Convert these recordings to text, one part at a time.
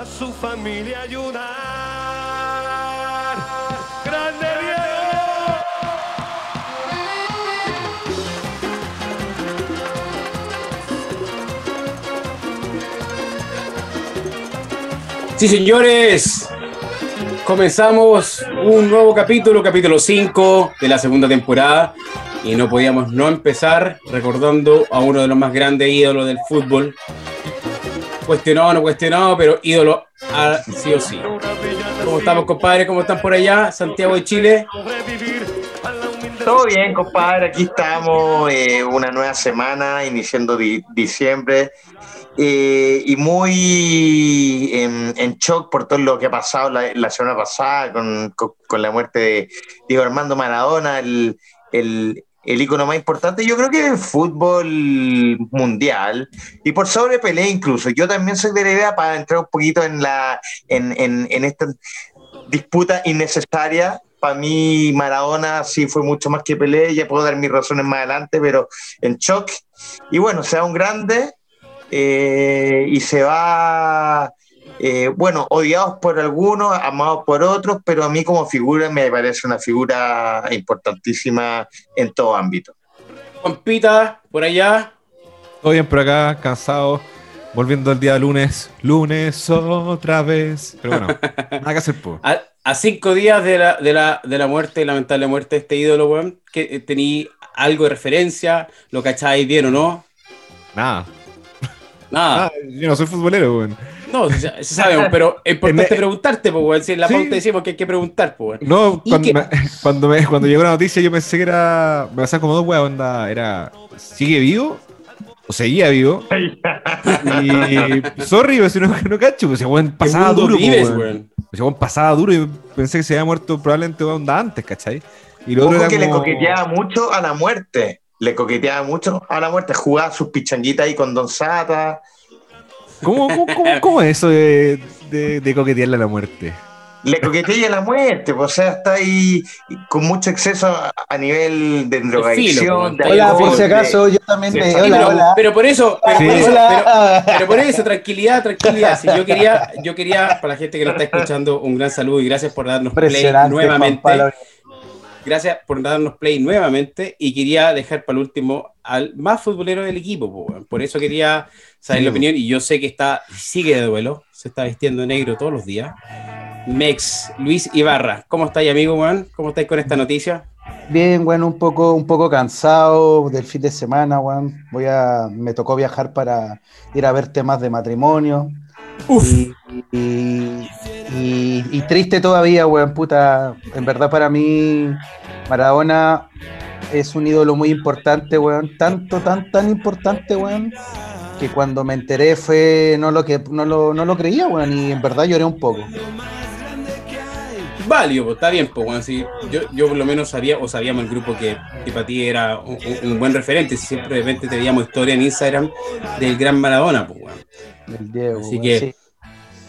a su familia ayudar. ¡Grande Diego! Sí, señores, comenzamos un nuevo capítulo, capítulo 5 de la segunda temporada, y no podíamos no empezar recordando a uno de los más grandes ídolos del fútbol. Cuestionado, no cuestionado, pero ídolo a, sí o sí. ¿Cómo estamos, compadre? ¿Cómo están por allá? Santiago de Chile. Todo bien, compadre. Aquí estamos, eh, una nueva semana, iniciando di- diciembre. eh, y muy en, shock por todo lo que ha pasado la, semana pasada con, con- la muerte de Diego Armando Maradona, el, el ícono más importante, yo creo que del fútbol mundial y por sobre Pelé incluso. Yo también soy de la idea para entrar un poquito en, la, en, en, en esta disputa innecesaria. Para mí Maradona sí fue mucho más que Pelé, ya puedo dar mis razones más adelante, pero en shock. Y bueno, sea un grande eh, y se va, eh, bueno, odiados por algunos, amados por otros, pero a mí como figura me parece una figura importantísima en todo ámbito. Juanpita, por allá. Todo bien por acá, cansado. Volviendo el día lunes. Lunes otra vez. Pero bueno, nada que hacer, po. A, a cinco días de la, de, la, de la muerte, lamentable muerte de este ídolo, weón, que eh, tení algo de referencia, lo cacháis bien o no. Nada. Nada. Ah, yo no soy futbolero, weón. No, se, se sabe, pero es importante preguntarte, pues, weón. Si en la Sí. pauta decimos que hay que preguntar, pues, weón. No, ¿Y cuando, me, cuando, me- cuando llegó la noticia yo pensé que era... Me pasaban como dos weas, onda. Era... ¿Sigue vivo? ¿O seguía vivo? Y... Sorry, pero si no, no cacho. Pues weón ¿Qué pasaba duro, vives, weón. weón? Pasaba duro y pensé que se había muerto probablemente onda antes, ¿cachai? Y lo otro Ojo era que le coqueteaba mucho a la muerte. Le coqueteaba mucho a la muerte, jugaba sus pichanguitas ahí con Don Sata. ¿Cómo, cómo, cómo, cómo es eso de, de, de coquetearle a la muerte? Le coquetea a la muerte, pues, o sea, está ahí con mucho exceso a, nivel de drogadicción, de Hola, alcohol, por si acaso, yo también Sí, me. sí, Sí, Hola, pero, hola. pero por eso, pero Sí. por eso, pero, Hola. pero por eso, tranquilidad, tranquilidad. Si yo quería, yo quería, para la gente que nos está escuchando, un gran saludo y gracias por darnos play nuevamente. Gracias por darnos play nuevamente y quería dejar para el último al más futbolero del equipo. po. Por eso quería saber Sí. la opinión y yo sé que está sigue de duelo, se está vistiendo negro todos los días. Mex, Luis Ibarra, ¿cómo estáis, amigo, Juan? ¿Cómo estáis con esta noticia? Bien, bueno, un poco, un poco cansado del fin de semana, weón. Voy a, me tocó viajar para ir a ver temas de matrimonio. Y, y- y- y triste todavía, weón, puta. En verdad para mí, Maradona es un ídolo muy importante, weón. Tanto, tan, tan importante, weón, que cuando me enteré fue, no lo que, no lo, no lo creía, weón, y en verdad lloré un poco. Válido, pues, está bien, pues, weón, sí. yo, yo por lo menos sabía, o sabíamos el grupo que, que para ti era un, buen referente, si siempre de repente te veíamos historia en Instagram del gran Maradona, pues, weón. Diego, Así que- sí.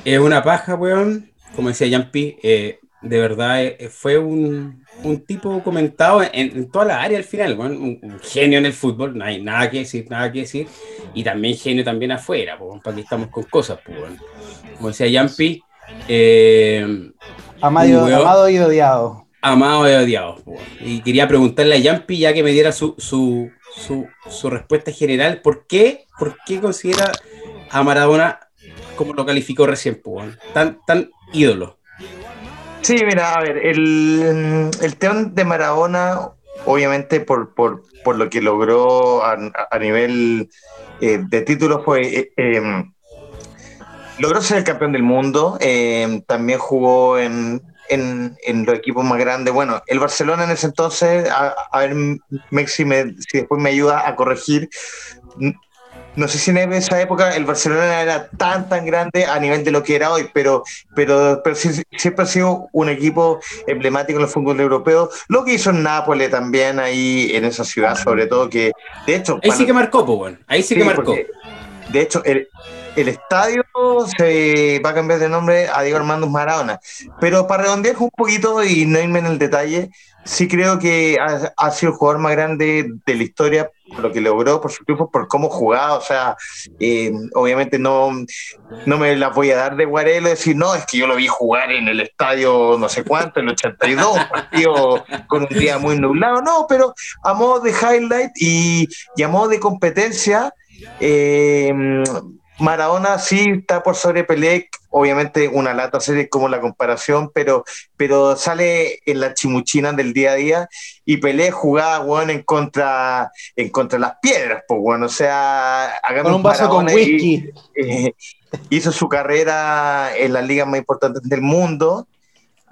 Es una paja, weón. Como decía Yampi, eh, de verdad eh, fue un, un tipo comentado en, en toda la área al final, weón. Un, un genio en el fútbol, no hay nada que decir, nada que decir. Y también genio también afuera, weón, para que estamos con cosas, weón. Como decía Yampi, eh, Amado, un weón- amado y odiado. amado y odiado. Y quería preguntarle a Yampi, ya que me diera su, su, su, su respuesta general, ¿por qué, ¿por qué considera a Maradona como lo calificó recién, po, weón? tan, tan ídolo? Sí, mira, a ver, el, el de Maradona, obviamente por, por, por lo que logró a, nivel eh, de títulos, fue... eh, eh, logró ser el campeón del mundo, eh, también jugó en, en, en los equipos más grandes. Bueno, el Barcelona en ese entonces, a, ver, Mexi, me- si después me ayuda a corregir, no sé si en esa época el Barcelona era tan, tan grande a nivel de lo que era hoy, pero, pero, pero sí- siempre ha sido un equipo emblemático en el fútbol europeo. Lo que hizo en Nápoles también, ahí en esa ciudad, sobre todo, que de hecho. Ahí sí cuando- que marcó, po, weón. Ahí sí, que Sí, marcó. porque, De hecho, el, el estadio se va a cambiar de nombre a Diego Armando Maradona. Pero para redondear un poquito y no irme en el detalle, sí creo que ha, sido el jugador más grande de la historia por lo que logró, por su triunfo, por cómo jugaba. O sea, eh, obviamente no, no me la voy a dar de guarelo decir, no, es que yo lo vi jugar en el estadio no sé cuánto, en el 82, partido con un día muy nublado. No, pero a modo de highlight y, y a modo de competencia, eh, Maradona sí está por sobre Pelé, obviamente una lata serie como la comparación, pero, pero sale en la chimuchina del día a día y Pelé jugaba bueno, en contra en contra las piedras, pues bueno, o sea, con un vaso con whisky. Eh, hizo su carrera en las ligas más importantes del mundo.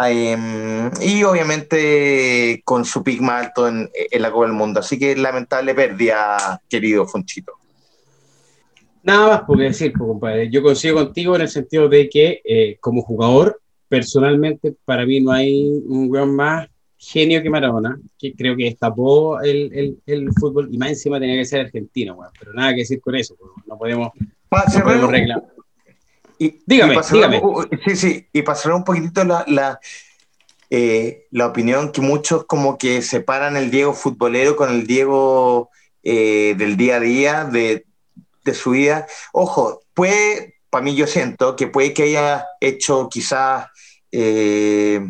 Em, y obviamente con su pick más alto en, en la Copa del Mundo. Así que lamentable pérdida, querido Fonchito. Nada más porque decir, pues, compadre. Yo coincido contigo en el sentido de que, eh, como jugador, personalmente, para mí no hay un weón más genio que Maradona, que creo que destapó el, el, el, fútbol y más encima tenía que ser argentino, weón. Pero nada que decir con eso, pues, no podemos, no podemos reclamar. Y, dígame, dígame. sí, sí, y pasaré un poquitito la, la, eh, la, opinión que muchos como que separan el Diego futbolero con el Diego eh, del día a día, de, de su vida. Ojo, puede, para mí yo siento que puede que haya hecho quizás eh,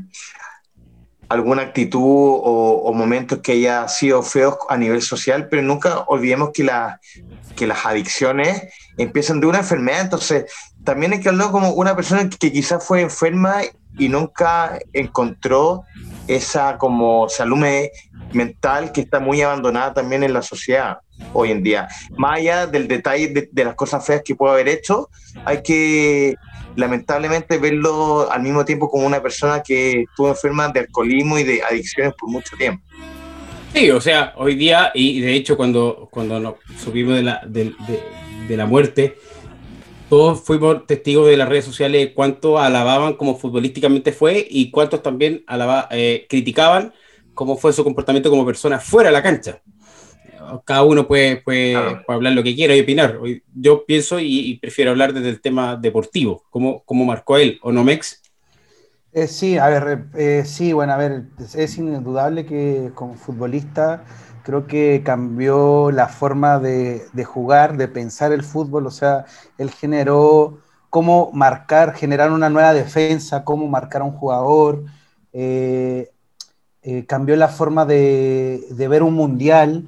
alguna actitud o, momentos que haya sido feos a nivel social, pero nunca olvidemos que, que las adicciones empiezan de una enfermedad, entonces también hay que hablar como una persona que quizás fue enferma y nunca encontró esa como salud mental que está muy abandonada también en la sociedad hoy en día. Más allá del detalle de, las cosas feas que puede haber hecho, hay que lamentablemente verlo al mismo tiempo como una persona que estuvo enferma de alcoholismo y de adicciones por mucho tiempo. Sí, o sea, hoy día, y de hecho cuando, cuando nos subimos de la, de, la muerte, todos fuimos testigos de las redes sociales cuánto alababan como futbolísticamente fue y cuántos también alaba, eh, criticaban cómo fue su comportamiento como persona fuera de la cancha cada uno puede, puede, hablar lo que quiera y opinar. Yo pienso y, prefiero hablar desde el tema deportivo, cómo, cómo marcó él, ¿o no, Mex? Eh, sí, a ver, eh, sí, bueno, a ver, es indudable que como futbolista creo que cambió la forma de, jugar, de pensar el fútbol, o sea, él generó cómo marcar, generar una nueva defensa, cómo marcar a un jugador, eh, cambió la forma de, de ver un mundial,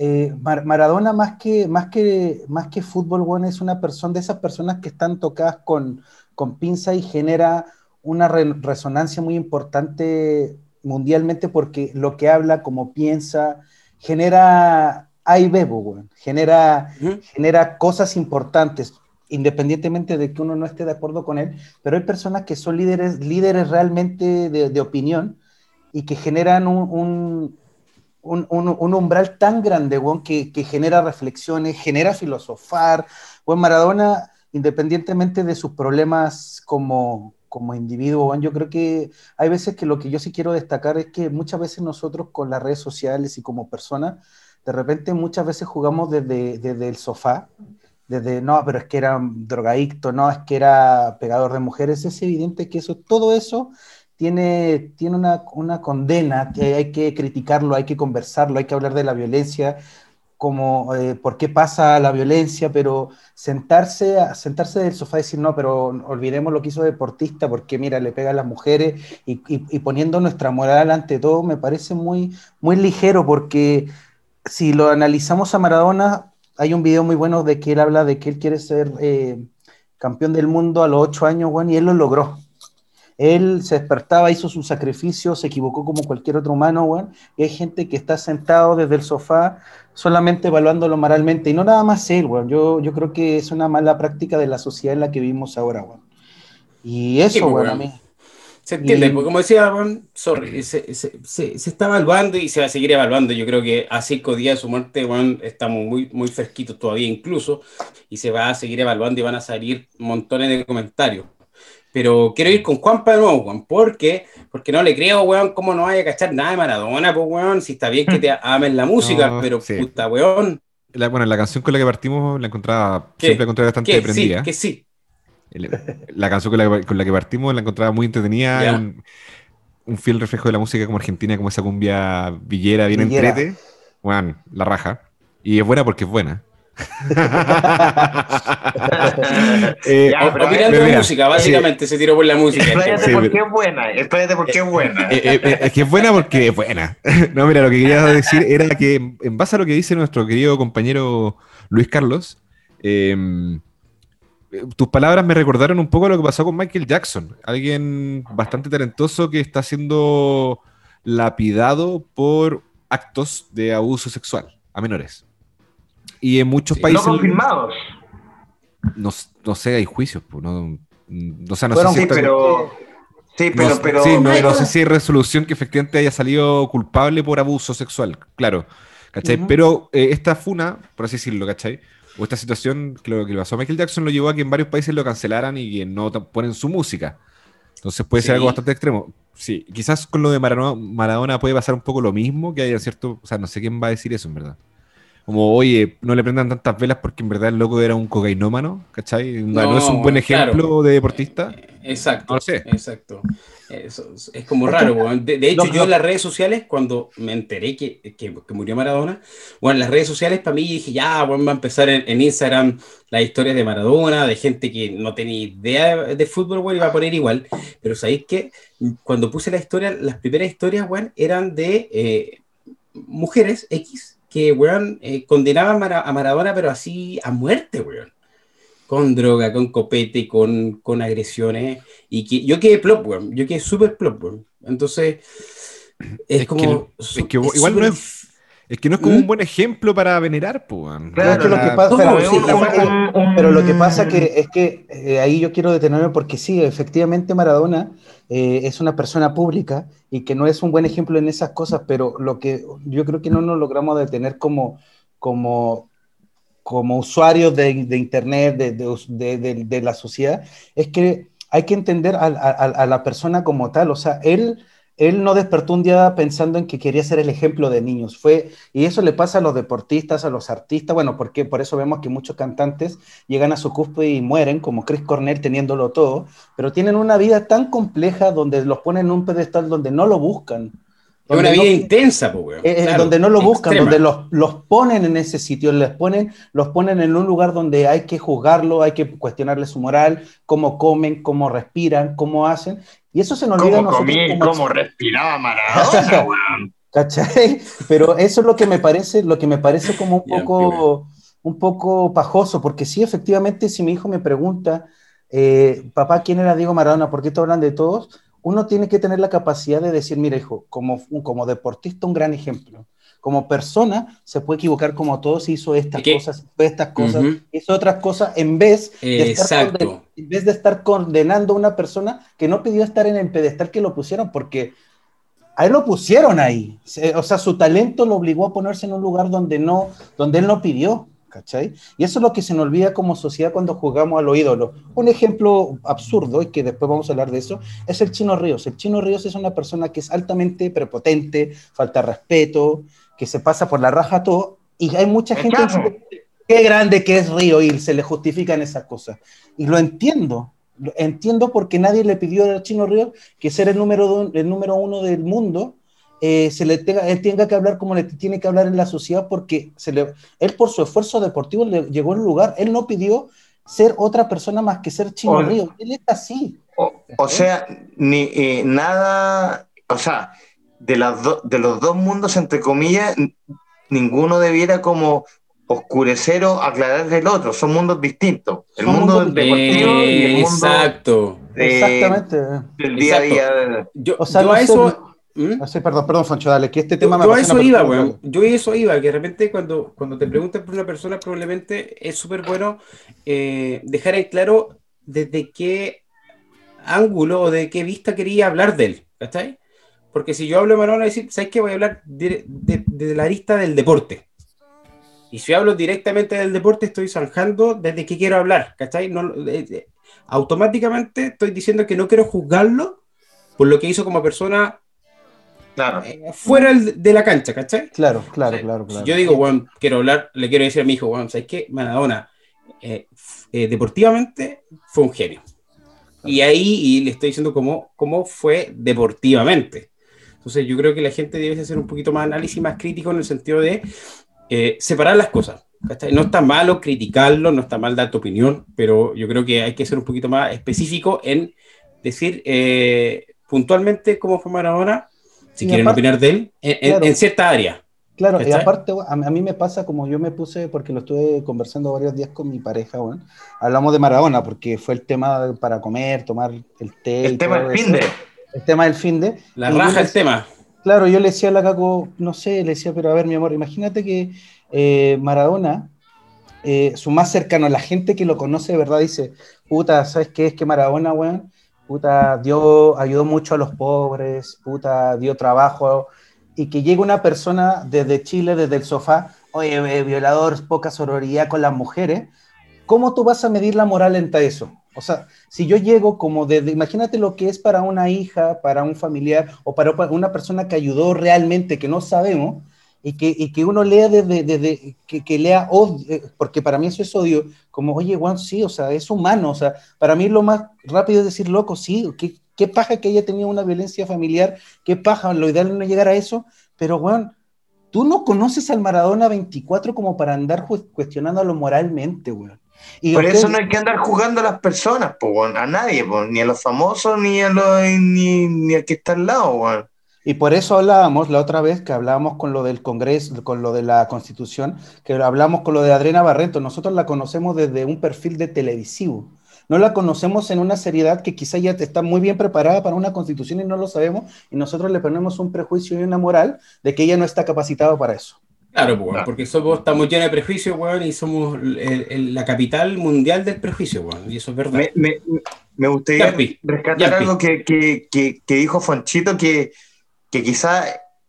eh, Maradona más que, más, que, más que fútbol, bueno, es una persona de esas personas que están tocadas con, con pinza y genera una resonancia muy importante mundialmente porque lo que habla, como piensa, genera A y genera, genera cosas importantes, independientemente de que uno no esté de acuerdo con él, pero hay personas que son líderes, líderes realmente de, opinión y que generan un, un, umbral tan grande, que, genera reflexiones, genera filosofar. Bueno, Maradona, independientemente de sus problemas como, como individuo, yo creo que hay veces que lo que yo sí quiero destacar es que muchas veces nosotros con las redes sociales y como personas, de repente muchas veces jugamos desde, desde el sofá, desde, no, pero es que era drogadicto, no, es que era pegador de mujeres, es evidente que eso, todo eso tiene, tiene una, una, condena, que hay que criticarlo, hay que conversarlo, hay que hablar de la violencia, como eh, por qué pasa la violencia, pero sentarse, sentarse del sofá y decir, no, pero olvidemos lo que hizo deportista, porque mira, le pega a las mujeres y, y, poniendo nuestra moral ante todo, me parece muy, muy ligero, porque si lo analizamos a Maradona, hay un video muy bueno de que él habla de que él quiere ser eh, campeón del mundo a los ocho años, bueno, y él lo logró él se despertaba, hizo su sacrificio, se equivocó como cualquier otro humano, weón. Y hay gente que está sentado desde el sofá solamente evaluándolo moralmente. Y no nada más él, weón. Yo, yo creo que es una mala práctica de la sociedad en la que vivimos ahora, weón. Y eso, sí, pues, a mí. Se entiende, porque como decía, weón, sorry, se, se, se, está evaluando y se va a seguir evaluando. Yo creo que a cinco días de su muerte, weón, estamos muy, muy fresquitos todavía incluso, y se va a seguir evaluando y van a salir montones de comentarios. Pero quiero ir con Juanpa de nuevo, Juan, porque, porque no le creo, weón, cómo no vaya a cachar nada de Maradona, pues, weón, si está bien que te amen la música, pero puta, weón, La, bueno, la canción con la que partimos la encontraba, ¿Qué? siempre la encontré bastante Que prendida. sí, que sí. La canción con la, que- con la que partimos la encontraba muy entretenida, Ya. un, un fiel reflejo de la música como argentina, como esa cumbia villera, bien Villera. entrete. Bueno, la raja. Y es buena porque es buena. Eh, Ya, pero Opinando de música, básicamente se tiró por la música. Expláyate Sí, por qué es buena, expláyate por qué es buena. Eh, eh, eh, es que es buena porque es buena. No, mira, lo que quería decir era que en base a lo que dice nuestro querido compañero Luis Carlos, eh, eh, tus palabras me recordaron un poco lo que pasó con Michael Jackson, alguien bastante talentoso que está siendo lapidado por actos de abuso sexual a menores. Y en muchos Sí. No países confirmados. no, no sé, hay juicios, pues, no, mm, o sea, no sé si Sí, está- pero. Sí, pero. no, pero sí, no, no no. sé si hay resolución que efectivamente haya salido culpable por abuso sexual, claro. ¿Cachai? Pero eh, esta funa, por así decirlo, ¿cachai? O esta situación que lo que le pasó a Michael Jackson lo llevó a que en varios países lo cancelaran y que no ponen su música. Entonces puede ser Sí. algo bastante extremo. Sí, quizás con lo de Maradona, Maradona puede pasar un poco lo mismo, que haya cierto, o sea, no sé quién va a decir eso en verdad. Como, oye, no le prendan tantas velas porque en verdad el loco era un cocainómano, ¿cachai? No, no es un buen ejemplo claro. de deportista. Exacto. No lo sé. Exacto. Eso es, como raro. De, de hecho, yo en las redes sociales, cuando me enteré que, que- que murió Maradona, bueno, en las redes sociales para mí dije, ya, bueno, va a empezar en, en Instagram las historias de Maradona, de gente que no tenía idea de fútbol, bueno, iba a poner igual. Pero sabéis que cuando puse la historia, las primeras historias, weón, eran de eh, mujeres X que, weón, eh, condenaban a Mara- a Maradona, pero así a muerte, weón. Con droga, con copete, con, con agresiones. Y que yo quedé plop, weón. Yo quedé súper plop, weón. Entonces, es, Es como. que- es que igual no es- Es que no es como ¿Mm? un buen ejemplo para venerar, pues. Claro, que lo que La- pasa, No, pero, sí, un- un- pero lo que pasa que es que eh, ahí yo quiero detenerme porque sí, efectivamente Maradona eh, es una persona pública y que no es un buen ejemplo en esas cosas, pero lo que yo creo que no nos logramos detener como, como, como usuarios de, de Internet, de, de, de- de- de la sociedad, es que hay que entender a, a- a la persona como tal, o sea, él... Él no despertó un día pensando en que quería ser el ejemplo de niños. Fue, y eso le pasa a los deportistas, a los artistas, bueno, porque por eso vemos que muchos cantantes llegan a su cúspide y mueren, como Chris Cornell teniéndolo todo, pero tienen una vida tan compleja donde los ponen en un pedestal donde no lo buscan. Es una vida no- intensa, pues, weón. eh, eh, Claro, donde no lo buscan, extrema. donde los, los ponen en ese sitio, les ponen, los ponen en un lugar donde hay que juzgarlo, hay que cuestionarle su moral, cómo comen, cómo respiran, cómo hacen, y eso se nos olvida a ¿Cómo nosotros comí, como cómo respiraba Maradona, weón? ¿Cachai? Pero eso es lo que me parece, lo que me parece como un poco, un poco pajoso, porque sí, efectivamente, si mi hijo me pregunta, eh, papá, ¿quién era Diego Maradona? ¿Por qué te hablan de todos? Uno tiene que tener la capacidad de decir, mira, hijo, como, como deportista, un gran ejemplo. Como persona, se puede equivocar como todos, hizo estas cosas, hizo estas cosas, hizo otras cosas, en vez, de estar en vez de estar condenando a una persona que no pidió estar en el pedestal que lo pusieron, porque a él lo pusieron ahí. O sea, su talento lo obligó a ponerse en un lugar donde, no, donde él no pidió. ¿Cachai? Y eso es lo que se nos olvida como sociedad cuando jugamos a los ídolos. Un ejemplo absurdo, y que después vamos a hablar de eso, es el Chino Ríos. El Chino Ríos es una persona que es altamente prepotente, falta respeto, que se pasa por la raja todo, y hay mucha gente que qué grande que es Río y se le justifican esas cosas. Y lo entiendo, lo entiendo porque nadie le pidió al Chino Ríos que ser el número, do- el número uno del mundo, eh, se le tenga, él tenga que hablar como le tiene que hablar en la sociedad porque se le, él por su esfuerzo deportivo le llegó al lugar, él no pidió ser otra persona más que ser Chino O- Ríos, él es así. O, o sea, ni eh, nada, o sea, de, las do- de los dos mundos, entre comillas, ninguno debiera como oscurecer o aclarar el otro, son mundos distintos. El Son mundo del deportivo y el Eh, mundo exacto. de- Exactamente. del día a día. Yo, O sea, yo no a eso. ¿Mm? Ah, perdón, perdón, Foncho, dale, que este Yo, tema me yo a eso iba, weón. Yo eso iba, que de repente cuando, cuando te preguntan por una persona, probablemente es súper bueno eh, dejar en claro desde qué ángulo o de qué vista quería hablar de él, ¿cachai? Porque si yo hablo de Maradona, decir, ¿sabes qué? Voy a hablar de, de- de la arista del deporte. Y si hablo directamente del deporte, estoy zanjando desde qué quiero hablar, ¿cachai? No, eh, eh, automáticamente estoy diciendo que no quiero juzgarlo por lo que hizo como persona Claro. eh, fuera de la cancha, ¿cachai? Claro, claro, Sí. claro, Si claro. yo digo, weón, quiero hablar, le quiero decir a mi hijo, weón, ¿sabes qué? Maradona, eh, eh, deportivamente, fue un genio. Y ahí y le estoy diciendo cómo, cómo fue deportivamente. Entonces yo creo que la gente debe hacer un poquito más análisis, más crítico en el sentido de eh, separar las cosas. ¿cachai? No está malo criticarlo, no está mal dar tu opinión, pero yo creo que hay que ser un poquito más específico en decir eh, puntualmente cómo fue Maradona, si Y quieren aparte- opinar de él, en, en- Claro. en cierta área. Claro, y aparte, a, mí- a mí me pasa como yo me puse, porque lo estuve conversando varios días con mi pareja, weón. Hablamos de Maradona, porque fue el tema para comer, tomar el té. El tema del fin de. El tema del fin de. La raja le- el tema. Claro, yo le decía a la Caco, no sé, le decía, pero a ver, mi amor, imagínate que eh, Maradona, eh, su más cercano, la gente que lo conoce de verdad, dice, puta, ¿sabes qué? Es que Maradona, weón, puta, dio, ayudó mucho a los pobres, puta, dio trabajo, y que llegue una persona desde Chile, desde el sofá, oye, eh, violador, poca sororidad con las mujeres, ¿cómo tú vas a medir la moral entre eso? O sea, si yo llego como desde, imagínate lo que es para una hija, para un familiar o para una persona que ayudó realmente, que no sabemos, y que, y que uno lea desde, desde que, que lea odio, eh, porque para mí eso es odio, como, oye, Juan, sí, o sea, es humano, o sea, para mí lo más rápido es decir, loco, sí, qué, qué paja que haya tenido una violencia familiar, qué paja, lo ideal es no llegar a eso, pero, Juan, tú no conoces al Maradona 24 como para andar cuestionándolo moralmente, weón. Y Por usted- eso no hay que andar jugando a las personas, po, a nadie, po, ni a los famosos, ni a los, ni, ni al que está al lado, weón. Y por eso hablábamos la otra vez que hablábamos con lo del Congreso, con lo de la Constitución, que hablamos con lo de Adriana Barreto. Nosotros la conocemos desde un perfil de televisivo. No la conocemos en una seriedad que quizá ya está muy bien preparada para una constitución y no lo sabemos, y nosotros le ponemos un prejuicio y una moral de que ella no está capacitada para eso. Claro, pues, Claro. porque somos, estamos llenos de prejuicios, weón, y somos el- el- la capital mundial del prejuicio, weón, y eso es verdad. Me, me, me gustaría Yampi, rescatar Yampi. algo que, que, que, que dijo Fonchito, que, que quizá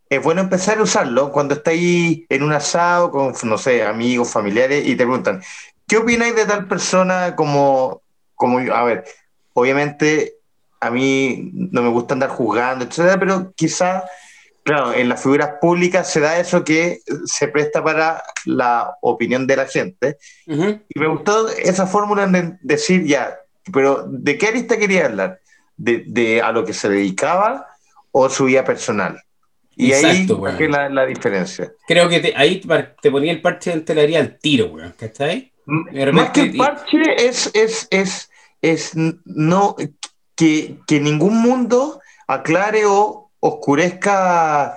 es bueno empezar a usarlo cuando estáis en un asado con, no sé, amigos, familiares, y te preguntan, ¿qué opináis de tal persona como, como yo? A ver, obviamente a mí no me gusta andar juzgando, etcétera, pero quizá, claro, en las figuras públicas se da eso que se presta para la opinión de la gente. Y me gustó esa fórmula de decir ya, pero ¿de qué arista quería hablar? ¿De, de a lo que se dedicaba o su vida personal? Y ahí Exacto, marqué la, la diferencia. Creo que te- ahí te ponía el parche de entelaría al tiro, weón, ¿cachai? Más que el parche es, es, es, es no que, que ningún mundo aclare o oscurezca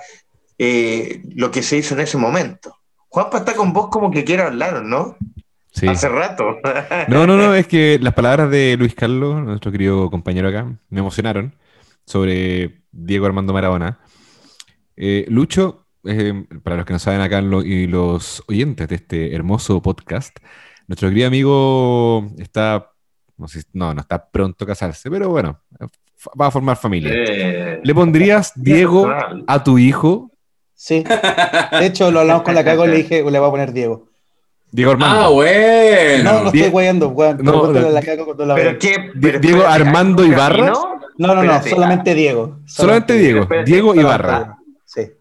eh, lo que se hizo en ese momento. Juanpa está con vos como que quiere hablar, ¿no? Sí. Hace rato. No, no, no, es que las palabras de Luis Carlos, nuestro querido compañero acá, me emocionaron sobre Diego Armando Maradona. Eh, Lucho, eh, para los que no saben acá lo- y los oyentes de este hermoso podcast, nuestro querido amigo está, no sé, no, no está pronto a casarse, pero bueno, va a formar familia. Eh, ¿Le pondrías Diego a tu hijo? Sí. De hecho, lo hablamos con la Caco y le dije, le voy a poner Diego. Diego Armando. Ah, bueno. No, no estoy guayando, weón. No, no. la Caco cuando la ¿Pero qué? Di- Pero Diego Armando ¿hay un Ibarra? camino? No, no, no, Espérate. solamente Diego. Solamente Diego, Espérate, Diego. Ibarra. Sí.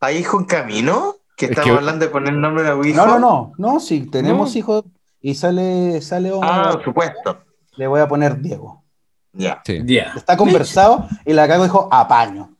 ¿Hay hijo en camino? Que Es estamos que- hablando de poner el nombre de hijo. No, no, no, no, sí, tenemos No. hijos y sale, sale hombre, Ah, por supuesto. le voy a poner Diego. Ya. Está conversado y la Caco dijo apaño.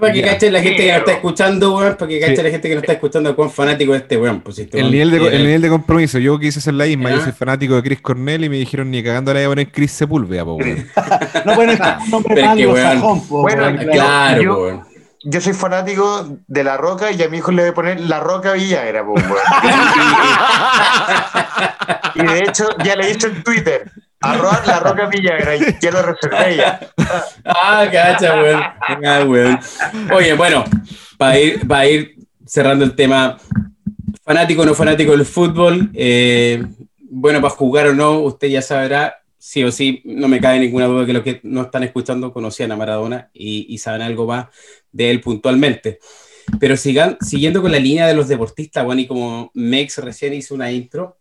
Para que Ya. cache la gente que nos está escuchando, weón, para que cache Sí. la gente que nos está escuchando cuán fanático de este weón. Pues, este El nivel, de, el nivel de compromiso. Yo quise hacer la misma. Yo soy fanático de Chris Cornell y me dijeron ni cagando la iba a poner Chris Sepúlveda, po, weón. No, es es un nombre Pero es que, weón, anglosajón, po, bueno, weón, claro. Claro, Yo- weón. Yo soy fanático de La Roca y a mi hijo le voy a poner La Roca Villagra. po, weón. y de hecho, ya le he dicho en Twitter. Arroba La Roca Villagra reservé ya. Ah, cacha, weón. Ah. Oye, bueno, para ir, ir cerrando el tema, fanático o no fanático del fútbol, eh, bueno, para jugar o no, usted ya sabrá, sí o sí, no me cabe ninguna duda que los que no están escuchando conocían a Maradona y, y saben algo más de él puntualmente. Pero sigan, siguiendo con la línea de los deportistas, bueno, y como Mex recién hizo una intro,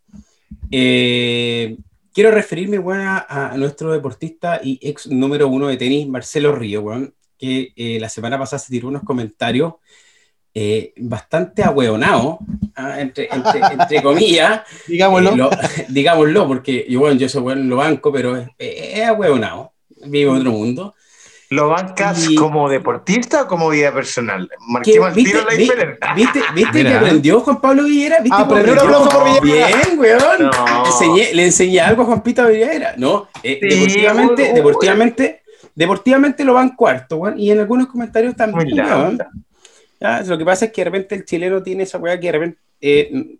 eh, quiero referirme, bueno, a, a nuestro deportista y ex número uno de tenis, Marcelo Río, weón. que eh, la semana pasada se tiró unos comentarios eh, bastante ahueonados, ah, entre, entre, entre, comillas. digámoslo. Eh, lo, digámoslo, porque yo, bueno, yo soy bueno en lo banco, pero es, es ahueonado. Vive en otro mundo. ¿Lo bancas Y- como deportista o como vida personal? ¿Qué- Marquemos al ¿Viste, tiro la diferencia. viste, viste que aprendió Juan Pablo Villera? ¿Viste Ah, aprendió un aplauso por Villera. Bien, weón. No. Le, enseñé, le enseñé algo a Juan Pito Villera. No, eh, Sí, deportivamente, deportivamente, deportivamente lo van cuarto, weón. Y en algunos comentarios también, Muy weón. Ya, Lo que pasa es que de repente el chileno tiene esa weá que de repente, eh,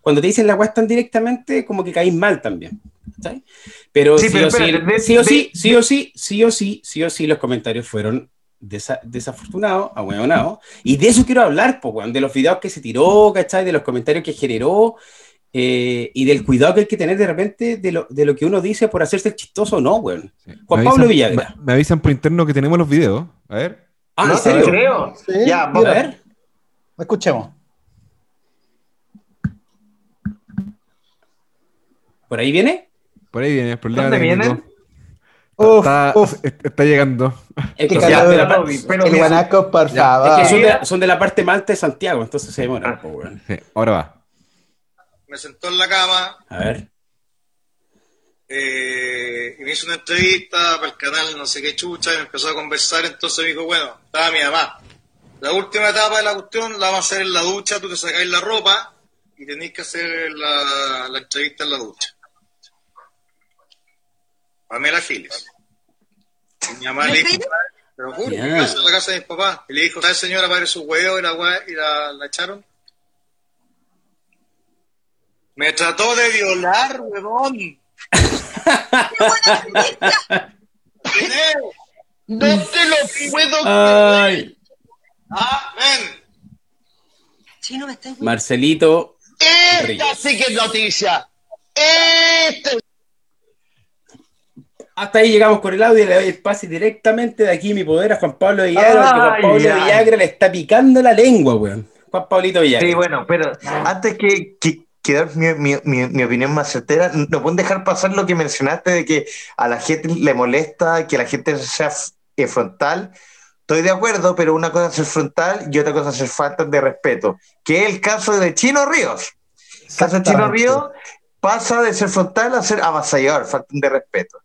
cuando te dicen la weá tan directamente, como que caís mal también. ¿Cachai? Pero, Sí, sí, pero o sí, de- sí de- sí, sí o sí, sí o sí, sí o sí, los comentarios fueron desa- desafortunados, ahueonados. Y de eso quiero hablar, pues, weón, de los videos que se tiró, ¿cachai? De los comentarios que generó. eh, y del cuidado que hay que tener de repente de lo, de lo que uno dice por hacerse el chistoso o no, weón. Juan Pablo Villagra. Me, me avisan por interno que tenemos los videos. A ver. Ah, ¿No? ¿en serio? creo. Sí, Ya, A ver. Escuchemos. ¿Por ahí viene? Por ahí viene el problema. ¿Dónde vienen? Uf, está, uf, está llegando. Es que, de la, pero el guanaco, por ya, favor. es que son, de, son de la parte malta de Santiago, entonces se demoran, Ah. Sí, ahora va. me sentó en la cama A ver. eh, y me hizo una entrevista para el canal no sé qué chucha y me empezó a conversar, entonces me dijo, bueno, estaba mi mamá. La última etapa de la cuestión la vamos a hacer en la ducha, tú te sacáis la ropa y tenéis que hacer la, la entrevista en la ducha. Pamela Giles. Mi mamá le dijo, te lo juro, Ya. en casa- en la casa de mis papás. Y le dijo, ¿sabes señora, padre su huevo? Y la, y la, la echaron. Me trató de violar, huevón. No te lo puedo Ay, Ah, ven. Chino, me Marcelito. Esta Ríos. sí que es noticia. Este Hasta ahí llegamos con el audio y le doy el pase directamente de aquí mi poder a Juan Pablo Villagra, porque Juan Pablo ay. Villagra le está picando la lengua, weón. Juan Pablito Villagra. Sí, bueno, pero antes que, que, que dar mi, mi, mi, mi opinión más certera, no pueden dejar pasar lo que mencionaste de que a la gente le molesta que la gente sea eh, frontal. Estoy de acuerdo, pero una cosa es ser frontal y otra cosa es ser falta de respeto, que es el caso de Chino Ríos. El caso de Chino. Ríos pasa de ser frontal a ser avasallador, falta de respeto.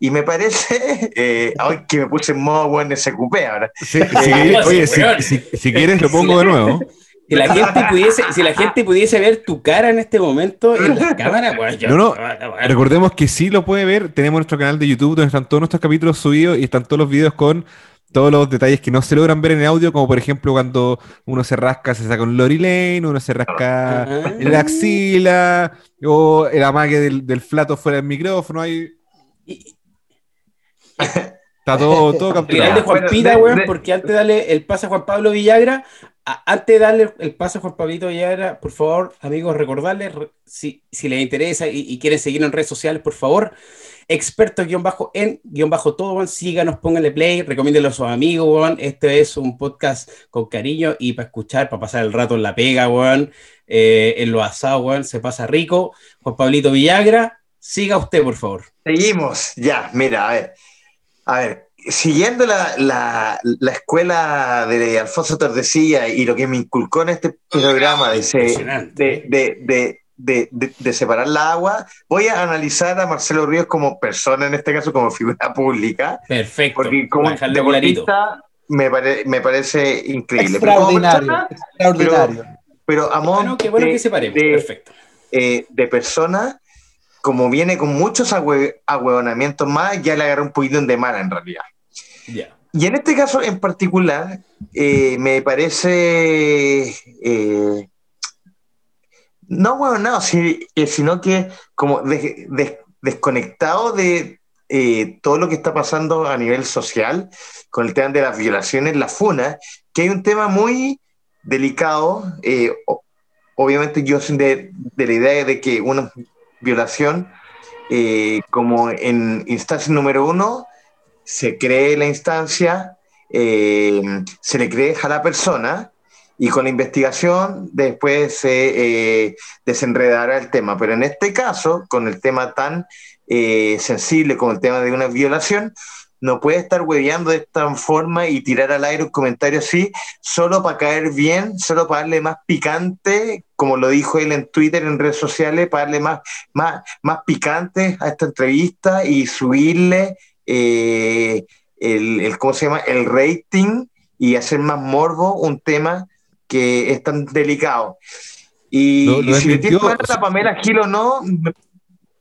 Y me parece, eh, ay, que me puse en modo buen SQP ahora. Sí, sí, oye, si, si- si quieres lo pongo de nuevo. Si la gente pudiese, si la gente pudiese ver tu cara en este momento en la cámara, pues yo- No, no, bueno, Recordemos que sí lo puede ver. Tenemos nuestro canal de YouTube donde están todos nuestros capítulos subidos y están todos los videos con todos los detalles que no se logran ver en audio, como por ejemplo cuando uno se rasca, se saca un Lori Lane, uno se rasca Ah. en la axila, o el amague del, del flato fuera del micrófono. Ahí Y- está todo, todo capturado. Weón, porque antes de darle el pase a Juan Pablo Villagra, a- antes de darle el pase a Juan Pablito Villagra, por favor, amigos, recordarles, re- si, si les interesa y, y quieren seguirnos en redes sociales, por favor, expertos guion bajo en guion bajo todo, weón, síganos, pónganle play, recomiéndenlo a sus amigos, weón. Este es un podcast con cariño y para escuchar, para pasar el rato en la pega, weón, eh, en los asados, weón, se pasa rico. Juan Pablito Villagra, siga usted, por favor. Seguimos, ya, mira, a ver. A ver, siguiendo la, la, la escuela de Alfonso Tordesillas y lo que me inculcó en este programa de, de, de, de- de- de separar la agua, voy a analizar a Marcelo Ríos como persona, en este caso como figura pública, Perfecto. porque como deportista me, pare- me parece increíble. Pero Extraordinario. persona, Extraordinario. pero a modo Bueno, qué bueno de- que separemos. de- Perfecto. eh, de persona, como viene con muchos ahueonamientos más, ya le agarré un poquito de mala en realidad. Ya. Y en este caso en particular, eh, me parece, eh, no bueno, no, si- eh, sino que como des- des- desconectado de eh, todo lo que está pasando a nivel social con el tema de las violaciones, la FUNA, que hay un tema muy delicado. eh, obviamente yo soy de, la idea de que una violación, como en instancia número uno, se cree la instancia, se le cree a la persona y con la investigación después se eh, desenredará el tema. Pero en este caso, con el tema tan eh, sensible como el tema de una violación, no puede estar hueveando de esta forma y tirar al aire un comentario así, solo para caer bien, solo para darle más picante, como lo dijo él en Twitter, en redes sociales, para darle más, más, más picante a esta entrevista y subirle eh, el, el, ¿cómo se llama? el rating y hacer más morbo un tema que es tan delicado. Y, Lo- lo y si le tienes mal o sea- a Pamela Gil o no, me,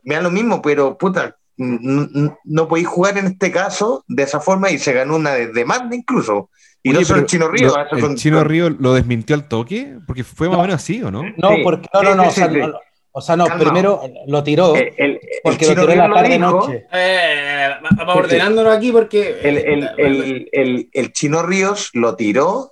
me da lo mismo, pero puta, no podéis jugar en este caso de esa forma y se ganó una de demanda incluso. Y Oye, no solo el Chino Río. lo- eso ¿El con- Chino Río lo desmintió al toque? Porque fue más o menos así, ¿o no? No, Sí, porque, no, no, no, sí, o sea, sí, sí. no, o sea, no, primero lo tiró, el, el- el porque lo Chino tiró en Río la lo tarde dijo, noche. Eh, vamos ordenándonos aquí porque. El, el, el, el, el Chino Ríos lo tiró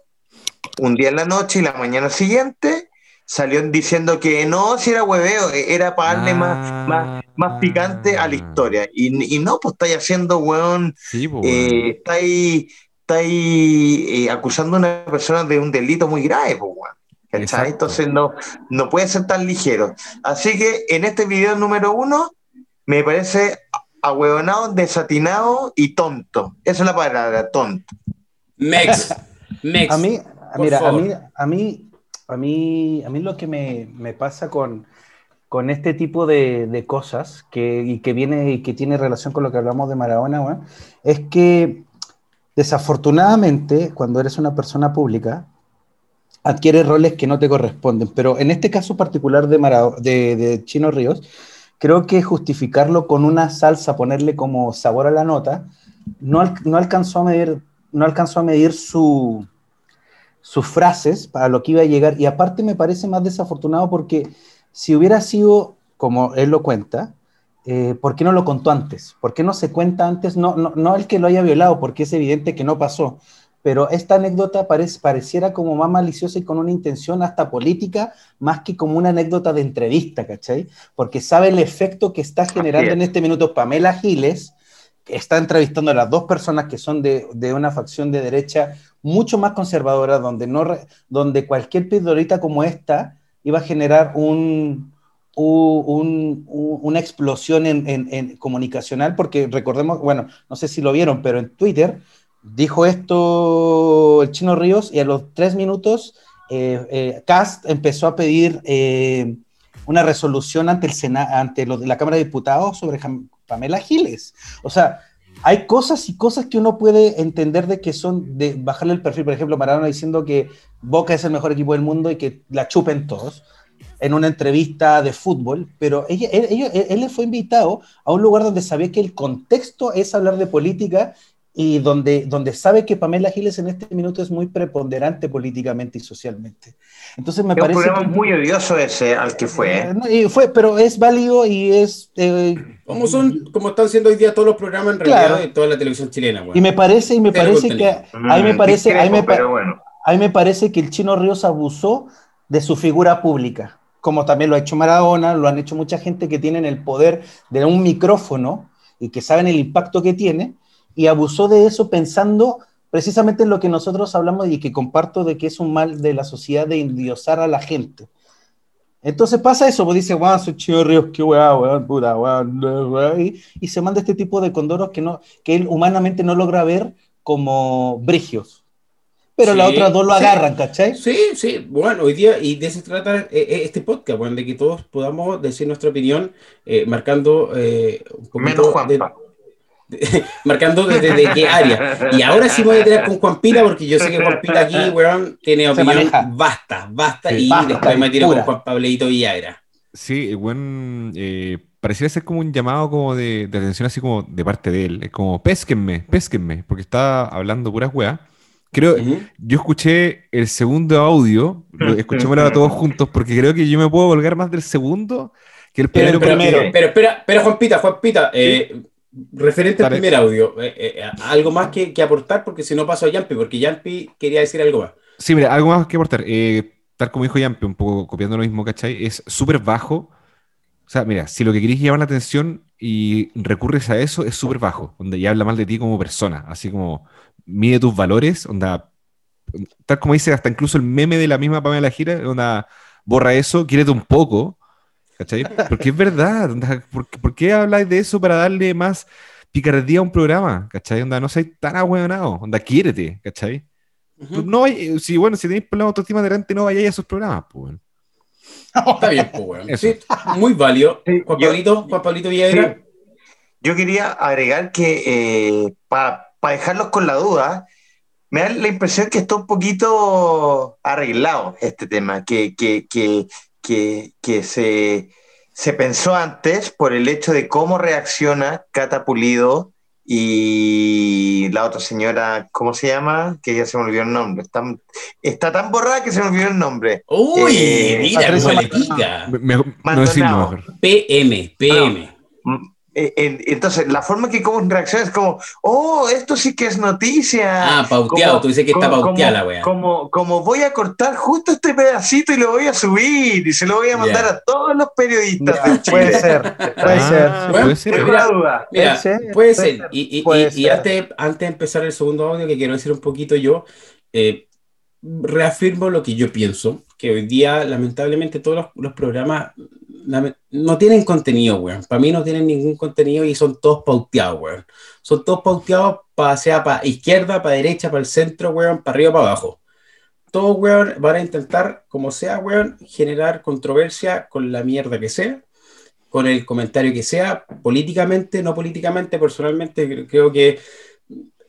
un día en la noche y la mañana siguiente salió diciendo que no, si era hueveo, era para darle más, más, más picante a la historia. Y, y no, pues estáis haciendo, weón, Sí, pues, eh, estáis, estáis eh, acusando a una persona de un delito muy grave, pues, weón. Entonces no, no puede ser tan ligero. Así que en este video número uno me parece ahueonado, desatinado y tonto. Esa es la palabra, tonto. Mex. Mex. A mí, por mira, a mí, a mí, a mí, a mí lo que me, me pasa con, con este tipo de, de cosas que, y que viene y que tiene relación con lo que hablamos de Maradona, es que desafortunadamente cuando eres una persona pública adquieres roles que no te corresponden. Pero en este caso particular de, Mara- de, de Chino Ríos, creo que justificarlo con una salsa, ponerle como sabor a la nota, no, al- no alcanzó a medir, no alcanzó a medir su, sus frases para lo que iba a llegar. Y aparte me parece más desafortunado porque si hubiera sido como él lo cuenta, eh, ¿por qué no lo contó antes? ¿Por qué no se cuenta antes? No, no, no el que lo haya violado, porque es evidente que no pasó. Pero esta anécdota parece, pareciera como más maliciosa y con una intención hasta política, más que como una anécdota de entrevista, ¿cachai? Porque sabe el efecto que está generando es. en este minuto Pamela Giles, está entrevistando a las dos personas que son de, de una facción de derecha mucho más conservadora, donde, no donde cualquier pildorita como esta iba a generar un, un- una explosión en, en- comunicacional, porque recordemos, bueno, no sé si lo vieron, pero en Twitter dijo esto el Chino Ríos y a los tres minutos eh, eh, Cast empezó a pedir eh, una resolución ante, el Sena- ante la Cámara de Diputados sobre Pamela Giles. O sea, hay cosas y cosas que uno puede entender de que son de bajarle el perfil. Por ejemplo, Maradona diciendo que Boca es el mejor equipo del mundo y que la chupen todos en una entrevista de fútbol, pero ella, él, él- él fue invitado a un lugar donde sabía que el contexto es hablar de política y donde, donde sabe que Pamela Giles en este minuto es muy preponderante políticamente y socialmente. Entonces me Es un parece programa que- muy odioso ese al que fue. Eh, ¿eh? no, y fue, pero es válido y es eh, Como son, como están siendo hoy día todos los programas en realidad Claro. de toda la televisión chilena, weón. y me parece y me Cero parece contenido. que ahí me Mm, parece ahí me, pa- bueno. a mí me parece que el Chino Ríos abusó de su figura pública, como también lo ha hecho Maradona, lo han hecho mucha gente que tienen el poder de un micrófono y que saben el impacto que tiene, y abusó de eso pensando precisamente en lo que nosotros hablamos y que comparto de que es un mal de la sociedad de endiosar a la gente. Entonces pasa eso, pues dice, weón, soy Chino Ríos, qué weá, weón, puta, weón, weón", y, y se manda este tipo de condoros que, no, que él humanamente no logra ver como brigios. Pero las Sí, otras dos lo sí. agarran, ¿cachai? Sí, sí, bueno, hoy día, y de eso se trata eh, eh, este podcast, bueno, de que todos podamos decir nuestra opinión, eh, marcando eh, un poquito Menos de- Juanpa. marcando desde de qué área. Y ahora sí voy a tener con Juan Pita, porque yo sé que Juan Pita aquí, weón, tiene Se opinión, maneja. basta, basta, Sí. y Basta, después me tiro con Juan Pableito Villagra. Sí, buen. eh, pareciera ser como un llamado como de, de atención, así como de parte de él. Es como, pésquenme, pésquenme, porque está hablando puras weas. Creo, Ujú. yo escuché el segundo audio, lo- escuchémoslo a todos juntos, porque creo que yo me puedo colgar más del segundo que el Pero, primero. pero, porque- pero, pero espera, pero Juan Pita, Juan Pita, eh, referente al primer audio, eh, eh, algo más que, que aportar, porque si no paso a Yampi, porque Yampi quería decir algo más. Sí, mira, algo más que aportar. Eh, tal como dijo Yampe, un poco copiando lo mismo, ¿cachai? Es súper bajo. O sea, mira, si lo que querés llamar la atención y recurres a eso, es súper bajo. Donde ya habla mal de ti como persona. Así como mide tus valores, onda. Tal como dice hasta incluso el meme de la misma Pamela Gira, onda, borra eso, quiérete un poco. ¿Cachai? Porque es verdad. ¿por, qué- por qué habláis de eso para darle más picardía a un programa, ¿cachai? Onda, no seas tan ahueonado, onda, quiérete, ¿cachai? Ujú. No, vay- si bueno, si tenéis problemas de autoestima delante, no vayáis a esos programas, pues. Está bien, pues, weón. Eso. Sí, muy válido. Sí, Juan yo- Pablito, Juan Pablito. Sí. Yo quería agregar que para dejarlos con la duda, me da la impresión que está un poquito arreglado este tema, que, que, que, que, que se, se pensó antes por el hecho de cómo reacciona Cata Pulido y la otra señora, ¿cómo se llama? Que ya se me olvidó el nombre. Está, está tan borrada que se me olvidó el nombre. Uy, Eh, mira cómo le Maldonado. pica. Me- me- no decirlo mejor. PM, PM. Mm, eh, en- entonces, la forma que como reacciona es como, oh, esto sí que es noticia. Ah, pauteado. Tú dices que está como- pauteada la como- wea. Como, como voy a cortar justo este pedacito y lo voy a subir y se lo voy a mandar a todos los periodistas puede ser, puede Ah, ser. Bueno, puede ser. Tengo Mira, la duda. Mira, Puede ser, puede ser. ser, Y, y- puede y- y ser. antes, antes de empezar el segundo audio, que quiero decir un poquito yo, eh, reafirmo lo que yo pienso, que hoy día, lamentablemente, todos los, los programas no tienen contenido, weón. Para mí no tienen ningún contenido y son todos pauteados, weón. Son todos pauteados, para sea para izquierda, para derecha, para el centro, weón, para arriba, para abajo. Todos, weón, van a intentar, como sea, weón, generar controversia con la mierda que sea con el comentario que sea, políticamente, no políticamente, personalmente, cre- creo que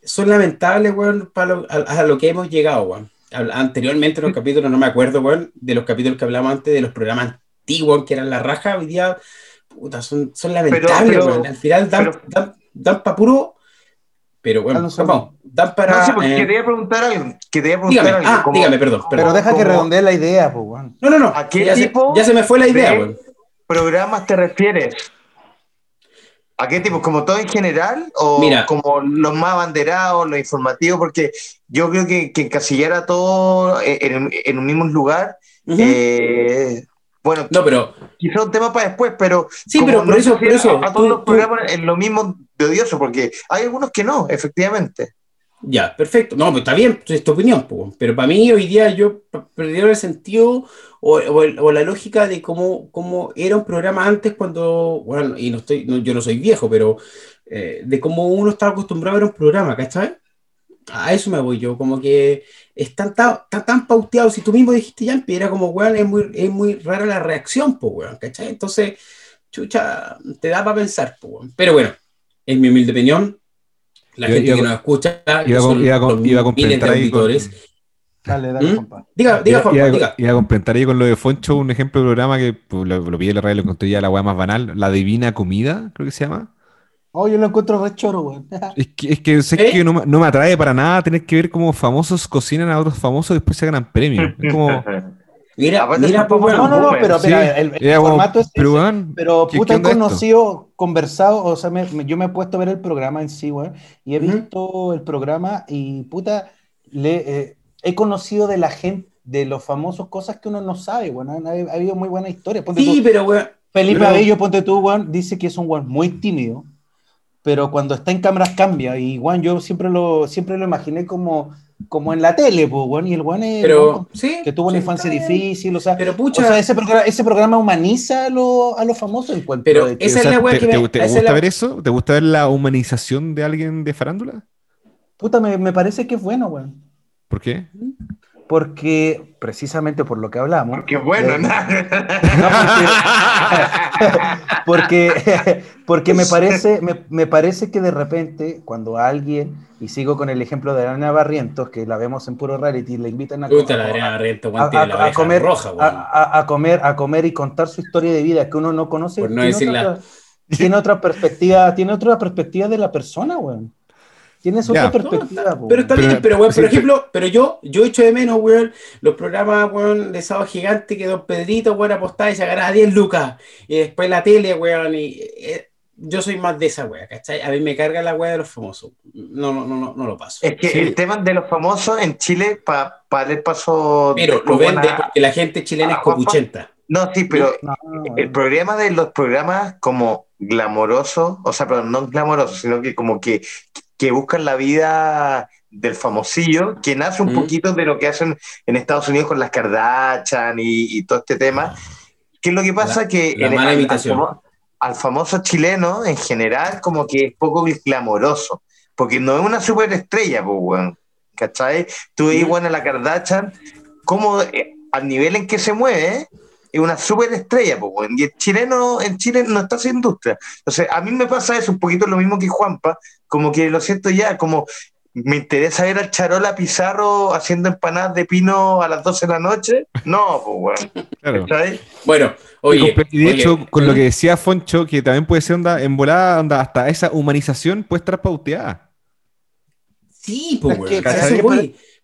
son lamentables, weón, para lo- a, lo que hemos llegado, weón. Anteriormente en los capítulos, no me acuerdo, weón, de los capítulos que hablamos antes, de los programas antiguos, que eran la raja, hoy día, puta, son, son lamentables, pero- weón. Al final dan, pero- dan, dan pa' puro, pero bueno, Ah, no vamos, dan para... No sé, porque eh, quería preguntar algo. Quería preguntar dígame, algo. ah, como- dígame, perdón, perdón. Pero deja que como- redondee la idea, pues, weón. No, no, no, ¿A qué ya, se, tipo ya se me fue la idea, de- weón. programas te refieres? ¿A qué tipo? ¿Como todo en general? ¿O Mira. como los más abanderados, los informativos? Porque yo creo que, que encasillar a todo en, en un mismo lugar, Ujú. eh, bueno, No, pero quizá un tema para después, pero Sí, pero por eso- por eso, a, todos tú- los tú- programas en lo mismo de odioso, porque hay algunos que no, efectivamente. Ya, perfecto. No, pues está bien, es tu opinión, po. pero para mí hoy día yo perdieron el sentido o, o el- o la lógica de cómo, cómo era un programa antes cuando, bueno, y no estoy, no- yo no soy viejo, pero eh, de cómo uno estaba acostumbrado a ver un programa, ¿cachai? A eso me voy yo, como que están tan, tan, tan pauteados, si tú mismo dijiste ya, era como, weón, es muy, es muy rara la reacción, pues, weón, ¿cachai? Entonces, chucha, te da para pensar, pues, weón. Pero bueno, en mi humilde opinión, la Iba- gente iba- que nos escucha, que Iba a, son iba los iba a miles de complementar ahí con, auditores. Dale, dale, ¿Mm? compa. Diga, diga, iba- diga. iba a complementar ahí con lo de Foncho un ejemplo de programa que pues, lo, lo pillé en la radio y lo encontré ya la weá más banal, La Divina Comida, creo que se llama. Oh, yo lo encuentro re choro, weón. Es que, es que sé ¿Eh? que no, me- no me atrae para nada tener que ver cómo famosos cocinan a otros famosos y después se ganan premios. Es como. Mira, Aparte mira, pues, bueno, No, no, no, pero Sí, mira, el, el formato es pero ese. Pero ¿qué- puta, he onda esto? conocido, conversado, o sea, me- me- yo me he puesto a ver el programa en sí, weón, y he visto el programa y puta, le, eh, he conocido de la gente, de los famosos, cosas que uno no sabe, weón. Ha, ha habido muy buenas historias. Ponte Sí, tú, pero, weón, Felipe pero- Abello, ponte tú, weón, dice que es un weón muy tímido, pero cuando está en cámaras cambia, y weón, yo siempre lo, siempre lo imaginé como, como en la tele, pues, y el weón es pero, weón, sí. que tuvo una sí, infancia difícil, o sea, Pero, o pucha, sea, ese programa, ese programa humaniza a, lo- a los famosos. encuentro Pero de esa O es sea, la ¿te, que te- me- te gusta la- ver eso? ¿Te gusta ver la humanización de alguien de farándula? puta, me, me parece que es bueno, weón. ¿Por qué? Porque, precisamente por lo que hablamos. Qué bueno, eh, ¿no? porque, porque, porque me, parece, me, me parece que de repente, cuando alguien, y sigo con el ejemplo de Ana Barrientos, que la vemos en puro reality, le invitan a, la Adriana la comer, roja, a, weón. a- a comer, a comer y contar su historia de vida que uno no conoce. Por no otra- tiene otra perspectiva, tiene otra perspectiva de la persona, weón. Tienes Ya. otra No, perspectiva, weón. pero está Pero- bien, pero weón, sí, por sí. ejemplo, pero yo, yo echo de menos, weón, los programas, weón, de sábado gigante que Don Pedrito, weón, apostaba y se ganaba 10 lucas. Y después la tele, weón, y eh, yo soy más de esa weá, ¿cachai? A mí me carga la weá de los famosos. No, no, no, no, no lo paso. Es que Sí. el tema de los famosos en Chile, para darle el paso. Pero lo vende bueno, porque la gente chilena es copuchenta. No, sí, pero No, el problema de los programas como glamorosos, o sea, perdón, no glamorosos, sino que como que, que buscan la vida del famosillo, que nace un Mm. poquito de lo que hacen en Estados Unidos con las Kardashian y, y todo este tema. ¿Qué es lo que pasa? La- que la mala al- famoso chileno en general como que es poco glamoroso, porque no es una superestrella, pues, weón. ¿Cachai? Tú veis, weón, a la Kardashian, como eh, al nivel en que se mueve, es una superestrella, pues, weón. Y el chileno, en Chile no está haciendo industria. Entonces, a mí me pasa eso, un poquito lo mismo que Juanpa, como que lo siento ya, como me interesa ver al Charola Pizarro haciendo empanadas de pino a las 12 de la noche. No, pues. Bueno, Y oye. y de oye, hecho, con lo que decía Foncho, que también puede ser onda, en volada, onda, hasta esa humanización puede estar pauteada. Sí, pues.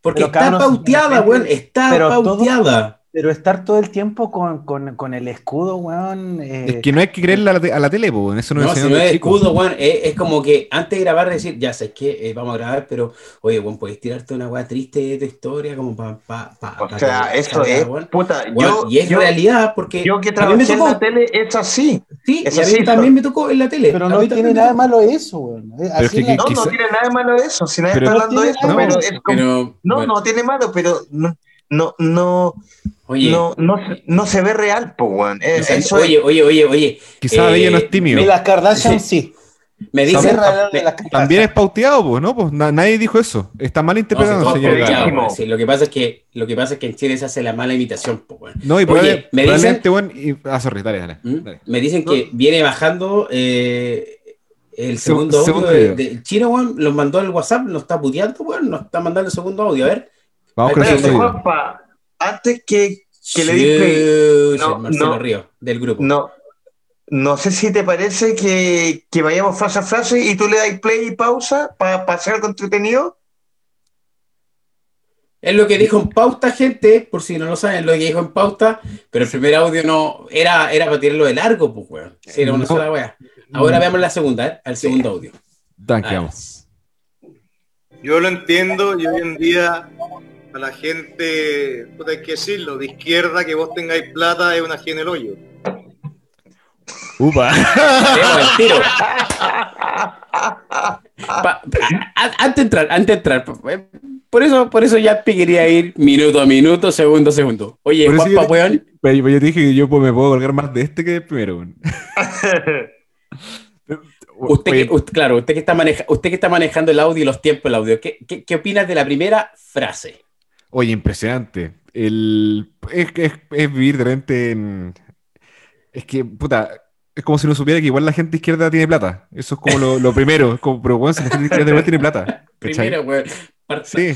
Porque está pauteada, weón. Está pero todo- pauteada. Pero estar todo el tiempo con, con- con el escudo, weón. eh, Es que no hay que creerle a la, te- a la tele, po, eso no, No, si no es chico. escudo, weón, es, es como que antes de grabar decir, ya sabes que vamos a grabar, pero oye, weón, podéis tirarte una weá triste de tu historia como para pa, pa, O pa sea, eso salga, es, weón. puta, Weón, yo, y es yo, realidad porque yo que trabajé en la tele, es así. sí, es y a mí así, también me tocó en la tele. pero no tiene nada de malo eso, weón. Eh, es así que- es la- No, Quizá- no tiene nada de malo eso, si nadie Pero- está hablando de tiene pero es como- no, no tiene malo, pero no, no, Oye, no, no, se- no se ve real, pues, weón. Eh, oye, oye, oye, oye, Quizá eh, ella no es tímido. De las Kardashian, sí. me Sí, de Kardashian. También es pauteado, pues, ¿no? Pues na- nadie dijo eso. Está mal no, interpretado, señor. sí, lo que pasa es que lo que pasa es que en Chile se hace la mala imitación, pues, weón. No, y Oye, me dicen- y- Ah, sorry, dale, dale. ¿Mm? dale. Me dicen que viene bajando eh, el Se- segundo segundo audio de, del chino, weón. Los mandó al WhatsApp, nos está puteando, weón. Nos está mandando el segundo audio. A ver. Vamos con el segundo antes que, que le di play, Chucha, No, Marcelo no. Río, del grupo. no, no sé si te parece que, que vayamos frase a frase y tú le das play y pausa para hacer algo entretenido. Es lo que dijo en pauta, gente, por si no lo saben, lo que dijo en pauta, pero el primer audio no era, era para tirarlo de largo, pues, weón. Sí, era una No. sola weá. Ahora veamos la segunda, ¿eh? al segundo audio. Tanque, Ahí. vamos. Yo lo entiendo y hoy en día a la gente, puta, hay que decirlo, de izquierda que vos tengáis plata es una en el hoyo. Upa. Pa- antes de entrar, antes de entrar. eh, Por eso, por eso ya quería ir minuto a minuto, segundo a segundo. Oye, Juanpa, yo- Pero yo te dije que yo pues, me puedo colgar más de este que del primero. usted, que, usted- claro, usted que, está maneja, usted que está manejando el audio y los tiempos del audio, ¿qué, qué, qué opinas de la primera frase? Oye, impresionante. El, es, es, es vivir de repente en... Es que, puta, es como si no supiera que igual la gente izquierda tiene plata. Eso es como lo, lo primero. Es como, pero bueno, si la gente izquierda igual tiene plata. ¿cachai? Primero, weón. Sí.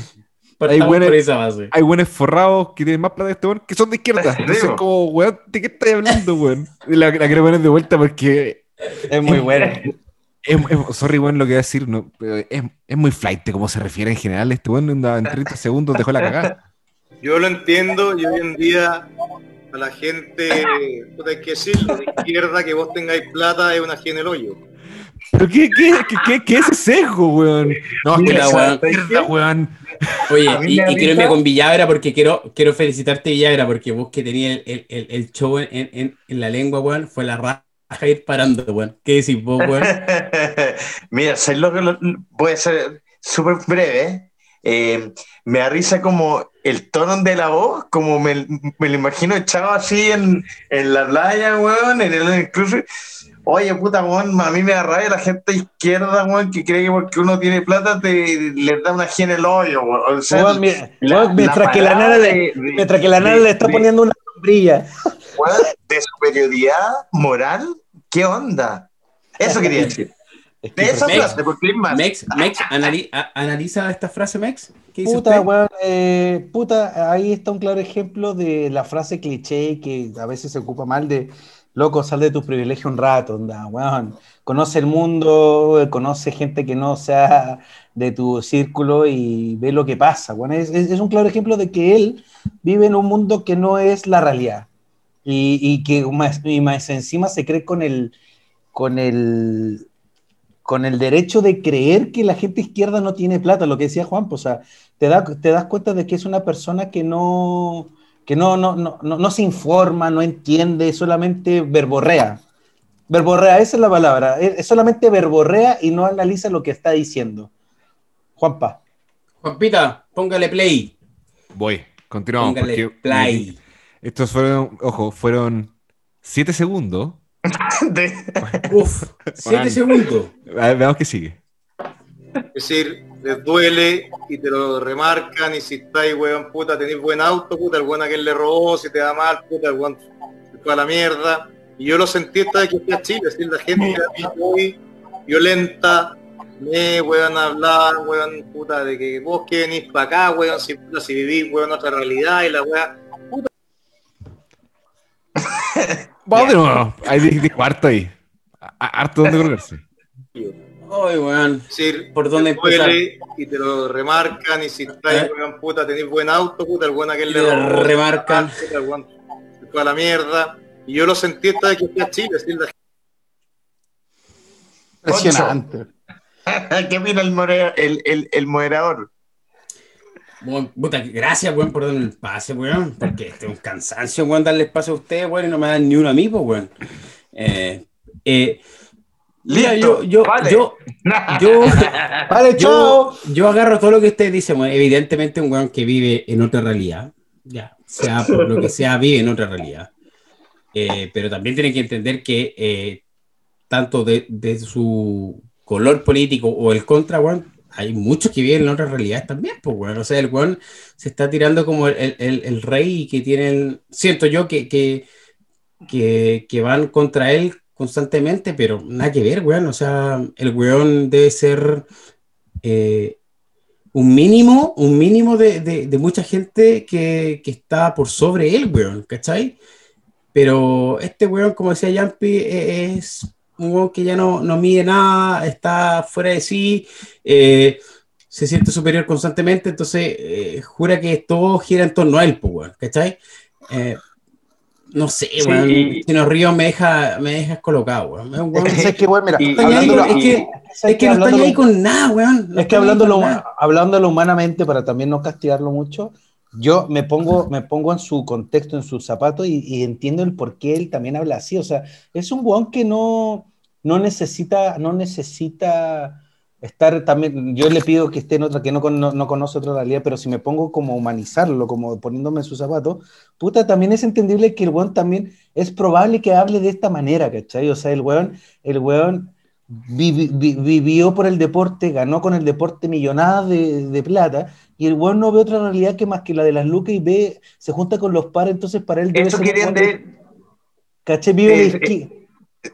hay base. Hay buenos forrados que tienen más plata que este weón que son de izquierda. Entonces, po. como, weón, ¿de qué estás hablando, weón? Y La, la quiero poner de vuelta porque Es muy buena. Es, es- sorry, weón, lo que voy a decir, no, pero es, es muy flight como se refiere en general. Este weón en en 30 segundos dejó la cagada. Yo lo entiendo y hoy en día a la gente, hay que decirlo, de izquierda que vos tengáis plata es una en el hoyo. ¿Pero qué, qué, qué, qué, qué es ese sesgo, weón? No, es que la weón. izquierda, weón. Oye, y, quiero irme con Villagra porque quiero, quiero felicitarte, Villagra, porque vos que tenías el, el, el, el show en, en, en la lengua, weón, fue la raja ir parando, weón. ¿Qué decís vos, weón? Mira, sé lo que lo- voy a ser súper breve. Eh, me da risa como el tono de la voz, como me, me lo imagino echado así en, en la playa, weón, en el incluso. Oye, puta, weón, a mí me da rabia la gente izquierda, weón, que cree que porque uno tiene plata te les da una G en el hoyo, weón. O sea, Weón, mira, la- weón, mientras, la que la nana le, mientras que la nana de- le está de- poniendo una sombrilla. weón, de superioridad moral, ¿qué onda? Eso quería decir. De esa Mex, frase, porque es más. Mex, Mex, anali- a- analiza esta frase, Mex. ¿Qué dice Puta, usted? weón, eh, puta, ahí está un claro ejemplo de la frase cliché que a veces se ocupa mal de loco, sal de tu privilegio un rato, onda, weón. Conoce el mundo, conoce gente que no sea de tu círculo y ve lo que pasa, weón. Es, es- es un claro ejemplo de que él vive en un mundo que no es la realidad y, y que más, y más encima se cree con el, con el, con el derecho de creer que la gente izquierda no tiene plata, lo que decía Juan, pues, o sea, te, da- te das cuenta de que es una persona que no, que no, no, no, no, no se informa, no entiende, solamente verborrea. Verborrea, esa es la palabra, es, es solamente verborrea y no analiza lo que está diciendo. Juanpa, Juanpita, póngale play. Voy, continuamos. Póngale porque play. Estos fueron, ojo, fueron 7 segundos De- Uf, siete Juan. segundos. A ver, veamos qué sigue. Es decir, les duele y te lo remarcan y si estáis, weón, puta, tenéis buen auto, puta, el weón a quien le robó, si te da mal, puta, el weón fue a la mierda. Y yo lo sentí esta vez que fui a Chile, es decir, la gente era muy violenta, me, weón, hablaban, weón, puta, de que vos que venís para acá, weón, si, puta, si vivís, weón, otra realidad y la weá. Vamos de nuevo. Hay di- dijo harto ahí. Harto donde colgarse. Ay, weón. Decir, ¿Por dónde empezar? y te lo remarcan y si estáis, ¿Eh? weón, puta, tenéis buen auto, puta, el weón a quien Y le remarcan. puta, el weón se fue a la mierda. Y yo lo sentí esta vez que fui a Chile, decir, la Impresionante. ¿Qué opina el, more- el, el, el moderador? Weón, puta, gracias, weón, por darme el pase, weón. Porque este es un cansancio, weón, darle espacio a ustedes, weón, y no me dan ni uno a mí, pues, weón. Eh, eh, mira, yo, yo, vale. yo, yo, Vale, chao. yo, yo agarro todo lo que ustedes dicen, weón. Evidentemente, un weón que vive en otra realidad, ya, sea por lo que sea, vive en otra realidad. Eh, pero también tienen que entender que eh, tanto de, de su color político o el contra, weón, hay muchos que viven en otras realidades también, pues, weón. O sea, el weón se está tirando como el, el- el- rey que tienen, siento yo que, que, que, van contra él constantemente, pero nada que ver, weón. O sea, el weón debe ser eh, un mínimo, un mínimo de, de- mucha gente que, que está por sobre él, weón, ¿cachai? Pero este weón, como decía Yampi, eh, es un weón que ya no, no mide nada, está fuera de sí, eh, se siente superior constantemente, entonces eh, jura que todo gira en torno a él, pues, weón, ¿cachai? Eh, no sé, Sí, weón, y- Chino Ríos me deja, me deja colocado, weón. Es que, es que, weón, mira, Y- ahí con- es que, ¿sabes es que no está ahí con nada, weón. No Es que hablándolo, hablándolo humanamente, para también no castigarlo mucho, yo me pongo, me pongo en su contexto, en sus zapatos y, y entiendo el por qué él también habla así. O sea, es un weón que no, no necesita, no necesita estar también. Yo le pido que esté en otra, que no, no, no conoce otra realidad, pero si me pongo como humanizarlo, como poniéndome en sus zapatos, puta, también es entendible que el weón también es probable que hable de esta manera, ¿cachai? O sea, el weón, el weón vivi- vi- vivió por el deporte, ganó con el deporte millonadas de, de plata, y el weón no ve otra realidad que más que la de las lucas y ve, se junta con los pares, entonces para él Eso de-. ¿cachai? Vive, de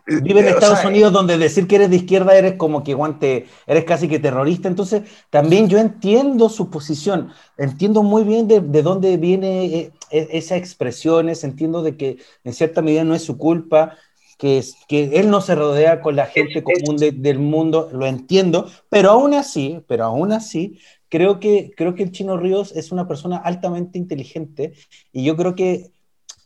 vive en o Estados sea, Unidos donde decir que eres de izquierda eres como que guante, eres casi que terrorista, entonces también yo entiendo su posición, entiendo muy bien de, de dónde viene eh, eh, esas expresiones, entiendo de que en cierta medida no es su culpa, que, es, que él no se rodea con la gente común de- del mundo, lo entiendo, pero aún así, pero aún así, creo que, creo que el Chino Ríos es una persona altamente inteligente. Y yo creo que,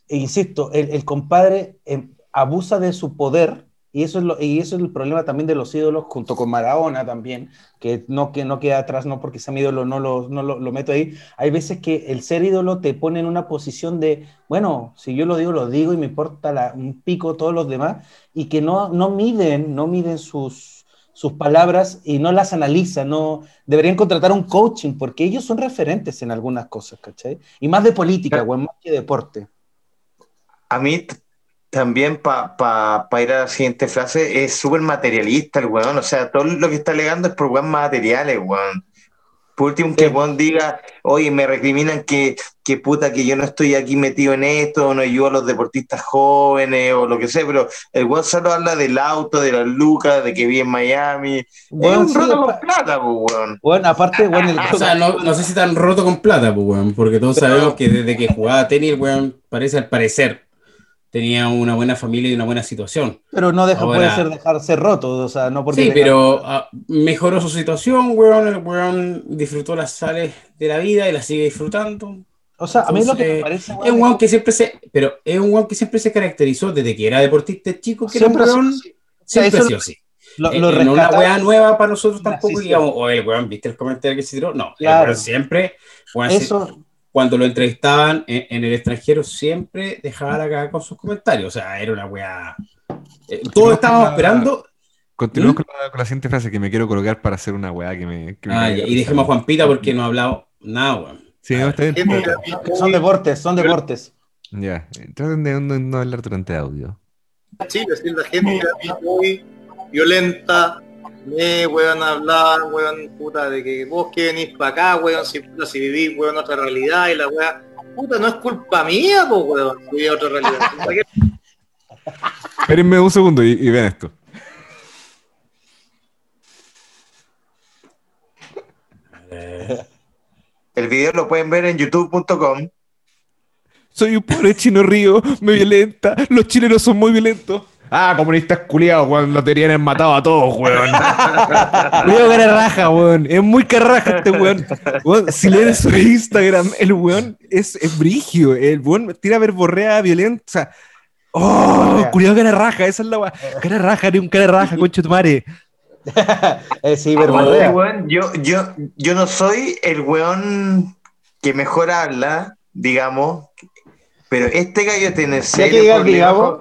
e insisto, el, el compadre eh, abusa de su poder y eso, es lo, y eso es el problema también de los ídolos, junto con Maradona también, que no, que no queda atrás, no porque sea mi ídolo, no, lo, no lo, lo meto ahí. Hay veces que el ser ídolo te pone en una posición de, bueno, si yo lo digo, lo digo y me importa la- un pico todos los demás, y que no, no miden, no miden sus, sus palabras y no las analizan, no, deberían contratar un coaching, porque ellos son referentes en algunas cosas, ¿cachai? Y más de política, güey, más que deporte. A mí también, para pa, pa ir a la siguiente frase, es súper materialista el weón. O sea, todo lo que está alegando es por weón materiales, weón. Por último, que el weón diga, oye, me recriminan que, que puta, que yo no estoy aquí metido en esto, no ayudo a los deportistas jóvenes o lo que sea, pero el weón solo habla del auto, de las lucas, de que vive en Miami. Weón, es un sí, roto con plata, pues, weón. Bueno, aparte, bueno, el, O sea, no, no sé si tan roto con plata, pues, weón, porque todos Pero- sabemos que desde que jugaba tenis, weón, parece al parecer, tenía una buena familia y una buena situación. pero no deja, Ahora- puede ser dejarse roto, o sea, no porque Sí, tenga- pero ah, mejoró su situación, weón, el weón disfrutó las sales de la vida y las sigue disfrutando. O sea, a mí lo que me Entonces, parece, Es weón, un weón que siempre se, pero es un weón que siempre se caracterizó desde que era deportista chico, que Siempre era un weón, así. siempre ha sido así. lo, lo eh, no una weá nueva para nosotros tampoco, sí, sí. digamos, o el weón, ¿viste el comentario que se tiró? No, Claro. el weón siempre, weón, Eso, cuando lo entrevistaban en, en el extranjero, siempre dejaba la cagada con sus comentarios, o sea, era una weá... eh, todos estábamos esperando... Continuamos ¿Mm? con, la, con la siguiente frase que me quiero colocar para hacer una weá que me. que Ah, ya, y dejemos a Juanpita porque no ha hablado nada, weón. Sí, no, está bien. Son deportes, son deportes. Ya, traten de no, no hablar durante audio. Chile, si la gente es muy violenta, me weón hablar, weón, puta, de que vos que venís para acá, weón, si, puta, si vivís, weón, otra realidad y la weá, puta, no es culpa mía, pues, weón, si vivís otra realidad. Espérenme un segundo y, y vean esto. El video lo pueden ver en youtube.com. Soy un pobre chino río, me violenta. Los chilenos son muy violentos. Ah, comunistas culiados, weón. Los deberían matado a todos, weón. Culiado cara raja, weón. Es muy carraja este weón. Weón, Si leen su Instagram, el weón es, es brigio. El weón tira verborrea violenta. O sea, oh, culiado cara raja. Esa es la weón. Cara raja, ni un cara raja, concha tu madre. Eh, sí, Aparte, verborrea. weón, yo, yo, yo no soy el weón que mejor habla, digamos, pero este gallo tiene que serio diga, problema digamos.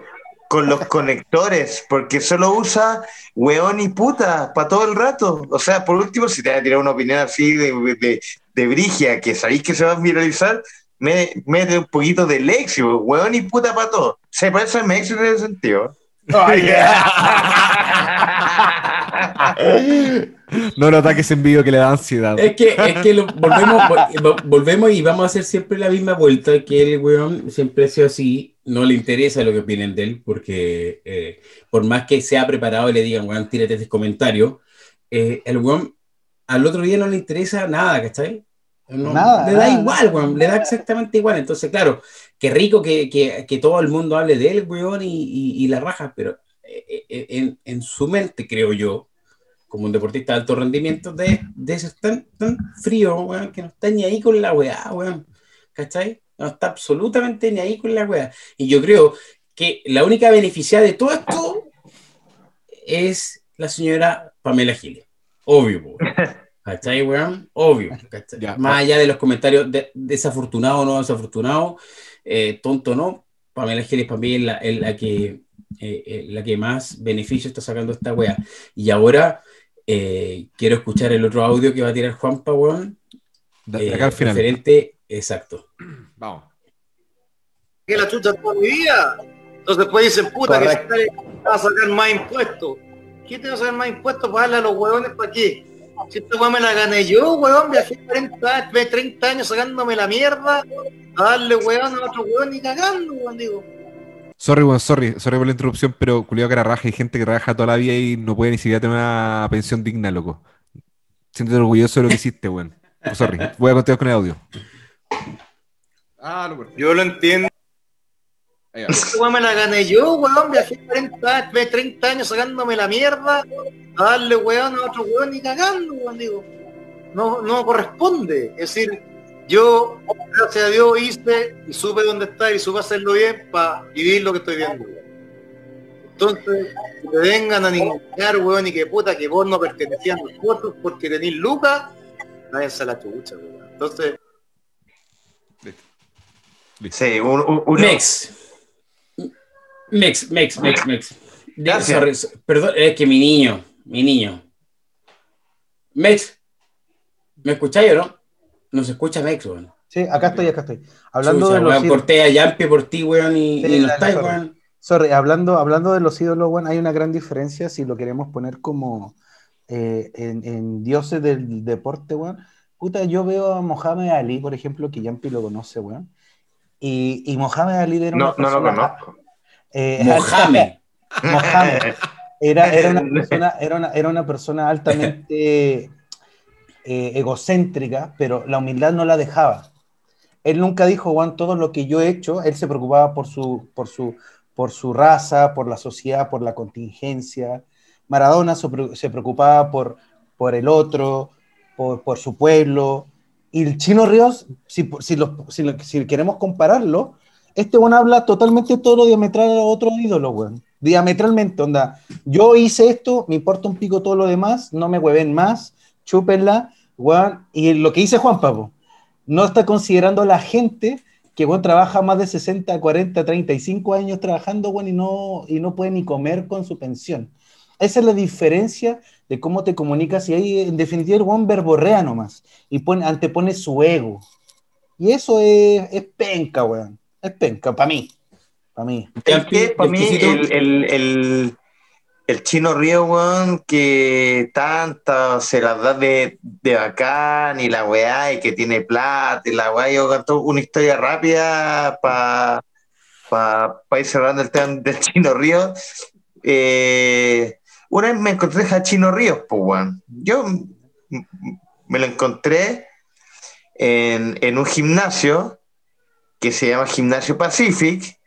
Con, los conectores, porque solo usa weón y puta para todo el rato. O sea, por último, si te vas a tirar una opinión así de, de, de Brigia, que sabéis que se va a viralizar, me- mete un poquito de léxico, weón y puta para todo. Se parece a mi ex en ese sentido. No lo ataques en vivo que le da ansiedad. Es que, es que lo- volvemos, vol- volvemos y vamos a hacer siempre la misma vuelta que el weón siempre ha sido así. No le interesa lo que opinen de él, porque eh, por más que sea preparado y le digan, weón, tírate este comentario, eh, el weón al otro día no le interesa nada, ¿cachai? No, Nada, le da nada, igual, weón, le da exactamente igual. Entonces, claro, qué rico que, que- que todo el mundo hable de él, weón, y, y- y la raja, pero eh, en, en su mente, creo yo, como un deportista de alto rendimiento, de, de ser tan, tan frío, weón, que no está ni ahí con la weá, weón. ¿Cachai? No está absolutamente ni ahí con la weá. Y yo creo que la única beneficiada de todo esto es la señora Pamela Giles. Obvio, weón. ¿Cachai, weón? Obvio. ¿cachai? Ya. Más allá de los comentarios de, desafortunado o no desafortunado, eh, tonto o no, Pamela Giles para mí es la, es la que, eh, eh, la que más beneficio está sacando esta weá. Y ahora eh, quiero escuchar el otro audio que va a tirar Juanpa, weón. De- de acá al final. referente, exacto. Vamos. que la chucha toda mi vida. Entonces después dicen, puta, Correcto. que se va a sacar más impuestos. ¿Quién te va a sacar más impuestos para darle a los huevones para qué? Si esta weá me la gané yo, huevón, viajé 40, 30 años sacándome la mierda, a darle huevón a otro huevón y cagando, huevón, digo. Sorry, weón, sorry, sorry por la interrupción, pero culiado cara raja, hay gente que trabaja toda la vida y no puede ni siquiera tener una pensión digna, loco. Siéntete orgulloso de lo que hiciste, weón. Sorry, voy a continuar con el audio. Ah, no, Yo lo entiendo. Esta me la gané yo, weón, viajé 40, 30 años sacándome la mierda, a darle weón a otro weón y cagando, weón, digo. No, no corresponde. Es decir, yo, gracias a Dios, hice y supe dónde estar y supe hacerlo bien para vivir lo que estoy viendo. Entonces, que te vengan a ningunear, weón, y que puta, que vos no pertenecías a nosotros porque tenés lucas, váyanse a la chucha, weón. Entonces, Sí, un, un- uno- Mex. Mex, Mex, Mex, Mex. Sorry, perdón, es que mi niño, mi niño. Mex, ¿me escucháis o no? No se escucha Mex, weón. Sí, acá estoy, acá estoy. Hablando Chucha, de los weón, ídolos. corté a Yampi por ti, weón, y, Sí, y no dale, estáis, sorry. weón. Sorry, hablando, hablando de los ídolos, bueno, hay una gran diferencia si lo queremos poner como eh, en, en dioses del deporte, weón. Puta, yo veo a Mohamed Ali, por ejemplo, que Yampi lo conoce, weón. Y, y Mohamed Ali era una no, no lo persona- conozco. eh, Mohamed. Mohamed. Era, era, una persona, era, una, era una persona altamente eh, egocéntrica, pero la humildad no la dejaba. Él nunca dijo, Juan, todo lo que yo he hecho, él se preocupaba por su, por su, por su raza, por la sociedad, por la contingencia. Maradona se preocupaba por, por el otro, por, por su pueblo. Y el Chino Ríos, si, si, lo- si lo- si queremos compararlo, este weón habla totalmente todo lo diametral a otro ídolo, weón. Diametralmente, onda. Yo hice esto, me importa un pico todo lo demás, no me hueven más, chúpenla, weón. Y lo que dice Juan Pablo, no está considerando a la gente que, weón, trabaja más de 60, 40, 35 años trabajando, weón, y no, y no puede ni comer con su pensión. Esa es la diferencia de cómo te comunicas y ahí, en definitiva, el weón verborrea nomás y pone, antepone su ego. Y eso es, es penca, weón. Es penca, para mí. para mí. Para mí, el, el, el chino Río, weón, que tanta se las da de, de bacán y la weá, y que tiene plata, y la weá, yo canto una historia rápida para pa, pa ir cerrando el tema del chino Río. Eh, una vez me encontré a Chino Ríos, pues, weón. Yo me lo encontré en, un gimnasio que se llama Gimnasio Pacific,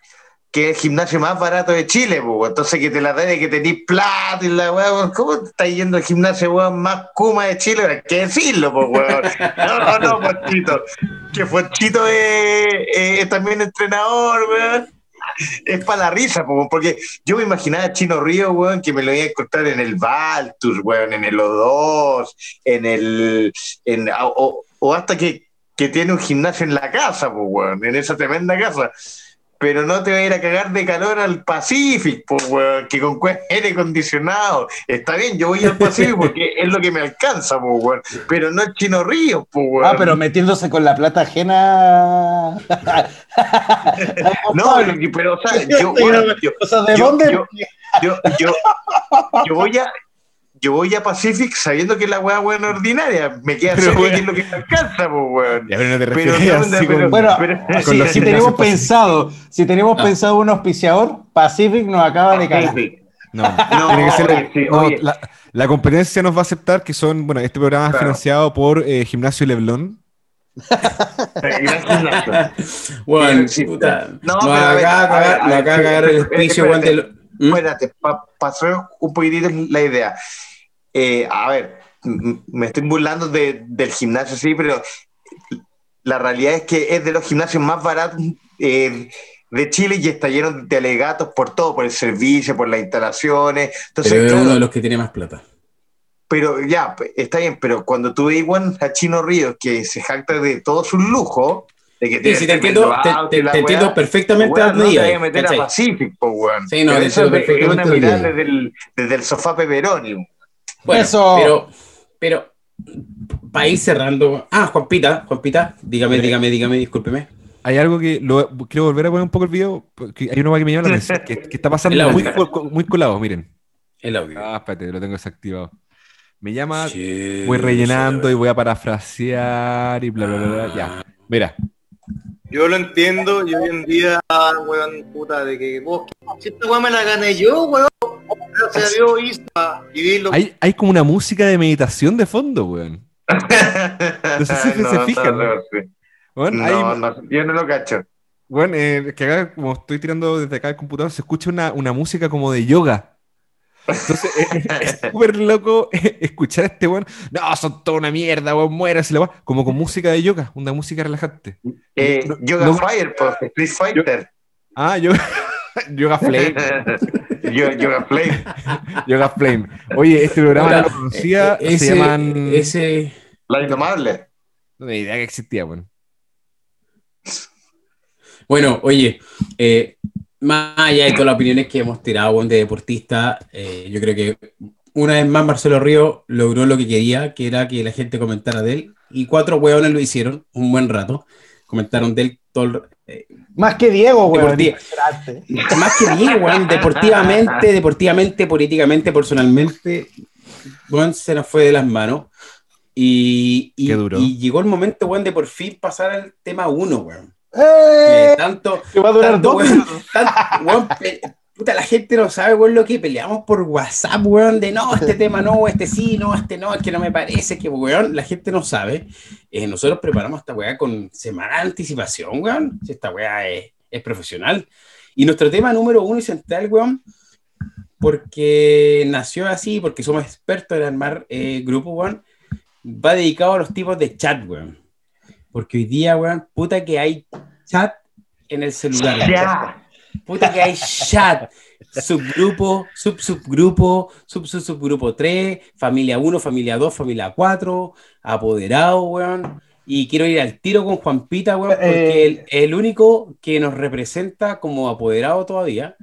que es el gimnasio más barato de Chile, pues, entonces que te la da de que tenés plata y la weón. ¿cómo te estás yendo al gimnasio weón, más kuma de Chile? Hay que decirlo, pues, weón. No, no, pues, Chito. Que fue Chito eh, eh, también entrenador, weón. Es para la risa, po, porque yo me imaginaba a Chino Río, weón, que me lo iba a encontrar en el Baltus, weón, en el O2, en el. En, o, o hasta que, que tiene un gimnasio en la casa, pues, weón, en esa tremenda casa. Pero no te va a ir a cagar de calor al Pacific, weón, que con aire acondicionado. Está bien, yo voy al Pacific porque es lo que me alcanza, weón. Pero no el Chino Río, pues, weón. Ah, pero metiéndose con la plata ajena. No, pero, o sea, yo, weón, yo- O sea, ¿de yo- dónde? yo- yo, yo, yo voy a yo voy a Pacific sabiendo que es la weá buena ordinaria. Me queda Pero, cerca que es lo que me alcanza, pues, weón. Ya, pero no te Pero refieres no, así pero- con- Bueno, pero- con si, tenemos pensado, si tenemos Ah. pensado un auspiciador, Pacific nos acaba de cagar. Pacific. No, No, tiene que ser oye, sí, no, oye. la, la competencia nos va a aceptar que son, bueno, este programa es financiado por eh, Gimnasio Leblon. Bien, sí. puta. No, nos acaba de cagar- el auspicio, espérate. ¿Mm? Hacer un poquitito la idea. Eh, a ver, me estoy burlando de- del gimnasio, sí, pero la realidad es que es de los gimnasios más baratos eh, de Chile y está lleno de alegatos por todo, por el servicio, por las instalaciones. Entonces, Pero es claro, uno de los que tiene más plata. pero ya, está bien, pero cuando tú igual a Chino Ríos que se jacta de todos sus lujos, de que Sí, sí, te entiendo, te, te- te entiendo weá, perfectamente a dónde no te a meter a ¿cachai? Pacific, po, weón. Sí, no, Pero eso es es una mirada desde el, desde el sofá pepperoni. Bueno, Eso. pero, pero, para ir cerrando. Ah, Juanpita, Juanpita, dígame, dígame, dígame, discúlpeme. Hay algo que lo, quiero volver a poner un poco el video, porque hay uno que me llama la atención, que, que está pasando muy, co- muy colado, miren. El audio. Ah, espérate, lo tengo desactivado. Me llama, Sí, voy rellenando sí, y voy a parafrasear y bla, bla, bla, bla. Ya, mira. Yo lo entiendo y hoy en día, weón, puta, de que vos, si esta weón me la gané yo, weón, gracias a Dios hice y vi lo Hay, hay como una música de meditación de fondo, weón. No sé si se fijan, ¿no? Weón, hay- No, no, yo no lo cacho. Bueno, eh, que acá, como estoy tirando desde acá el computador, se escucha una, una música como de yoga. Entonces, eh, es súper loco eh, escuchar a este weón. No, son toda una mierda, weón, muérase la weón. Como con música de yoga, una música relajante. Eh, No- Yoga no- Fire, pues, Street Fighter. Ah, yoga, yoga flame. Yo- Yoga Flame. Yoga flame. Oye, este programa no lo conocía, eh, se llaman. Ese, La Indomable. No tenía idea que existía, weón. bueno, oye, eh, más allá de todas las opiniones que hemos tirado de deportista, eh, yo creo que una vez más Marcelo Río logró lo que quería, que era que la gente comentara de él, y cuatro hueones lo hicieron un buen rato. Comentaron de él todo el- eh, Más que Diego, weón. Más que bien, weón, deportivamente, deportivamente, políticamente, personalmente, weón, se nos fue de las manos. Y, y- Qué duro. y llegó el momento, weón, de por fin pasar al tema uno, weón. ¡Eh! Eh, tanto, Que va a durar tanto, dos weón, minutos. tan- weón, pe- puta, la gente no sabe, weón, lo que peleamos por WhatsApp, weón, de no, este tema no, este sí, no, este no, es que no me parece, que, weón, la gente no sabe. Eh, nosotros preparamos esta weá con semana de anticipación, weón. Si esta weá es, es profesional. Y nuestro tema número uno y central, weón, porque nació así, porque somos expertos en armar eh, grupo, weón, va dedicado a los tipos de chat, weón. Porque hoy día, weón, puta que hay chat en el celular. Ya. Puta que hay chat. Subgrupo, sub subgrupo, sub sub subgrupo 3, familia 1, familia 2, familia 4, apoderado, weón. Y quiero ir al tiro con Juan Pita, weón, porque Eh. el, el único que nos representa como apoderado todavía,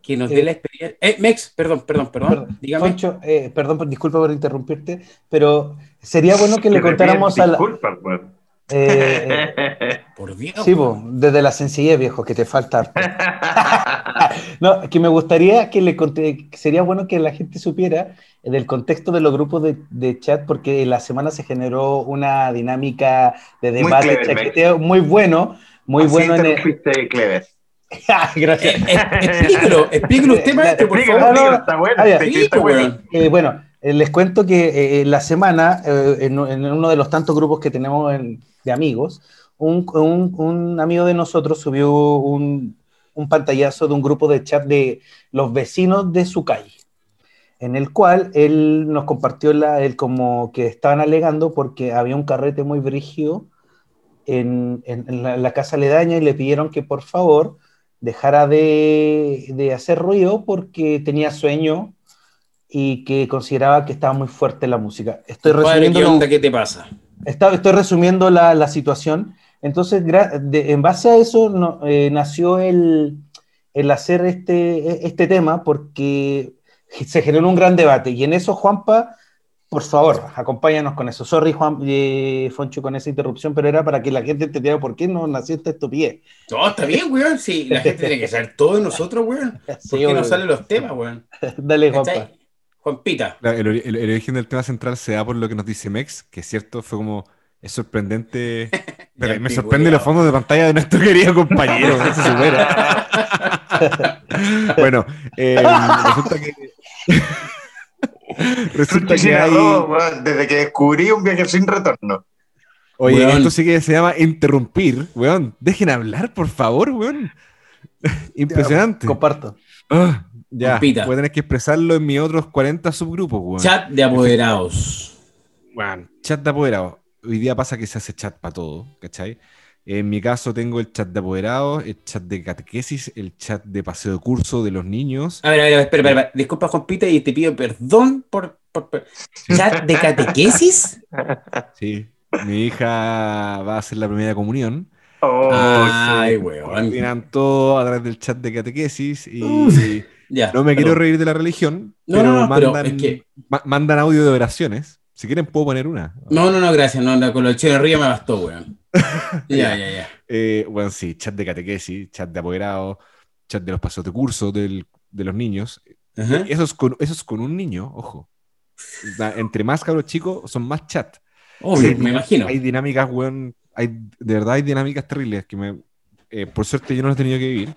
que nos dé Eh. la experiencia. Eh, Mex, perdón, perdón, perdón. Perdón, dígame. Foncho, eh, perdón, por- disculpa por interrumpirte, pero sería bueno que le contáramos a la, Disculpas, weón. Eh, Por Dios. Sí, po, desde la sencillez, viejo, que te falta no, que me gustaría que le conté, que sería bueno que la gente supiera del contexto de los grupos de, de chat, porque en la semana se generó una dinámica de Muy debate, clever, chaqueteo muy bueno, muy Así bueno en el... Clever. Gracias. Eh, explíquelo, explíquelo usted, maestro, por Explíquelo, favor. no, no, explíquelo, está bueno. ah, ya. está- Sí, está bueno. weón. Eh, bueno, eh, les cuento que eh, la semana, eh, en, en uno de los tantos grupos que tenemos en- de amigos, un, un- un amigo de nosotros subió un, un pantallazo de un grupo de chat de los vecinos de su calle, en el cual él nos compartió la, el como que estaban alegando porque había un carrete muy brígido en, en- en la, la casa aledaña y le pidieron que por favor dejara de, de hacer ruido porque tenía sueño y que consideraba que estaba muy fuerte la música. Estoy Padre, resumiendo, ¿qué onda? ¿Qué te pasa? Está- estoy resumiendo la, la situación. Entonces, de- en base a eso no- eh, nació el, el hacer este, este tema porque se generó un gran debate. Y en eso, Juanpa, por favor, acompáñanos con eso. Sorry, Juan, eh, Foncho, con esa interrupción, pero era para que la gente entendiera por qué no nació esta estupidez. No, está bien, weón. Sí, la gente tiene que saber todo de nosotros, weón. ¿Por Sí, qué no salen los temas, weón? Dale, Juanpa. El, ori- el- el origen del tema central se da por lo que nos dice Mex, que es cierto, fue como, es sorprendente, pero me sorprende los fondos de pantalla de nuestro querido compañero, eso se supera. bueno, eh, resulta que... resulta que hay... Desde que descubrí un viaje sin retorno. Oye, Weón. esto sí que se llama interrumpir, weón. Dejen hablar, por favor, weón. Impresionante. Comparto. Ah, ya, Compita. voy a tener que expresarlo en mis otros 40 subgrupos, weón. Chat de apoderados. Weón, chat de apoderados. Hoy día pasa que se hace chat para todo, ¿cachai? En mi caso tengo el chat de apoderados, el chat de catequesis, el chat de paseo de curso de los niños. A ver, a ver, espera, espera, espera. Disculpa, Juanpita, y te pido perdón por. por- por- ¿Chat de catequesis? Sí. Mi hija va a hacer la primera comunión. Oh, Ay, weón. Coordinan todo a través del chat de catequesis y Ya. no me quiero perdón. reír de la religión, No, pero, no, no, pero mandan, es que- ma- mandan audio de oraciones. Si quieren puedo poner una. No, no, no, gracias. No, no, con los chinos río me bastó, weón. Ya, ya, ya. Eh, bueno, sí, chat de catequesis, chat de apoderados, chat de los pasos de curso del- de los niños. Ajá. Eso es, con, eso es con un niño, ojo. Entre más cabros chicos, son más chat. Obvio, Hay me imagino. Hay dinámicas, weón. Hay, de verdad hay dinámicas terribles que me. eh, por suerte yo no las he tenido que vivir.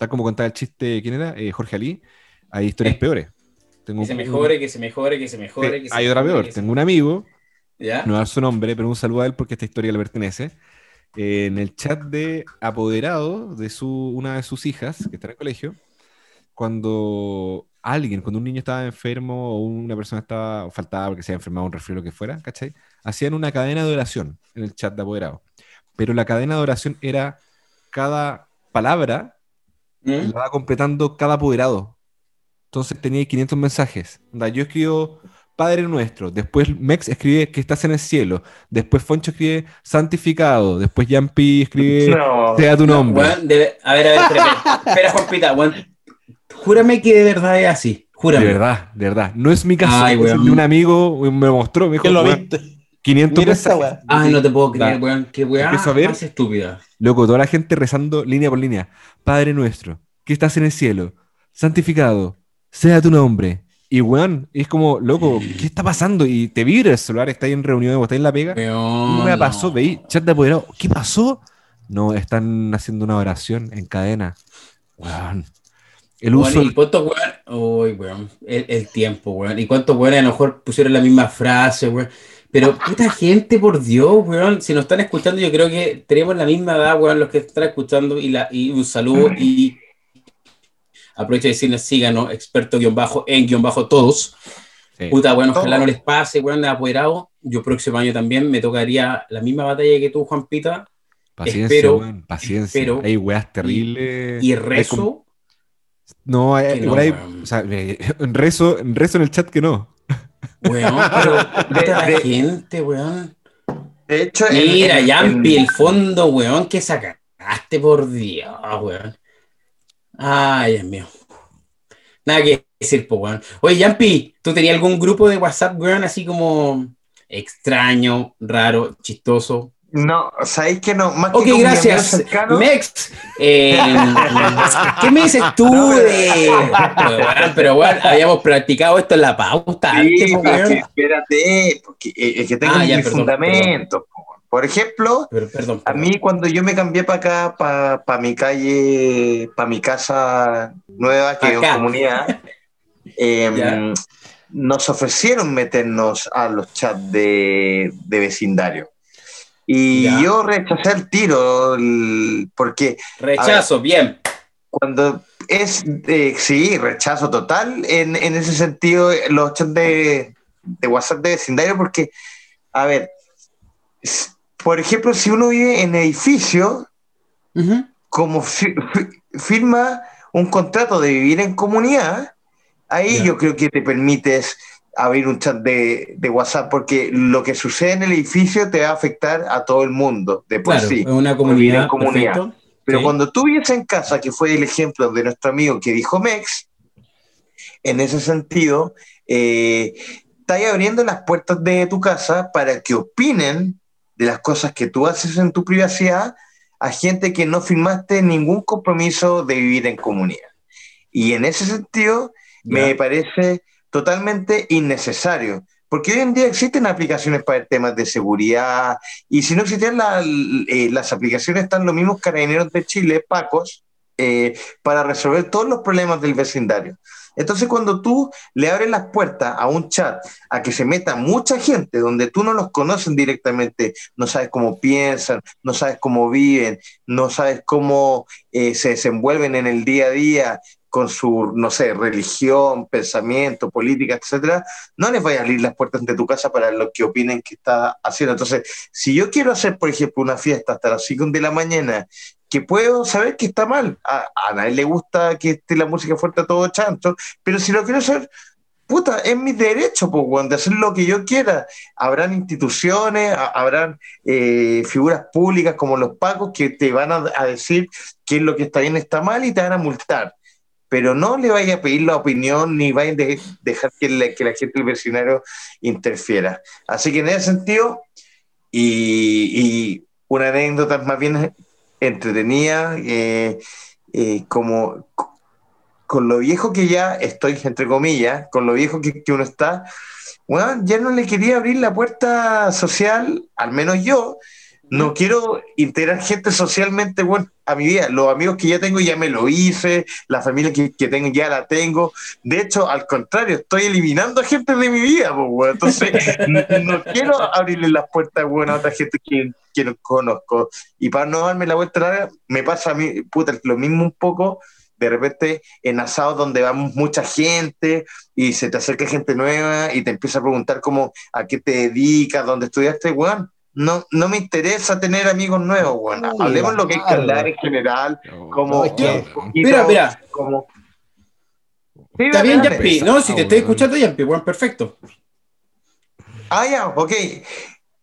Tal como contaba el chiste, ¿quién era? Eh, Jorge Ali. Hay historias peores. Tengo Que se un- mejore, que se mejore, que se mejore. que se hay otra mejore, peor. se- Tengo un amigo, ¿Ya? no voy a dar su nombre, pero un saludo a él porque esta historia le pertenece. Eh, en el chat de apoderado de su, una de sus hijas, que está en el colegio, cuando alguien, cuando un niño estaba enfermo o una persona estaba, o faltaba porque se había enfermado un resfriado, lo que fuera, ¿cachai? Hacían una cadena de oración en el chat de apoderado. Pero la cadena de oración era cada palabra ¿Mm? la va completando cada apoderado. Entonces tenía 500 mensajes. Yo escribo Padre Nuestro, después Mex escribe que estás en el cielo, después Foncho escribe santificado, después Yampi escribe No. sea tu nombre. A ver, a ver, espera, espera, espera, Juanpita, weón. Júrame que de verdad es así. Júrame. de verdad, de verdad. No es mi caso, Ay, es de un amigo me mostró, me dijo, ¿Quién lo "Weón, viste? 500 Mira mensajes. Ay, no te puedo creer, weón. Qué weá Empiezo a ver. más estúpida. Loco, toda la gente rezando línea por línea. Padre nuestro, que estás en el cielo, santificado, sea tu nombre. Y weón, es como, loco, ¿qué está pasando? Y te vibra el celular, está ahí en reunión está en la pega. Weón, ¿Qué me no. pasó? Veí, chat de apoderado. ¿Qué pasó? No, están haciendo una oración en cadena. Weón. El uso. ¿Y cuántos weón? Uy, weón. El, el tiempo, weón. ¿Y cuántos weón a lo mejor pusieron la misma frase, weón? Pero puta gente, por Dios, weón. Si nos están escuchando, yo creo que tenemos la misma edad, weón, los que están escuchando. Y, la, y un saludo. Y aprovecho de decirles, síganos, experto guion bajo, en guion bajo todos. Sí. Puta, bueno, ojalá no les pase, weón, de apoderado. Yo próximo año también me tocaría la misma batalla que tú, Juanpita. Paciencia, espero- weón, paciencia. espero- hay weas terribles. Y rezo. No, hay, no, igual hay- o sea, rezo, rezo en el chat que no. Weón, pero la de- gente, weón. De hecho, Mira, en- Yampi, en- el fondo, weón, que sacaste, por Dios, weón. Ay, Dios mío. Nada que decir, po, weón. Oye, Yampi, ¿tú tenías algún grupo de WhatsApp, weón, así como extraño, raro, chistoso, No, ¿sabéis que no? Más que Ok, gracias. cercano, Mex, eh, ¿qué me dices tú de.? Pero, bueno, habíamos practicado esto en la pauta antes, Sí, po, pero es que weón. espérate, porque eh, es que tengo Ah, mis fundamentos. po. Por ejemplo, Pero, perdón. a mí cuando yo me cambié para acá, para mi calle, para mi casa nueva, que es Acá. comunidad, eh, Ya. nos ofrecieron meternos a los chats de, de vecindario. Y Ya. yo rechacé el tiro, el- porque Rechazo, bien. cuando es, eh, sí, rechazo total en, en ese sentido los chats de, de WhatsApp de vecindario, porque, a ver, por ejemplo, si uno vive en edificio, como fi- fi- firma un contrato de vivir en comunidad, ahí yo creo que te permites abrir un chat de, de WhatsApp, porque lo que sucede en el edificio te va a afectar a todo el mundo, de por Claro, sí. es una comunidad. comunidad. perfecto. Pero Sí. cuando tú vives en casa, que fue el ejemplo de nuestro amigo que dijo Mex, en ese sentido, eh, estás abriendo las puertas de tu casa para que opinen de las cosas que tú haces en tu privacidad a gente que no firmaste ningún compromiso de vivir en comunidad. Y en ese sentido, me Ya. parece totalmente innecesario. Porque hoy en día existen aplicaciones para temas de seguridad y si no existieran la- eh, las aplicaciones están los mismos carabineros de Chile, Pacos, eh, para resolver todos los problemas del vecindario. Entonces cuando tú le abres las puertas a un chat, a que se meta mucha gente donde tú no los conoces directamente, no sabes cómo piensan, no sabes cómo viven, no sabes cómo eh, se desenvuelven en el día a día, con su, no sé, religión, pensamiento, política, etcétera, no les vayas a abrir las puertas de tu casa para lo que opinen que está haciendo. Entonces, si yo quiero hacer, por ejemplo, una fiesta hasta las 5 de la mañana, que puedo saber que está mal, a, a nadie le gusta que esté la música fuerte a todo chanto, pero si lo quiero hacer, puta, es mi derecho, pues, de hacer lo que yo quiera. Habrán instituciones, habrán eh, figuras públicas como los pacos que te van a, a decir qué es lo que está bien, está mal y te van a multar pero no le vaya a pedir la opinión ni vaya a de- dejar que la, gente del interfiera. Así que en ese sentido, y, y una anécdota más bien entretenida, eh, eh, como con lo viejo que ya estoy, entre comillas, con lo viejo que, que uno está, bueno, ya no le quería abrir la puerta social, al menos yo, no quiero integrar gente socialmente bueno, a mi vida. Los amigos que ya tengo ya me lo hice, la familia que, que tengo ya la tengo. De hecho, al contrario, estoy eliminando a gente de mi vida. pues, bueno. Entonces, no, no quiero abrirle las puertas bueno, a otra gente que, que no conozco. Y para no darme la vuelta larga, me pasa a mí, puta, lo mismo un poco. De repente en asados donde vamos mucha gente y se te acerca gente nueva y te empieza a preguntar cómo, a qué te dedicas, dónde estudiaste, weón no, no me interesa tener amigos nuevos, bueno. Uy, Hablemos lo que hay que Bastardo. hablar en general, como es que- poquito, Mira, mira. como- Sí, Está bien. Yampi. No, si te Ah, estoy escuchando, Yampi, bueno, perfecto. Ah, ya, ok.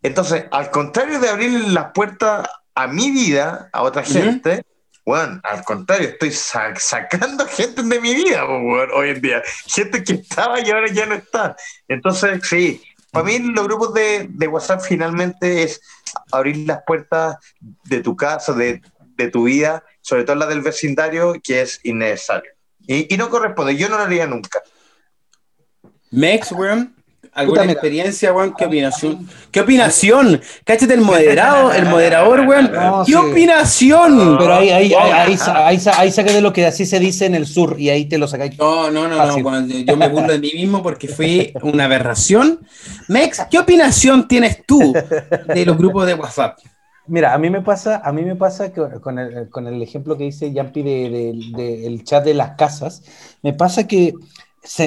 Entonces, al contrario de abrir las puertas a mi vida, a otra gente, bueno, al contrario, estoy sa- sacando gente de mi vida, weón, hoy en día. Gente que estaba y ahora ya no está. Entonces, sí, para mí los grupos de, WhatsApp finalmente es abrir las puertas de tu casa, de, de tu vida, sobre todo la del vecindario, que es innecesario. Y, no corresponde, yo no lo haría nunca. Mex, weón. ¿Alguna Puta, experiencia, weón? ¿Qué opinación? ¿Qué opinación? Cáchate el moderado, el moderador, weón. No, ¿Qué sí. opinación? Pero ahí, ahí, ahí, ahí, ahí, sa- ahí saca de lo que así se dice en el sur y ahí te lo sacáis. No, no, no, no. Fácil. yo me burlo de mí mismo porque fui una aberración. Mex, ¿qué opinación tienes tú de los grupos de WhatsApp? Mira, a mí me pasa, a mí me pasa que con el, con el ejemplo que dice Yampi de, de- de chat de las casas, me pasa que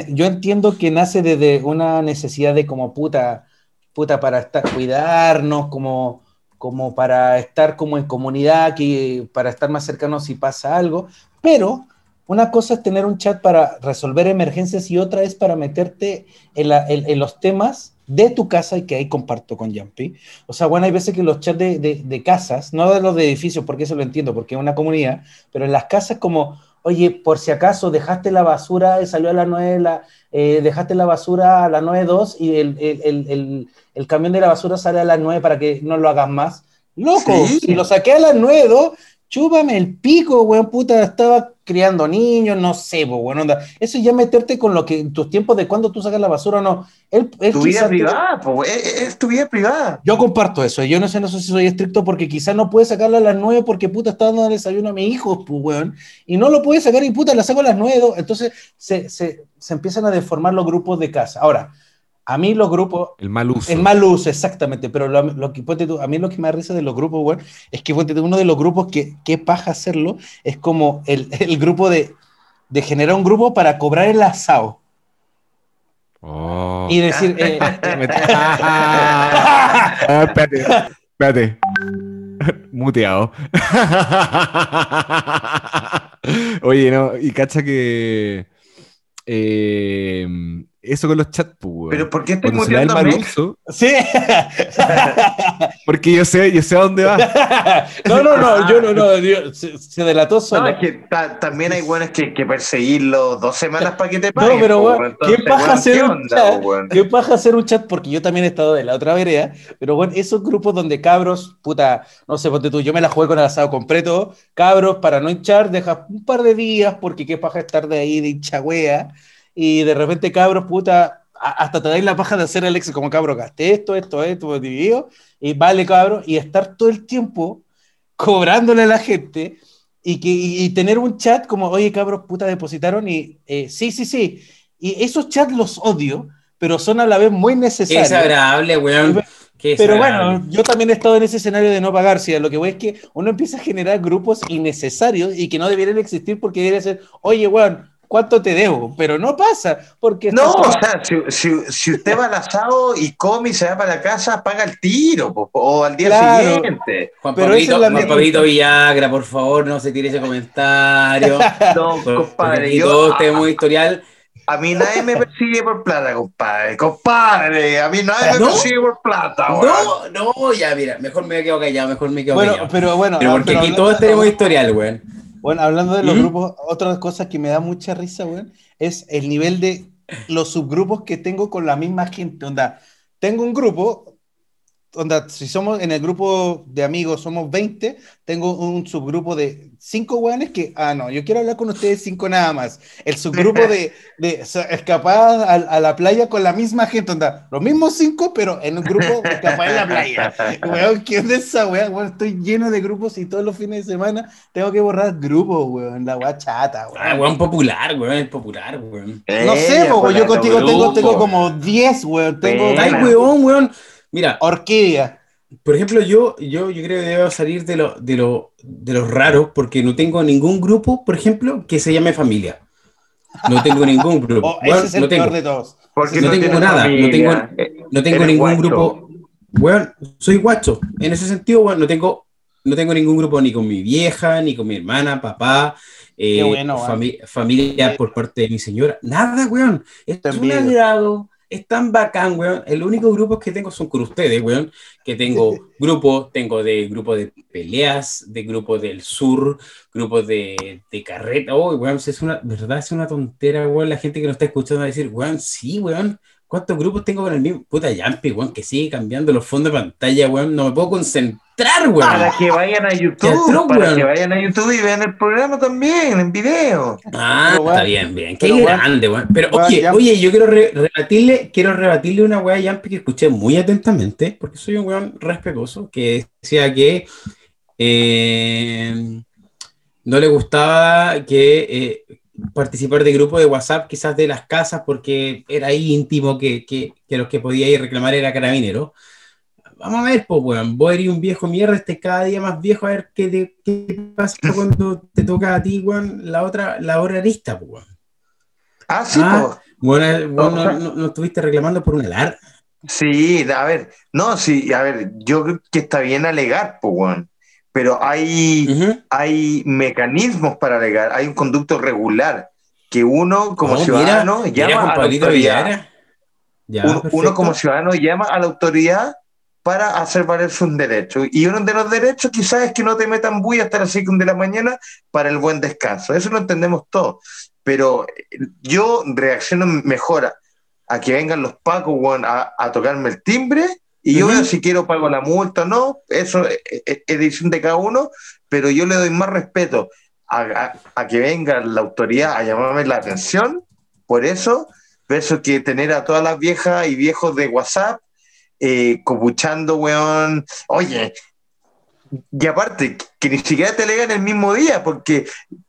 yo entiendo que nace desde una necesidad de como puta, puta para estar, cuidarnos, como, como para estar como en comunidad, que, para estar más cercanos si pasa algo, pero una cosa es tener un chat para resolver emergencias y otra es para meterte en, la- en los temas de tu casa y que ahí comparto con Yampi. O sea, bueno, hay veces que los chats de, de- de casas, no de los de edificios, porque eso lo entiendo, porque es una comunidad, pero en las casas como, oye, por si acaso dejaste la basura, salió a las 9, la, eh, dejaste la basura a las 9.02 y el, el, el, el, camión de la basura sale a las 9 para que no lo hagas más. Loco, Sí. si lo saqué a las 9, dos, chúpame el pico, weón, puta, estaba criando niños, no sé, weón, onda. Eso ya meterte con lo que en tus tiempos de cuando tú sacas la basura o no. Él, él Tu vida privada, po, es, es tu vida privada. Yo comparto eso, yo no sé, no sé si soy estricto porque quizás no puede sacarla a las 9 porque puta está dando desayuno a mis hijos, pues, weón, y no lo puede sacar y puta la saco a las 9, dos. entonces se, se, se empiezan a deformar los grupos de casa. Ahora, a mí los grupos, El mal uso. el mal uso, exactamente, pero lo, lo que, ponte tú, a mí lo que me da risa de los grupos, weón, es que ponte tú, uno de los grupos que, que paja hacerlo es como el, el grupo de, de generar un grupo para cobrar el asado Oh. y decir, eh, Ah, espérate, espérate. Muteado. Oye, no, y cacha que eh, eso con los chats, pues, weón. Pero ¿por qué estoy Cuando se le da el mal muteándome? uso, sí. porque yo sé, yo sé a dónde va. no, no, no, yo no, no, yo- se, se delató solo. No, es que ta- también hay buenos que, que perseguirlos dos semanas para que te No, paguen. pero po, weón, entonces, ¿qué paja hacer ¿qué un onda, chat? weón? ¿Qué paja hacer un chat? Porque yo también he estado de la otra vereda, pero bueno, esos grupos donde cabros, puta, no sé, ponte tú, yo me la jugué con el asado completo, cabros, para no hinchar, dejas un par de días, porque qué paja estar de ahí de hinchagüea, y de repente cabros, puta, hasta te dais la paja de hacer el ex como cabro, gasté esto, esto, esto, dividido, y vale cabro, y estar todo el tiempo cobrándole a la gente y, que, y, y tener un chat como, oye cabros, puta, depositaron y eh, sí, sí, sí. Y esos chats los odio, pero son a la vez muy necesarios. desagradable, weón. Qué Pero bueno, yo también he estado en ese escenario de no pagar. Si lo que voy es que uno empieza a generar grupos innecesarios y que no deberían existir porque debería ser, oye, weón, ¿cuánto te debo? Pero no pasa, porque No, o sea, si, si- si usted va al asado y come y se va para la casa, paga el tiro, po, o al día Claro. siguiente. Juan pero Pablito, es Juan Villagra, por favor, no se tire ese comentario. No, compadre, aquí yo, todos tenemos historial. a mí nadie me persigue por plata, compadre. Compadre, a mí nadie me ¿No? persigue por plata, weón. No, no, ya, mira, mejor me quedo callado, mejor me quedo Bueno, callado. pero bueno, Pero ah, porque pero aquí hablando todos tenemos historial, weón. Bueno, hablando de los ¿Mm? grupos, otra cosa que me da mucha risa, weón, es el nivel de los subgrupos que tengo con la misma gente. Onda, tengo un grupo, onda, si somos en el grupo de amigos somos 20, tengo un subgrupo de 5 weones que, ah, no, yo quiero hablar con ustedes 5 nada más. El subgrupo de, de escapadas a, a la playa con la misma gente, onda, los mismos 5, pero en un grupo de escapadas en la playa. Weón, ¿qué onda esa? Weón, estoy lleno de grupos y todos los fines de semana tengo que borrar grupos, weón. La weá chata, weón. Ah, weón popular, weón, es popular, weón. No sé, con yo contigo tengo, tengo como 10, weón. Tengo. Ay, weón, weón. Mira, Orquídea. por ejemplo, yo, yo, yo creo que debo salir de lo, de lo, de los raros porque no tengo ningún grupo, por ejemplo, que se llame familia. No tengo ningún grupo. Oh, ese es el no tengo. peor de todos. Porque No tengo tienes nada, no familia. No tengo Eres ningún guacho. grupo. Weón, soy guacho. En ese sentido, weón, no tengo, no tengo ningún grupo ni con mi vieja, ni con mi hermana, papá, eh, Qué bueno, fami- familia por parte de mi señora. Nada, weón. Es un agrado. Es tan bacán, weón. El único grupo que tengo son con ustedes, weón. Que tengo grupos, tengo de grupo de peleas, de grupo del sur, grupos de, de carreta. Oh, weón, es una, verdad, es una tontera, weón. La gente que nos está escuchando va a decir, weón, sí, weón. ¿Cuántos grupos tengo con el mismo? Puta Yampi, weón, que sigue cambiando los fondos de pantalla, weón. No me puedo concentrar, weón. Para que vayan a YouTube, atroz, para weón. que vayan a YouTube y vean el programa también, en video. Ah, Pero, está bien, bien. Qué pero, grande, weón. Pero weón, oye, ya- oye, yo quiero re- rebatirle, quiero rebatirle una weá a Yampi que escuché muy atentamente, porque soy un weón respetuoso, que decía que eh, no le gustaba que eh, participar de grupos de WhatsApp, quizás de las casas, porque era íntimo que, que, que los que podía ir a reclamar era carabinero. Vamos a ver, pues, weón, vos eres un viejo mierda, este cada día más viejo, a ver qué, te- qué pasa cuando te toca a ti, weón, la otra, la hora arista, pues, weón. Ah, sí, Ah. pues. Bueno, vos no, no- no estuviste reclamando por una alarma. Sí, a ver, no, sí, a ver, yo creo que está bien alegar, pues, weón. Pero hay, hay mecanismos para alegar, hay un conducto regular que uno como ciudadano mira, llama a la autoridad. Ya, uno, como ciudadano llama a la autoridad para hacer valer sus derechos. Y uno de los derechos quizás es que no te metan bulla hasta las 5 de la mañana para el buen descanso. Eso lo entendemos todos. Pero eh, yo reacciono mejor a, que vengan los pacos a, a tocarme el timbre Y yo veo si quiero pago la multa o no, eso es, es- es decisión de cada uno, pero yo le doy más respeto a, a- a que venga la autoridad a llamarme la atención por eso, versus que tener a todas las viejas y viejos de WhatsApp eh, copuchando, weón. Oye, y aparte, que ni siquiera te legan el mismo día, porque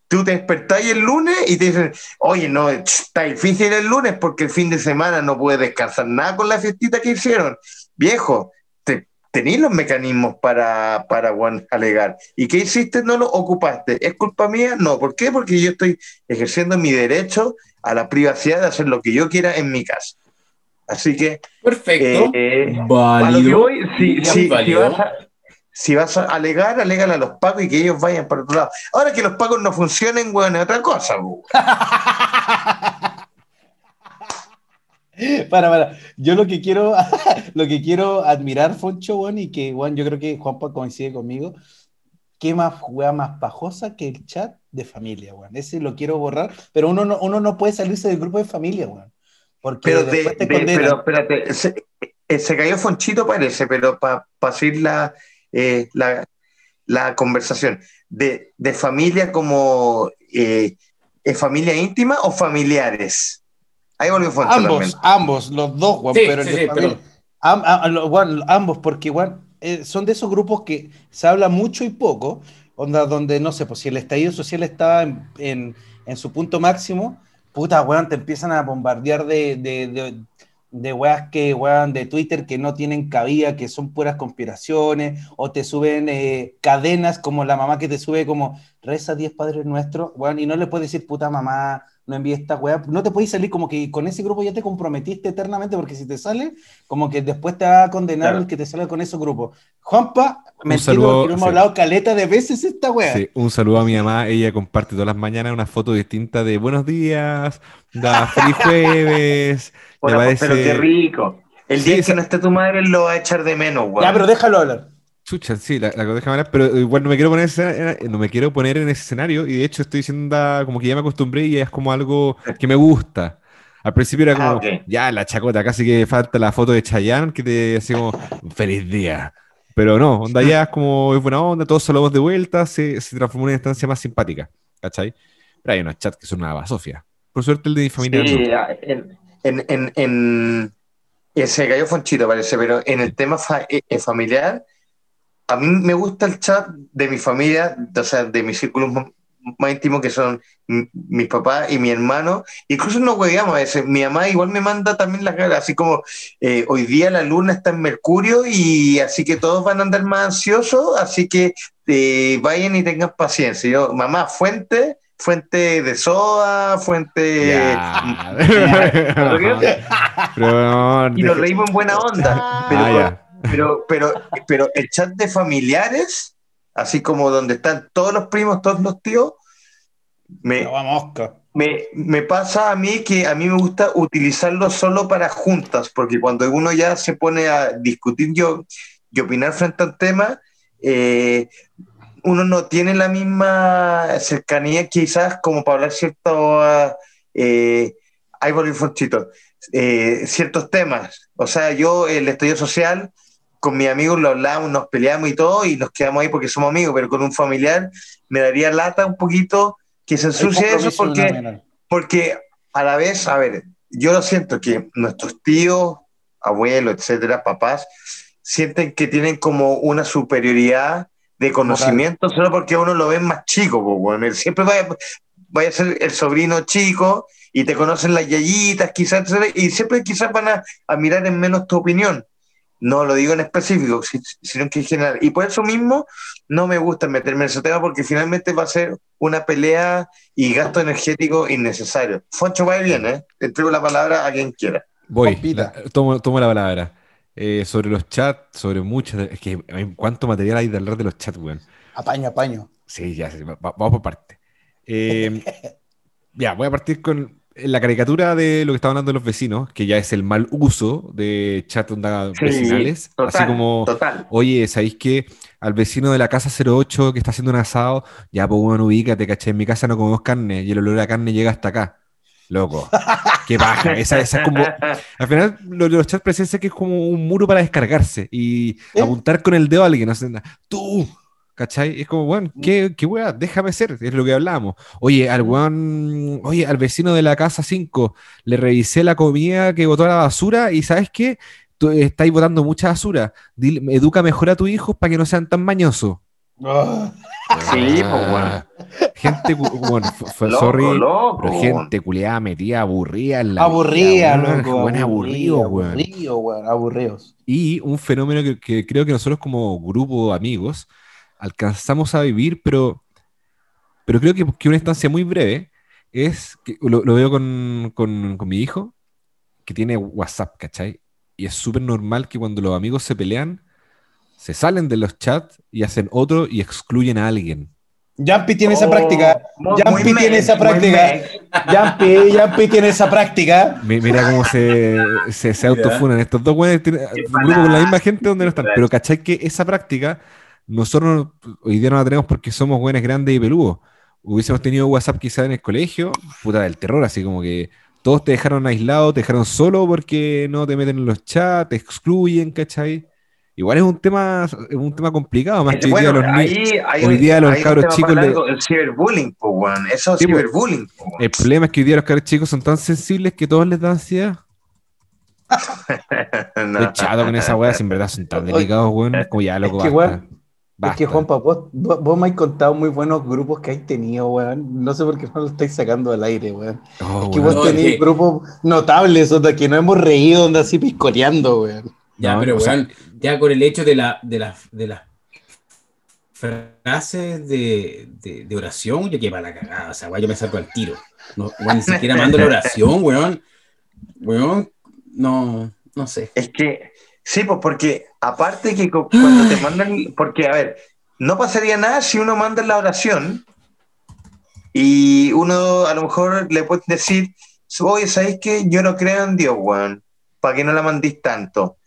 tú te despertás el lunes y te dicen, oye, no, está difícil el lunes porque el fin de semana no puedes descansar nada con la fiestita que hicieron. Viejo, te, tenéis los mecanismos para, para alegar. ¿Y qué hiciste? No lo ocupaste. ¿Es culpa mía? No. ¿Por qué? Porque yo estoy ejerciendo mi derecho a la privacidad de hacer lo que yo quiera en mi casa. Así que, Perfecto. eh, a lo que válido. voy, si, vas a, si vas a alegar, alégale a los pagos y que ellos vayan para otro lado. Ahora que los pagos no funcionen, weón, es otra cosa. weón. Para, para. Yo lo que quiero, lo que quiero admirar, Foncho, weón, y que, weón, yo creo que Juanpa coincide conmigo. Qué más wea más pajosa que el chat de familia, weón. Ese lo quiero borrar, pero uno no, uno no puede salirse del grupo de familia, weón. Porque Pero, de, de- pero espérate, se, eh, se cayó Fonchito, parece, pero para seguir la, eh, la, la conversación. De, de familia como eh, ¿es familia íntima o familiares? Ahí volvió Foncho ambos, también. ambos, los dos, weón, Sí, pero sí, sí, pero- Am- a- a- lo- weón, ambos, porque weón, eh, son de esos grupos que se habla mucho y poco, onda, donde no sé, pues si el estallido social estaba en, en- en su punto máximo, puta, weón, te empiezan a bombardear de, de, de, de weas que, weón, de Twitter que no tienen cabida, que son puras conspiraciones, o te suben eh, cadenas como la mamá que te sube como reza 10 padres nuestros, weón, y no le puedes decir puta mamá, no envíe esta weá, no te puedes salir como que con ese grupo ya te comprometiste eternamente, porque si te sale, como que después te va a condenar Claro. el que te salga con esos grupos. Juanpa, me saludo, hemos sí. hablado caleta de veces esta weá. Sí, un saludo a mi mamá. Ella comparte todas las mañanas una foto distinta de buenos días, da feliz jueves. me Bueno, parece- pero qué rico. El Sí, día esa- que no esté tu madre lo va a echar de menos, weón. Ya, pero déjalo hablar. Chucha, sí, la, la deja hablar, pero igual no me quiero poner ese- no me quiero poner en ese escenario y de hecho estoy diciendo ah, como que ya me acostumbré y es como algo que me gusta. Al principio era como, Ah, ok. ya la chacota, casi que falta la foto de Chayanne que te así como, feliz día. Pero no, onda ya es como, es buena onda, todos saludamos de vuelta, se, se transformó en una instancia más simpática, ¿cachai? Pero hay unos chats que son una basofia. Por suerte el de mi familia Sí, no. ah, en, en, en, en- eh, se cayó Fonchito, parece, pero en el tema fa- eh, eh, familiar, a mí me gusta el chat de mi familia, o sea, de mis círculos más íntimos que son mis papás y mi hermano. Incluso nos hueveamos a veces. Mi mamá igual me manda también las caras, así como eh, hoy día la luna está en Mercurio y así que todos van a andar más ansiosos, así que eh, vayan y tengan paciencia. Yo, mamá, fuente, fuente de soda, fuente... Pero no, y nos reímos en buena onda. Pero, Ah, ya. Pero, pero, pero el chat de familiares, así como donde están todos los primos, todos los tíos, me, me, me pasa a mí que a mí me gusta utilizarlo solo para juntas, porque cuando uno ya se pone a discutir yo y opinar frente al tema, eh, uno no tiene la misma cercanía quizás como para hablar cierto, eh, Fonchito, eh, ciertos temas. O sea, yo el estudio social con mis amigos lo hablamos, nos peleamos y todo, y nos quedamos ahí porque somos amigos, pero con un familiar me daría lata un poquito que se ensucie eso porque porque a la vez, a ver, yo lo siento que nuestros tíos, abuelos, etcétera, papás, sienten que tienen como una superioridad de conocimiento solo porque uno lo ve más chico, siempre vaya, vaya a ser el sobrino chico y te conocen las yayitas, quizás, y siempre quizás van a, a mirar en menos tu opinión. No lo digo en específico, si- sino que en general. Y por eso mismo no me gusta meterme en ese tema porque finalmente va a ser una pelea y gasto energético innecesario. Foncho va bien, ¿eh? Entrego la palabra a quien quiera. Voy, la- tomo, tomo la palabra. Eh, sobre los chats, sobre muchas. Es que hay- cuánto material hay de hablar de los chats, weón. Apaño, apaño. Sí, ya, sí, va- vamos por parte. Eh, ya, voy a partir con la caricatura de lo que estaba hablando de los vecinos, que ya es el mal uso de chat onda Sí, vecinales. total, así como, Total. oye, ¿sabéis que al vecino de la casa 08 que está haciendo un asado, ya pues bueno, ubícate, caché, en mi casa no comemos carne y el olor a carne llega hasta acá? Loco, qué baja. Esa, esa es como. Al final, lo de los chats presencia que es como un muro para descargarse y ¿Eh? apuntar con el dedo a alguien. No sé, tú, ¿cachai? Es como, bueno, ¿qué, qué weá? Déjame ser, es lo que hablábamos. Oye, al weón, oye, al vecino de la casa 5, le revisé la comida que botó a la basura y ¿sabes qué? Tú estáis botando mucha basura. Dile- educa mejor a tus hijos para que no sean tan mañosos. Ah, Sí, pues, weón. Gente, cu- bueno, fue, Loco, sorry, loco, pero weón. gente culiada metida, aburrida en la aburrida, vida, weón. loco. Weón, aburrido, weón. Aburrido, weón. Aburridos. Y un fenómeno que, que creo que nosotros como grupo de amigos alcanzamos a vivir, pero, pero creo que, que una instancia muy breve es, que lo, lo veo con, con- con mi hijo, que tiene WhatsApp, ¿cachai? Y es súper normal que cuando los amigos se pelean, se salen de los chats y hacen otro y excluyen a alguien. Jumpy tiene esa Oh, práctica. muy- Jumpy muy tiene esa práctica. Jumpy, Jumpy tiene esa práctica. Mi- Mira cómo se, se, se autofunan. Estos dos güeyes tienen un grupo con la misma gente donde no están. Pero ¿cachai que esa práctica nosotros hoy día no la tenemos porque somos güeyes grandes y peludos? Hubiésemos tenido WhatsApp quizá en el colegio, puta del terror, así como que todos te dejaron aislado, te dejaron solo porque no te meten en los chats, te excluyen, ¿cachai? Igual es un tema, es un tema complicado, más que hoy día Bueno, los ahí, hoy día los cabros chicos le- el ciberbullying, weón. Eso es Sí, pues. ciberbullying, pues, weón. El problema es que hoy día los cabros chicos son tan sensibles que todos les da ansiedad. No. Estoy chato con esa weá, si en verdad son tan delicados, weón. Como ya, loco, Es que, basta. Es que, Juanpa, vos, vos, vos me has contado muy buenos grupos que has tenido, weón. No sé por qué no lo estáis sacando al aire, weón. Oh, Es que weón. vos No, tenéis es que- grupos notables, onda, que no hemos reído, onda así piscoleando, weón. Ya, No, pero sea- weón, ya con el hecho de la, de la, de las frases de, de, de oración, yo quedé para la cagada. O sea, weón, yo me saco al tiro. No, weón, ni siquiera mando la oración, weón. Weón, no, no sé. Es que, sí, pues porque aparte que cu- cuando te mandan, porque a ver, no pasaría nada si uno manda la oración y uno a lo mejor le puede decir, oye, ¿sabéis que yo no creo en Dios, weón? Para que no la mandís tanto.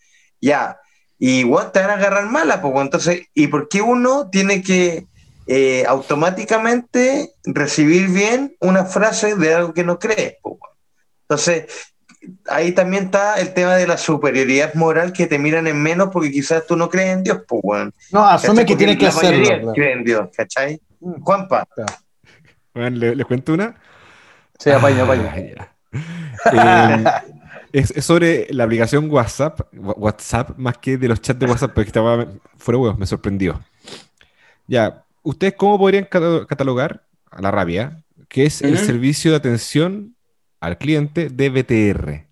Ya, y weón, te van a agarrar mala, pues, entonces, ¿y por qué uno tiene que eh, automáticamente recibir bien una frase de algo que no crees, pues? Entonces, ahí también está el tema de la superioridad moral que te miran en menos porque quizás tú no crees en Dios, pues, weón. No, asume que tienes que hacerlo. cree en Dios, ¿cachai? Juanpa, Weón, ¿le- ¿Les cuento una? Sí, apaño, apaño. Ah, ya. Eh, es, es sobre la aplicación WhatsApp, WhatsApp, más que de los chats de WhatsApp, porque estaba fuera huevos, me sorprendió. Ya, ¿ustedes cómo podrían cata- catalogar a la rabia que es el servicio de atención al cliente de BTR?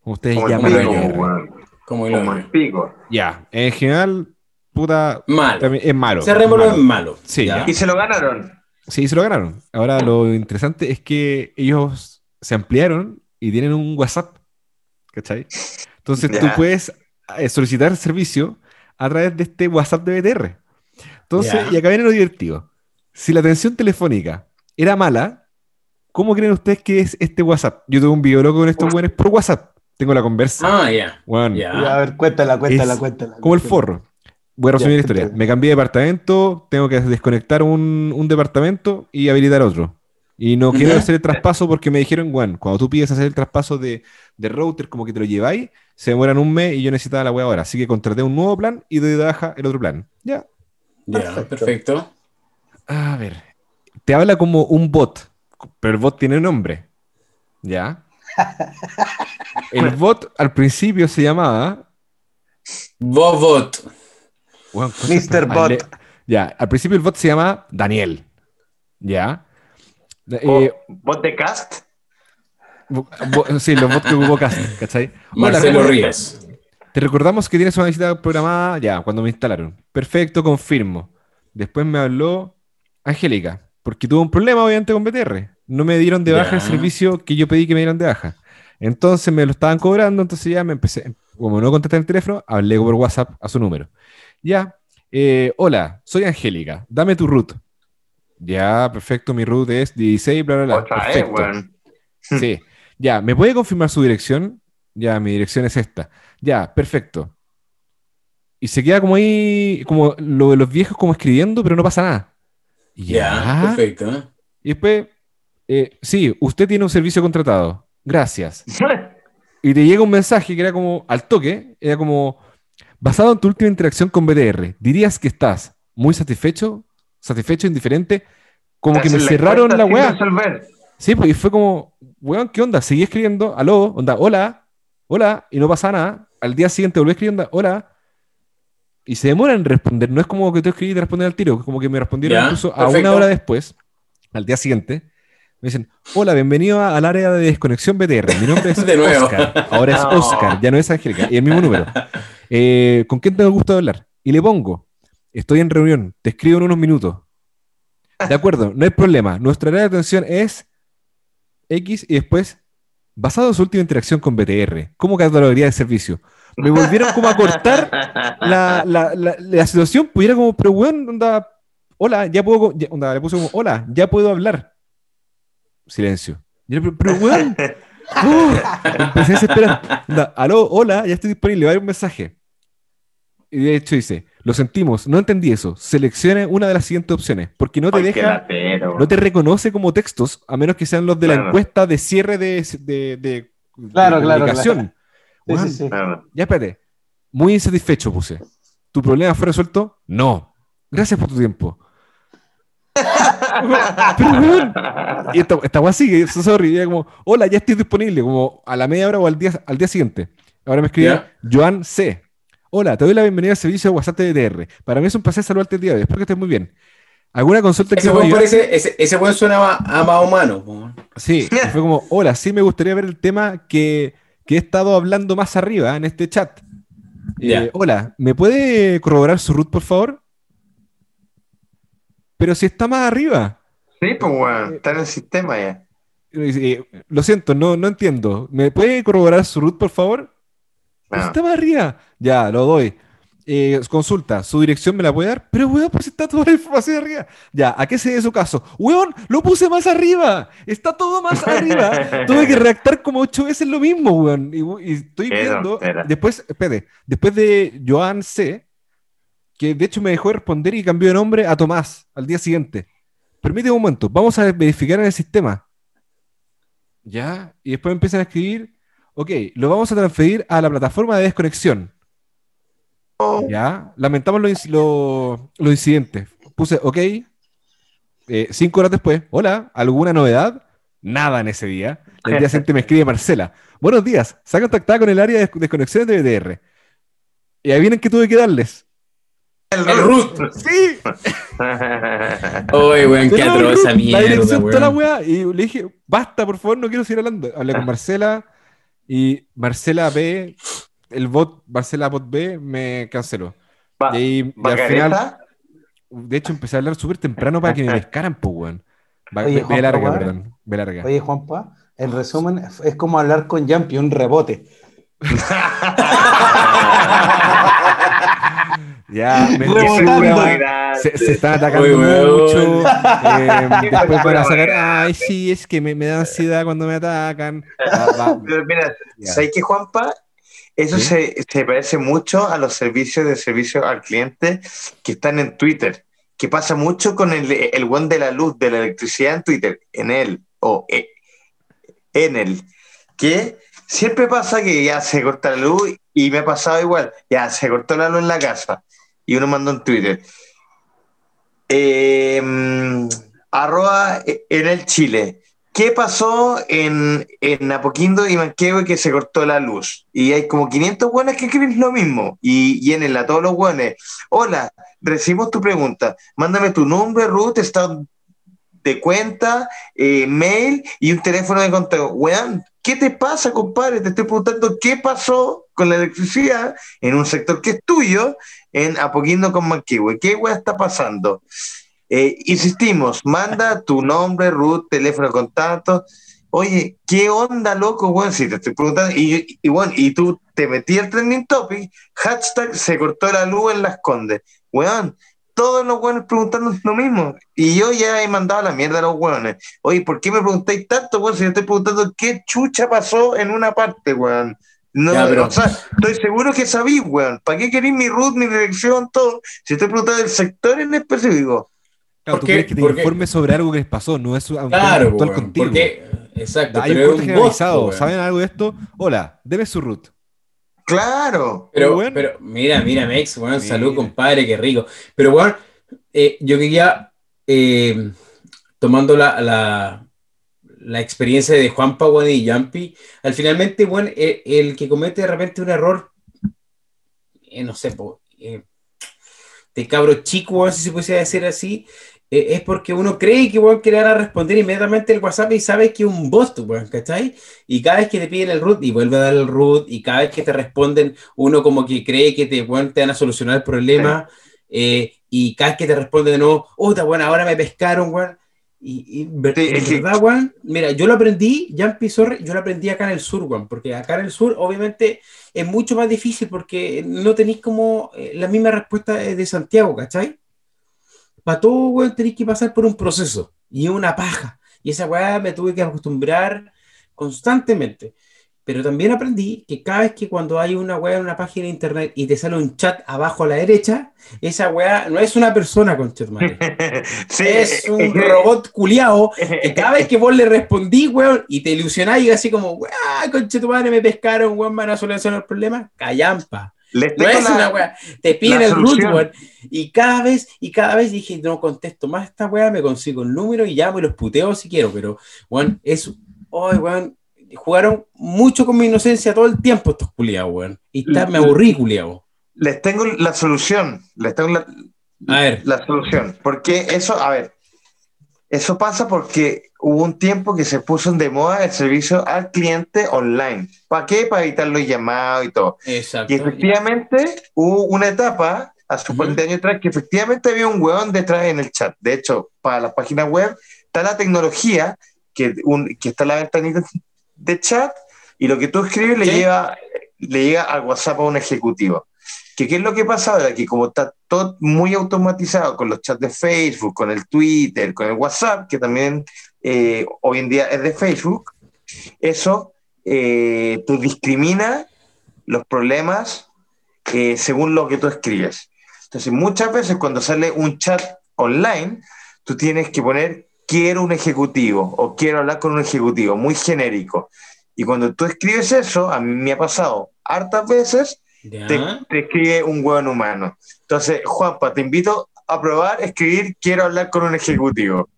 Como ustedes como el llaman pico, BTR. Como el Como el pico. Ya, en general, puta, Malo. también es malo. Cerrémoslo malo. en malo. Sí, ya. ya. Y se lo ganaron. Sí, se lo ganaron. Ahora lo interesante es que ellos se ampliaron y tienen un WhatsApp. ¿Cachai? Entonces tú puedes eh, solicitar servicio a través de este WhatsApp de BTR. Entonces, y acá viene lo divertido. Si la atención telefónica era mala, ¿cómo creen ustedes que es este WhatsApp? Yo tengo un video loco con estos buenos por WhatsApp. Tengo la conversa. Ah, ya. Ya. Ya, a ver, cuéntala, cuéntala, Es cuéntala. como el forro. Voy a resumir la historia. entiendo. Me cambié de departamento, tengo que desconectar un, un departamento y habilitar otro. Y no quiero hacer el traspaso porque me dijeron, bueno, cuando tú pides hacer el traspaso de, de router, como que te lo lleváis, se demoran un mes y yo necesitaba la web ahora. Así que contraté un nuevo plan y doy de baja el otro plan. Ya. Ya, Perfecto. perfecto. A ver. Te habla como un bot, pero el bot tiene nombre. ¿Ya? El bot al principio se llamaba Bobot. Cosas Mr. Bot. Ya, al principio el bot se llama Daniel. ¿Ya? Eh, ¿Bot de cast? bo- bo- sí, los bots que hubo Cast, ¿cachai? Marcelo ¿cómo- Ríos. Te recordamos que tienes una visita programada ya, cuando me instalaron. Perfecto, confirmo. Después me habló Angélica, porque tuvo un problema obviamente con BTR. No me dieron de baja el servicio que yo pedí que me dieran de baja. Entonces me lo estaban cobrando, entonces ya me empecé, como no contesté el teléfono, hablé por WhatsApp a su número. Ya, eh, hola, soy Angélica, dame tu root. Ya, perfecto, mi root es 16, bla, bla, bla. Otra vez, Perfecto. Sí. Ya, ¿me puede confirmar su dirección? Ya, mi dirección es esta. Ya, perfecto. Y se queda como ahí, como lo de los viejos como escribiendo, pero no pasa nada. Ya, perfecto. Y después eh, sí, usted tiene un servicio contratado. Gracias. Y te llega un mensaje que era como al toque, era como, basado en tu última interacción con BTR, ¿dirías que estás muy satisfecho? ¿Satisfecho, indiferente? Como que me cerraron la weá. Sí, pues y fue como, weón, ¿qué onda? Seguí escribiendo, aló, onda, hola, hola, y no pasa nada. Al día siguiente volví escribiendo, hola. Y se demora en responder. No es como que tú escribí y te responden al tiro, como que me respondieron Ya, incluso a una hora después, al día siguiente. Me dicen, hola, bienvenido a- al área de desconexión BTR. Mi nombre es De nuevo. Oscar. Ahora es No. Oscar, ya no es Angélica. Y el mismo número. Eh, ¿Con quién tengo el gusto de hablar? Y le pongo, estoy en reunión, te escribo en unos minutos. De acuerdo, no hay problema. Nuestra área de atención es X y después, basado en su última interacción con BTR, ¿cómo categoría de servicio? Me volvieron como a cortar la, la, la, la situación, pues y era como, pero weón, onda, hola, ya puedo, ya- onda, le puse como, hola, ya puedo hablar. Silencio. Y era, pero, pero weón, ¡oh! empecé a desesperar. Onda, aló, hola, ya estoy disponible, va a haber un mensaje. Y de hecho dice, lo sentimos, no entendí eso, seleccione una de las siguientes opciones, porque no te Ay, deja, no te reconoce como textos, a menos que sean los de la encuesta de cierre de, de, de- Claro, de claro, Sí, sí, sí. Ya espérate. Muy insatisfecho puse. ¿Tu problema fue resuelto? No. Gracias por tu tiempo. Pero, weón, y esta, esta weá sigue. Era como, hola, ya estoy disponible, como a la media hora o al día, al día siguiente. Ahora me escribe Joan C. Hola, te doy la bienvenida al servicio de WhatsApp de DTR. Para mí es un placer saludarte el día de hoy. Espero que estés muy bien. ¿Alguna consulta que Ese buen parece, ese, ese buen suena a, a más humano. Sí, fue como, hola, sí me gustaría ver el tema que, que he estado hablando más arriba en este chat. Eh, hola, ¿me puede corroborar su root, por favor? Pero si está más arriba. Sí, pues, weón, está en el sistema ya. Eh, lo siento, no, no entiendo. ¿Me puede corroborar su root, por favor? Ah. está más arriba. Ya, lo doy. Eh, consulta, ¿su dirección me la puede dar? Pero, weón, pues está toda la información arriba. Ya, ¿a qué se debe su caso? Weón, lo puse más arriba. Está todo más arriba. Tuve que redactar como ocho veces lo mismo, weón. Y, y estoy viendo. Después, espérate, después de Joan C., que de hecho me dejó de responder y cambió de nombre a Tomás al día siguiente. Permíteme un momento, vamos a verificar en el sistema. Ya, y después empiezan a escribir. Ok, lo vamos a transferir a la plataforma de desconexión. Ya, lamentamos los los incidentes. Puse ok. Eh, cinco horas después, hola, ¿alguna novedad? Nada en ese día. El día siguiente me escribe Marcela. Buenos días, se ha contactado con el área de desconexión de BTR. Y ahí vienen que tuve que darles. El root. ¡Sí! Oye, weón, qué el atroz La mierda, dirección, toda la weá. Y le dije, basta, por favor, no quiero seguir hablando. Hablé con Marcela y Marcela B, el bot, Marcela Bot B, me canceló. Va- y, ahí, y al final, de hecho, empecé a hablar súper temprano para que me pescaran, pues, weón. Oye, Juanpa, larga, perdón. B larga. Oye, Juanpa, en resumen, es como hablar con Jumpy, un rebote. Ya, me se, se están atacando Uy, mucho. eh, después van a sacar, ay, sí, es que me, me da ansiedad cuando me atacan. Va- va- Pero mira. ¿sabes qué, Juanpa? Eso ¿Sí? se, se parece mucho a los servicios de servicio al cliente que están en Twitter, que pasa mucho con el, el buen de la luz, de la electricidad en Twitter, en él, o eh, en él, que siempre pasa que ya se corta la luz y me ha pasado igual, ya se cortó la luz en la casa y uno mandó en Twitter. Eh, mm, arroba en el Chile. ¿Qué pasó en, en Apoquindo y Manquehue que se cortó la luz? Y hay como 500 buenas que escriben lo mismo. Y a todos los buenos. Hola, recibimos tu pregunta. Mándame tu nombre, root, estado de cuenta, eh, mail y un teléfono de contacto. Weón, ¿qué te pasa, compadre? Te estoy preguntando qué pasó con la electricidad en un sector que es tuyo, en Apoquindo con Manquehue. ¿Qué weón está pasando? Eh, insistimos, manda tu nombre, root, teléfono de contacto. Oye, ¿qué onda, loco, weón? Si te estoy preguntando, y, y bueno, y tú te metí el trending topic, hashtag se cortó la luz en las condes. Weón, todos los weones preguntando lo mismo. Y yo ya he mandado a la mierda a los weones. Oye, ¿por qué me preguntáis tanto, weón? Si yo estoy preguntando qué chucha pasó en una parte, weón. No, Ya, pero- o sea, estoy seguro que sabís, weón. ¿Para qué queréis mi root, mi dirección, todo? Si estoy preguntando del sector en específico. Claro, ¿Por tú quieres que te Porque- informe sobre algo que les pasó, no es un Claro, puntual weón, contigo. porque, exacto, Hay pero un generalizado. ¿saben algo de esto? Hola, debe su root. Claro. Pero, Weón. pero mira, mira, Mex, weón, Mira. salud, compadre, qué rico. Pero, weón, eh, yo quería, eh, tomando la, la, la experiencia de Juan Weón, y Yampi, al finalmente, weón, el, el que comete de repente un error, eh, no sé, po, eh, de cabro chico, si se pudiese decir así, eh, es porque uno cree que weón, que le van a responder inmediatamente el WhatsApp y sabe que es un bot, weón, ¿cachai? Y cada vez que te piden el root y vuelve a dar el root y cada vez que te responden, uno como que cree que te, weón, te van a solucionar el problema eh, y cada vez que te responden de nuevo, otra, weón, ahora me pescaron, weón. Y, y ver- Sí, en es que- verdad, weón, mira, yo lo aprendí, Jampi, sorry, yo lo aprendí acá en el sur, weón, porque acá en el sur, obviamente, es mucho más difícil porque no tenéis como eh, la misma respuesta de de Santiago, ¿cachai? Para todo, weón, tenéis que pasar por un proceso y una paja. Y esa weá me tuve que acostumbrar constantemente. Pero también aprendí que cada vez que cuando hay una weá en una página de internet y te sale un chat abajo a la derecha, esa weá no es una persona, conchetmare. Sí, Es un robot culiao que cada vez que vos le respondí, weón, y te ilusionáis así como, weá, conche tu madre, me pescaron, weón, van a solucionar el problema, callampa. Les No tengo es la- una weá, te piden el root, weón. Y cada vez, y cada vez dije, no contesto más esta weá, me consigo el número y llamo y los puteo si quiero, pero, weón, es, hoy, weón, jugaron mucho con mi inocencia todo el tiempo estos culiados, weón. Y está- me aburrí, culiao. Les tengo la solución. Les tengo la, A ver. la solución. Porque eso, a ver, eso pasa porque hubo un tiempo que se puso de moda el servicio al cliente online. ¿Para qué? Para evitar los llamados y todo. Exacto. Y efectivamente hubo una etapa hace un par de años atrás que efectivamente había un hueón detrás en el chat. De hecho, para las páginas web está la tecnología que, un- que está la ventanita de chat y lo que tú escribes le, lleva, le llega al WhatsApp a un ejecutivo. ¿Que ¿Qué es lo que pasa ahora? Que como está todo muy automatizado con los chats de Facebook, con el Twitter, con el WhatsApp, que también eh, hoy en día es de Facebook, eso eh, discrimina los problemas eh, según lo que tú escribes. Entonces, muchas veces cuando sale un chat online, tú tienes que poner quiero un ejecutivo o quiero hablar con un ejecutivo, muy genérico. Y cuando tú escribes eso, a mí me ha pasado hartas veces, Ya. te, te escribe un hueón humano. Entonces, Juanpa, te invito a probar escribir quiero hablar con un ejecutivo.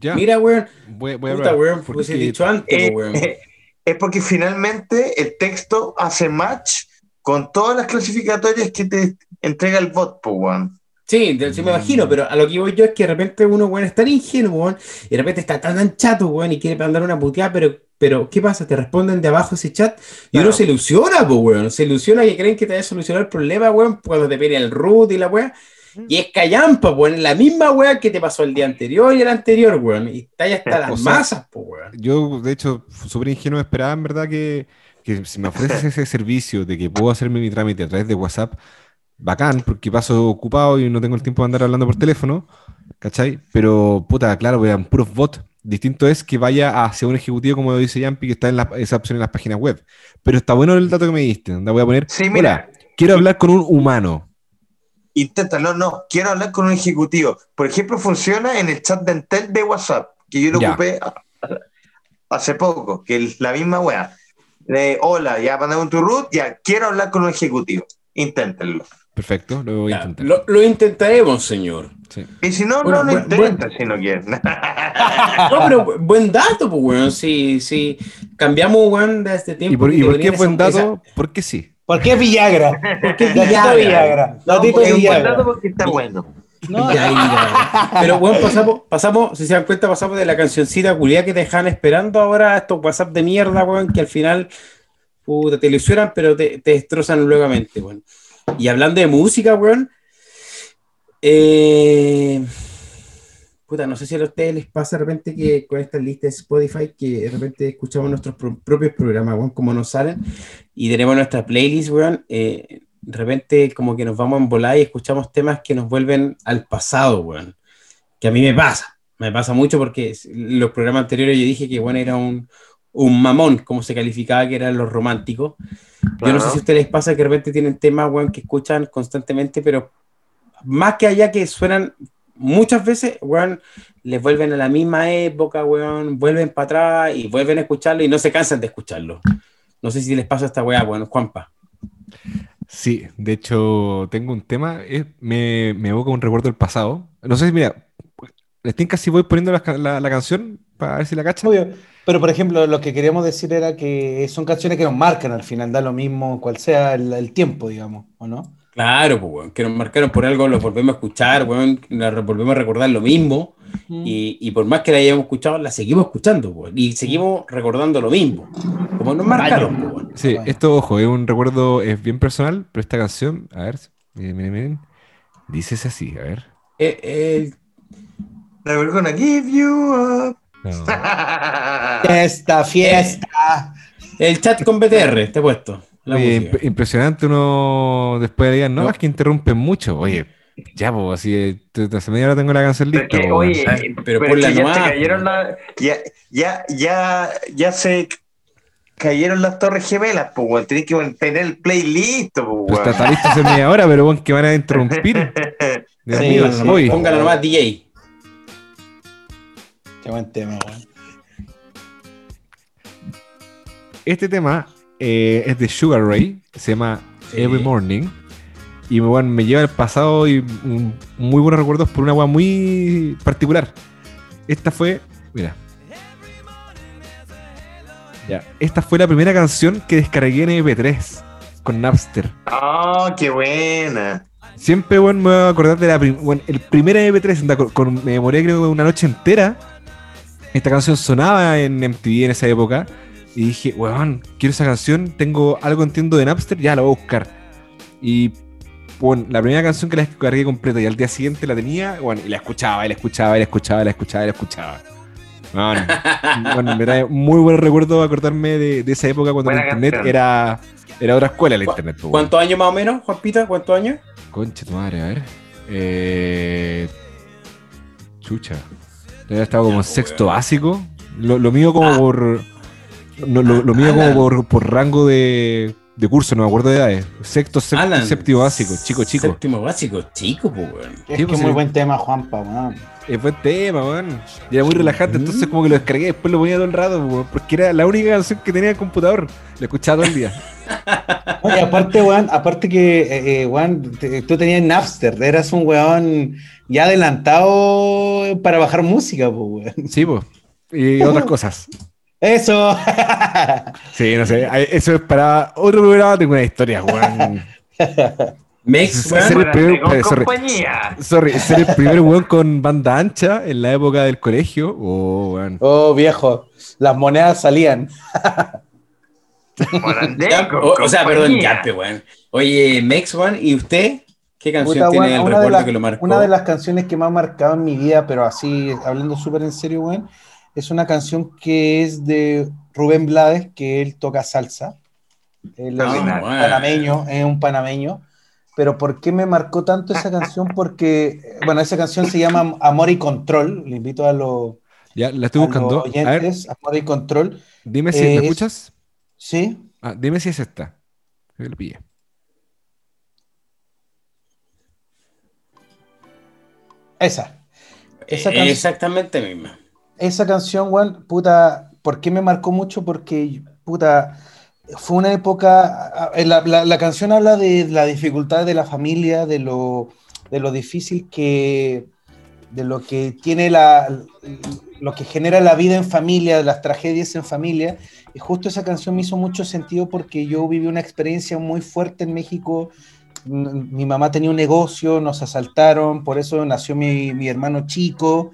Ya, Mira, weón, voy, voy a puta, probar, weón, porque- hubiese dicho antes, Eh, po, weón. eh, es porque finalmente el texto hace match con todas las clasificatorias que te entrega el bot, weón. Sí, sí me imagino, pero a lo que voy yo es que de repente uno, weón, es tan ingenuo, weón, y de repente está tan, tan chato, weón, y quiere mandar una puteada, pero, pero ¿qué pasa? Te responden de abajo ese chat y Claro. uno se ilusiona, pues, weón, se ilusiona que creen que te va a solucionar el problema, weón, cuando te piden el root y la weá, y es callampa, weón, la misma weá que te pasó el día anterior y el anterior, weón, y está ya hasta las O sea, masas, pues, weón. Yo, de hecho, súper ingenuo esperaba en verdad que, que si me ofreces ese servicio de que puedo hacerme mi trámite a través de WhatsApp, bacán, porque paso ocupado y no tengo el tiempo de andar hablando por teléfono, ¿cachai? Pero, puta, claro, vean, puros bots. Distinto es que vaya hacia un ejecutivo, como dice Yampi, que está en la- esa opción en las páginas web. Pero está bueno el dato que me diste, donde voy a poner, Sí, mira. hola, quiero hablar con un humano. Inténtalo, no, quiero hablar con un ejecutivo. Por ejemplo, funciona en el chat de Entel de WhatsApp, que yo lo Ya. ocupé hace poco, que es la misma weá. Eh, hola, ya mandaron tu root, ya quiero hablar con un ejecutivo. Inténtenlo. Perfecto, lo voy a intentar. lo, lo intentaremos, señor. Sí. Y si no, Bueno, no lo intenten si no quieren. No, pero bu- buen dato, pues, weón, si, si cambiamos, weón, de este tiempo. ¿Y por, y por qué buen esa- dato? Porque sí. ¿Por qué Villagra? Porque es Datito Villagra. Villagra. No, Datito es un buen Villagra. dato porque está bueno. No, Ya, ya. Pero bueno, pasamos, pasamos, si se dan cuenta, pasamos de la cancioncita culiada que te dejan esperando ahora a estos WhatsApp de mierda, weón, que al final puta, te ilusionan, pero te, te destrozan luegamente, weón. Y hablando de música, weón, eh, puta, no sé si a ustedes les pasa de repente que con esta lista de Spotify que de repente escuchamos nuestros pro- propios programas, weón, como nos salen, y tenemos nuestra playlist, weón, eh, de repente como que nos vamos en volar y escuchamos temas que nos vuelven al pasado, weón. Que a mí me pasa, me pasa mucho porque los programas anteriores yo dije que, bueno, era un, un mamón, como se calificaba que eran los románticos. Yo no sé si a ustedes les pasa que de repente tienen temas, weón, que escuchan constantemente, pero más que allá que suenan muchas veces, weón, les vuelven a la misma época, weón, vuelven para atrás y vuelven a escucharlo y no se cansan de escucharlo. No sé si les pasa a esta weá, weón, Juanpa. Sí, de hecho, tengo un tema, es- me, me evoca un recuerdo del pasado. No sé si, mira, les tinca si voy poniendo la- la canción para ver si la cachan. Obvio. Pero, por ejemplo, lo que queríamos decir era que son canciones que nos marcan al final, da lo mismo cual sea el, el tiempo, digamos, ¿o no? Claro, pues, que nos marcaron por algo, lo volvemos a escuchar, weón, la re- volvemos a recordar lo mismo. Y, y por más que la hayamos escuchado, la seguimos escuchando, weón, y seguimos recordando lo mismo. Como nos marcaron, pues, weón. Sí, Bueno. esto, ojo, es un recuerdo, es bien personal, pero esta canción, a ver, miren, miren, miren, dice así, a ver. Eh, eh, Never gonna give you up. No. Fiesta, fiesta. el chat con BTR, te he puesto. La Oye, música. imp- impresionante uno después de digan, no, No. es que interrumpen mucho. Oye, ya, pues, así, eh, hace media hora tengo la canción Pero lista. po, oye, weón. Pero ponla que ya nomás, se po. cayeron la, ya, ya, ya, ya se cayeron las torres gemelas, pues, weón. Tenés que tener el playlist, pues, Pues está, está listo hace media hora, pero bueno, que van a interrumpir. Sí, sí. Póngala nomás, DJ. Qué buen tema, weón. Este tema eh, es de Sugar Ray, se llama Sí. Every Morning. Y bueno, me lleva al pasado y muy buenos recuerdos por una agua muy particular. Esta fue, mira. Ya, esta fue la primera canción que descargué en MP3 con Napster. Oh, qué buena. Siempre, bueno, me voy a acordar de la prim- bueno, el primer MP3, anda, con, con- me demoré creo que una noche entera. Esta canción sonaba en MTV en esa época. Y dije, weón, quiero esa canción, tengo algo entiendo de Napster, ya la voy a buscar. Y bueno, la primera canción que la descargué completa y al día siguiente la tenía, bueno, y la escuchaba, y la escuchaba, y la escuchaba, y la escuchaba, y la escuchaba. Bueno, bueno, me trae muy buen recuerdo acordarme de, de esa época cuando Buena el internet canción. era, era otra escuela el internet. pues. ¿Cuántos años más o menos, Juanpita? ¿Cuántos años? Concha tu madre, a ver. Eh... Chucha. Había estado como en sexto básico. Lo, lo mío como por. no, lo, lo mío como por, por rango de, de curso, no me acuerdo de edades. Sexto, sep- Alan. séptimo básico, chico, chico. Séptimo básico, chico, pues, weón. Es que pues, muy buen tema, Juanpa, weón. Es buen tema, weón. Y era muy relajante, entonces como que lo descargué, después lo ponía todo el rato, weón, porque era la única canción que tenía en el computador. Lo escuchaba todo el día. Oye, aparte, weón, aparte que, eh, eh, weón, te- tú tenías Napster, eras un weón ya adelantado para bajar música, pues, weón. Sí, pues. Y otras cosas. Eso. Sí, no sé. Eso es para otro programa. Tengo una historia, weón. Con eh, sorry. compañía. Sorry, ser el primer weón con banda ancha en la época del colegio. Oh, weón. Oh, viejo, las monedas salían. Morandé Ya, con o, o sea, perdón, compañía. ya, pe, weón. Oye, Mex, weón, ¿y usted? ¿Qué canción Puta, tiene el una, de recuerdo las- que lo marcó? una de las canciones que me ha marcado en mi vida, pero así, hablando súper en serio, weón, es una canción que es de Rubén Blades, que él toca salsa. Él es Ah, un bueno. panameño, es un panameño. Pero ¿por qué me marcó tanto esa canción? Porque, bueno, esa canción se llama Amor y Control. Le invito a los, Ya, la estoy a buscando. los A ver, oyentes, Amor y Control. dime si eh, me es- escuchas. ¿Sí? Ah, dime si es esta. Creo que pillé. Esa. Eh, Exactamente misma. Esa canción, Juan, puta, ¿por qué me marcó mucho? Porque, puta, fue una época, la- la canción habla de la dificultad de la familia, de lo, de lo difícil que, de lo que tiene la, lo que genera la vida en familia, las tragedias en familia. Y justo esa canción me hizo mucho sentido porque yo viví una experiencia muy fuerte en México. Mi mamá tenía un negocio, nos asaltaron, por eso nació mi, mi hermano chico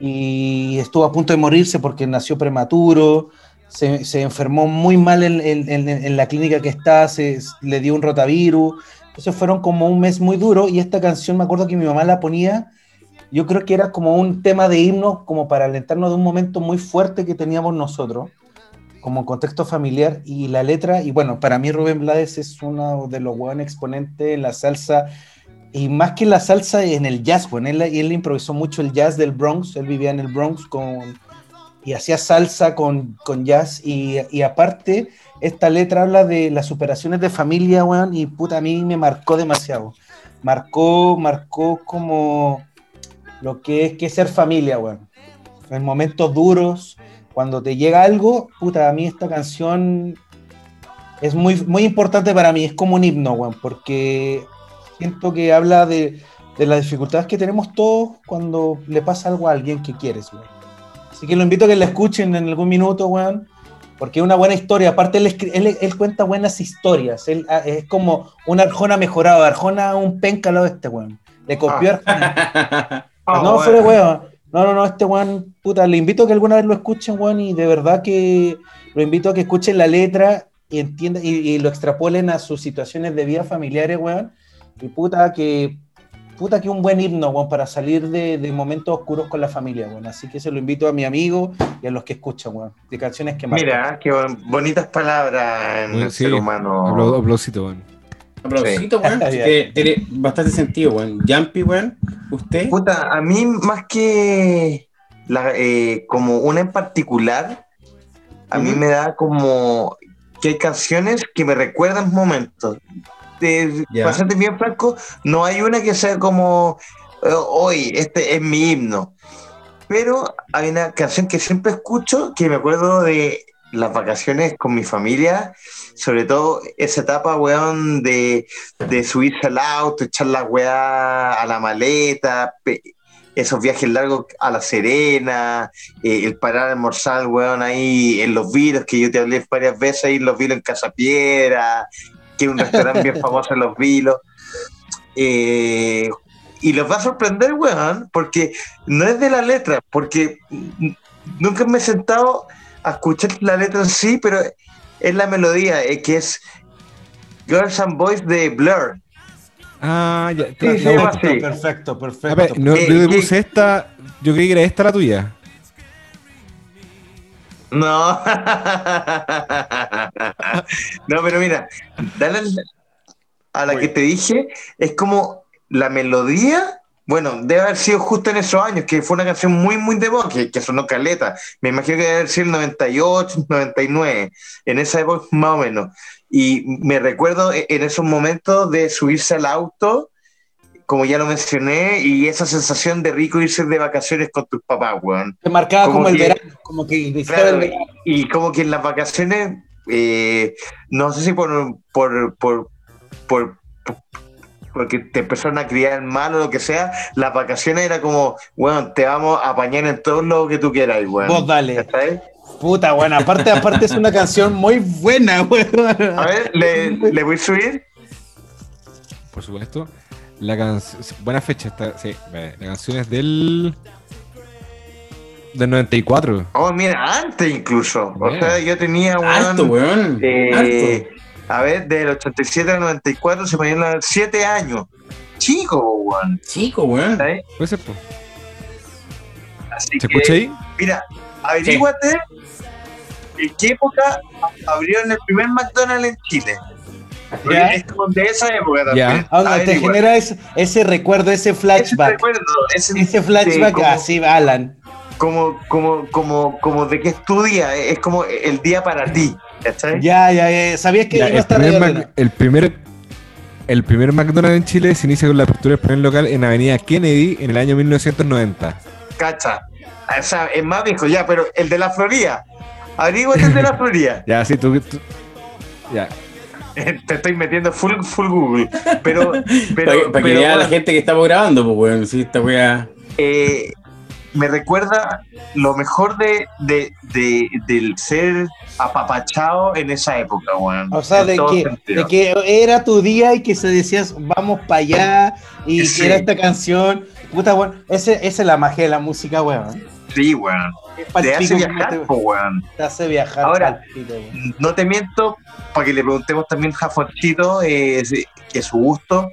y estuvo a punto de morirse porque nació prematuro, se, se enfermó muy mal en la clínica que está, se, le dio un rotavirus, entonces fueron como un mes muy duro y esta canción me acuerdo que mi mamá la ponía, yo creo que era como un tema de himno, como para alentarnos de un momento muy fuerte que teníamos nosotros, como contexto familiar y la letra, y bueno, para mí Rubén Blades es uno de los buenos exponentes en la salsa y más que la salsa en el jazz, bueno, él, él improvisó mucho el jazz del Bronx, él vivía en el Bronx con, y hacía salsa con, con jazz y, y aparte esta letra habla de las superaciones de familia, weón, y puta, a mí me marcó demasiado. Marcó, marcó como, lo que es que ser familia, weón. En momentos duros, cuando te llega algo, puta, a mí esta canción es muy, muy importante para mí, es como un himno, weón, porque siento que habla de, de las dificultades que tenemos todos cuando le pasa algo a alguien que quieres, weón. Así que lo invito a que la escuchen en algún minuto, weón, porque es una buena historia. Aparte, él, él- él cuenta buenas historias. Él, ah, es como un Arjona mejorado. Arjona un penca lo este, weón. Le copió a Arjona. Ah, no, fuera weón. No, no, no, este weón, puta, le invito a que alguna vez lo escuchen, weón, y de verdad que lo invito a que escuchen la letra y entiendan y, y lo extrapolen a sus situaciones de vida familiares, weón. Y puta, que puta que un buen himno, weón, para salir de, de momentos oscuros con la familia, weón. Así que se lo invito a mi amigo y a los que escuchan, weón, de canciones que marcan. Mira, qué bon- bonitas palabras en Bueno, el sí, ser humano. Aplau- aplausito, weón. Aplausito, weón. Que tiene bastante sentido, weón. Jumpy, weón. ¿Usted? Puta, a mí más que la, eh, como una en particular, a mí me da como que hay canciones que me recuerdan momentos. De, Ya. Para serte bien franco, no hay una que sea como eh, hoy, este es mi himno. Pero hay una canción que siempre escucho que me acuerdo de las vacaciones con mi familia, sobre todo esa etapa, weón, de, de subirse al auto, echar la weá a la maleta, esos viajes largos a La Serena, eh, el parar a almorzar, weón, ahí en Los Vilos, que yo te hablé varias veces ahí en Los Vilos en Casa Piedra, que es un restaurante bien famoso en Los Vilos. Eh, y los va a sorprender, weón, porque no es de la letra, porque nunca me he sentado a escuchar la letra en sí, pero es la melodía, eh, que es Girls and Boys de Blur. Ah, ya. Sí, sí, Perfecto, perfecto, a ver, no, ¿Qué- yo te puse esta. Yo creí que era esta la tuya. No. no, pero mira, dale al- a la que te dije, es como la melodía. Bueno, debe haber sido justo en esos años, que fue una canción muy, muy de voz, que, que sonó caleta. Me imagino que debe haber sido el 98, 99, en esa época más o menos. Y me recuerdo e- en esos momentos de subirse al auto, como ya lo mencioné, y esa sensación de rico irse de vacaciones con tus papás, weón. Te marcaba como como, el que- verano, como que Claro, el verano. y, como que en las vacaciones, eh, no sé si por, por, por- por- porque te empezaron a criar mal o lo que sea, las vacaciones era como, bueno, te vamos a apañar en todo lo que tú quieras, weón. Vos dale. Puta, bueno, aparte, aparte es una canción muy buena, weón. A ver, ¿le, le voy a subir? Por supuesto. La canción. Buena fecha esta. Sí, la canción es del. Del 94. Oh, mira, antes incluso. O sea, yo tenía, weón, Alto, weón. eh, Alto. A ver, del 87 al 94 se me dieron 7 años. Chico, weón. Chico, weón. Así ¿Se que- escucha ahí? Mira, averíguate en qué época abrieron el primer McDonald's en Chile. Ya. Es como de esa época Ya. también. Ah, te genera ese, ese recuerdo, ese Ese flashback. recuerdo, ese, Ese flashback, así, Alan. Como, como, como, como de que es tu día, es como el día para ti. ¿Cachai? Ya, ya, ya. Sabías que Ya, iba a el, estar primer ahí, Mac- el primer el primer McDonald's en Chile se inicia con la apertura del primer local en Avenida Kennedy en el año 1990. Cacha. O sea, es más viejo ya, pero el de la Florida. Averíguate el de la Florida. Ya, sí, tú. tú- ya. Te estoy metiendo full, full Google. Pero, pero, Para, para que pero, vea la bueno, gente que estamos grabando, pues, weón. Sí, esta weá. eh, me recuerda lo mejor de, de, de- del ser apapachado en esa época, weón. O sea, de que, de que era tu día y que se decías, vamos para allá, y Sí. que era esta canción. Puta, weón. Ese, esa es la magia de la música, weón. Sí, weón. Te hace viajar, po, weón. te, te hace viajar. Ahora. No te miento, para que le preguntemos también a Fonchito, eh, que su gusto.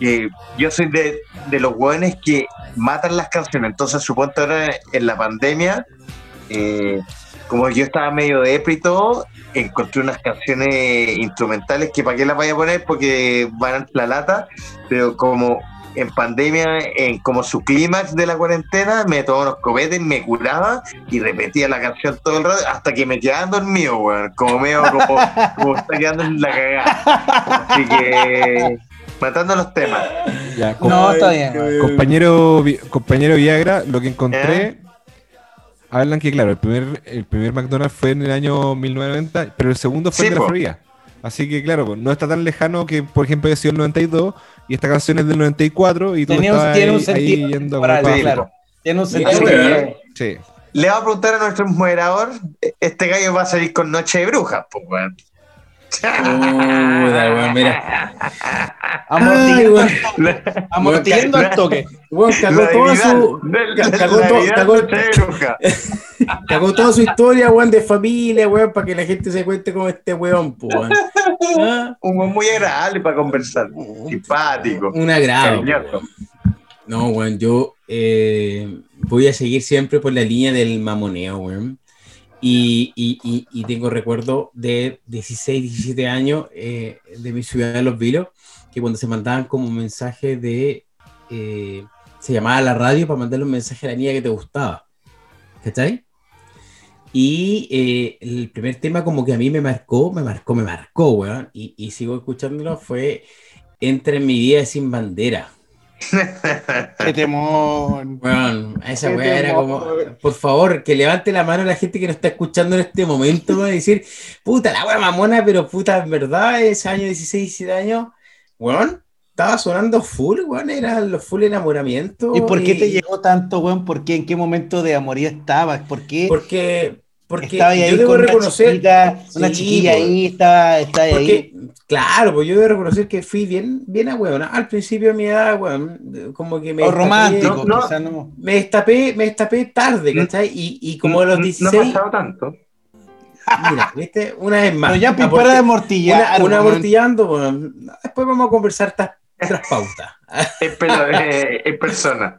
Yo soy de, de los weones que matan las canciones. Entonces, suponte ahora en la pandemia, eh, como yo estaba medio depre y todo, encontré unas canciones instrumentales que para qué las vaya a poner porque van la lata, pero como en pandemia, en como su clímax de la cuarentena, me tomaba unos copetes, me curaba y repetía la canción todo el rato hasta que me quedaban dormido, weón. Como medio como, como está quedando en la cagada. Así que Matando los temas. Ya, com- No, está bien. compañero, Vi- compañero Viagra, lo que encontré. Hablan que, claro, el primer, el primer McDonald's fue en el año 1990, pero el segundo fue Sí, el de la. Florida. Así que, claro, pues, no está tan lejano que, por ejemplo, haya sido el 92 y esta canción es del 94 y tú estabas tiene un ahí yendo para- claro. Tiene un sentido. Sí. Le va a preguntar a nuestro moderador, este gallo va a salir con Noche de Brujas, pues, weón. Puta, weón, mira. Amortiguando, Ay, amortiguando al toque. Weón, cagó La toda su. la- la cagó to- Navidad cagó- de Brujas. Cagó toda su historia, weón, de familia, weón, para que la gente se cuente con este weón, weón. Ah, Un weón muy agradable para conversar. Simpático. Un agrado. No, weón, yo eh, voy a seguir siempre por la línea del mamoneo, weón. Y, y- tengo recuerdo de 16, 17 años eh, de mi ciudad de Los Vilos, que cuando se mandaban como mensajes de... eh, se llamaba a la radio para mandarle un mensaje a la niña que te gustaba. ¿Cachai? Y eh, el primer tema como que a mí me marcó, me marcó, me marcó, weón. Y, sigo escuchándolo, fue Entra en mi vida sin bandera. Qué temón. Bueno, esa weá era como, por favor, que levante la mano la gente que nos está escuchando en este momento para decir, puta, la weá mamona, pero puta, en verdad, ese año 16, 17 años, weón, estaba sonando full, weón, era los full enamoramiento. ¿Y por qué te llegó tanto, weón? ¿Por qué? ¿En qué momento de amoría estabas? ¿Por qué? Porque, porque estaba ahí yo debo con reconocer, una chiquita, una Sí, chiquilla pues. ahí, estaba, estaba ahí. porque, claro, pues yo debo reconocer que fui bien, bien a weón, al principio de mi edad, weón, como que me... O destapé- romántico, no, no. quizás no. Me destapé, me destapé tarde, ¿cachai? Y, y como a los No- 16... No ha pasado tanto. Mira, ¿viste? Una vez más. Pero ya, pues, para de mortillar. Una, una weón. amortillando, bueno, después vamos a conversar tras, tras pauta. Es, pero, eh, es persona.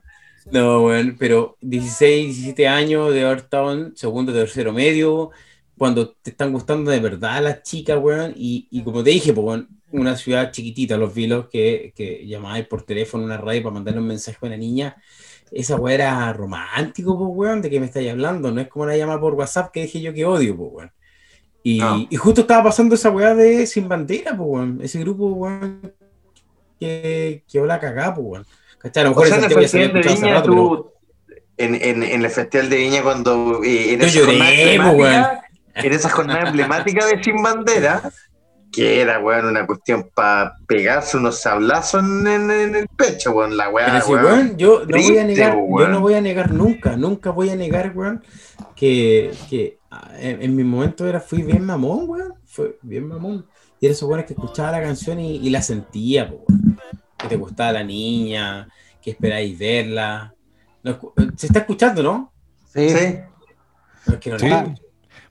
No, bueno, pero 16, 17 años de haber estado en segundo, tercero medio, cuando te están gustando de verdad las chicas, weón, y, y como te dije, pues, weón, una ciudad chiquitita, Los Vilos, que, que llamabais por teléfono a una radio para mandarle un mensaje a una niña, esa weá era romántico, pues, weón, de qué me estáis hablando, no es como la llama por WhatsApp que dije yo que odio, pues, weón. Y, No. y justo estaba pasando esa weá de Sin Bandera, pues, weón, ese grupo, weón, que, que la cagá, pues, weón. ¿Cachai? A lo O mejor sea, en el Festival de Viña, rato, pero- tú. En, en, en el Festival de Viña, cuando. eh, en Yo esa lloré, jornada pues, En esa jornada emblemática de Sin Bandera, que era, weón, una cuestión para pegarse unos sablazos en, en- en el pecho, weón. La weá, Pero sí, weón. weón, yo no voy a Triste, negar, yo weón. no voy a negar nunca, nunca voy a negar, weón, que, que ah, en, en mi momento era, fui bien mamón, weón, fue bien mamón. Y era esos weones que escuchaba la canción y, y la sentía, weón. Que te gustaba la niña, que esperáis verla. No escu- se está escuchando, ¿no? Sí. Sí. No, es que no Sí. la-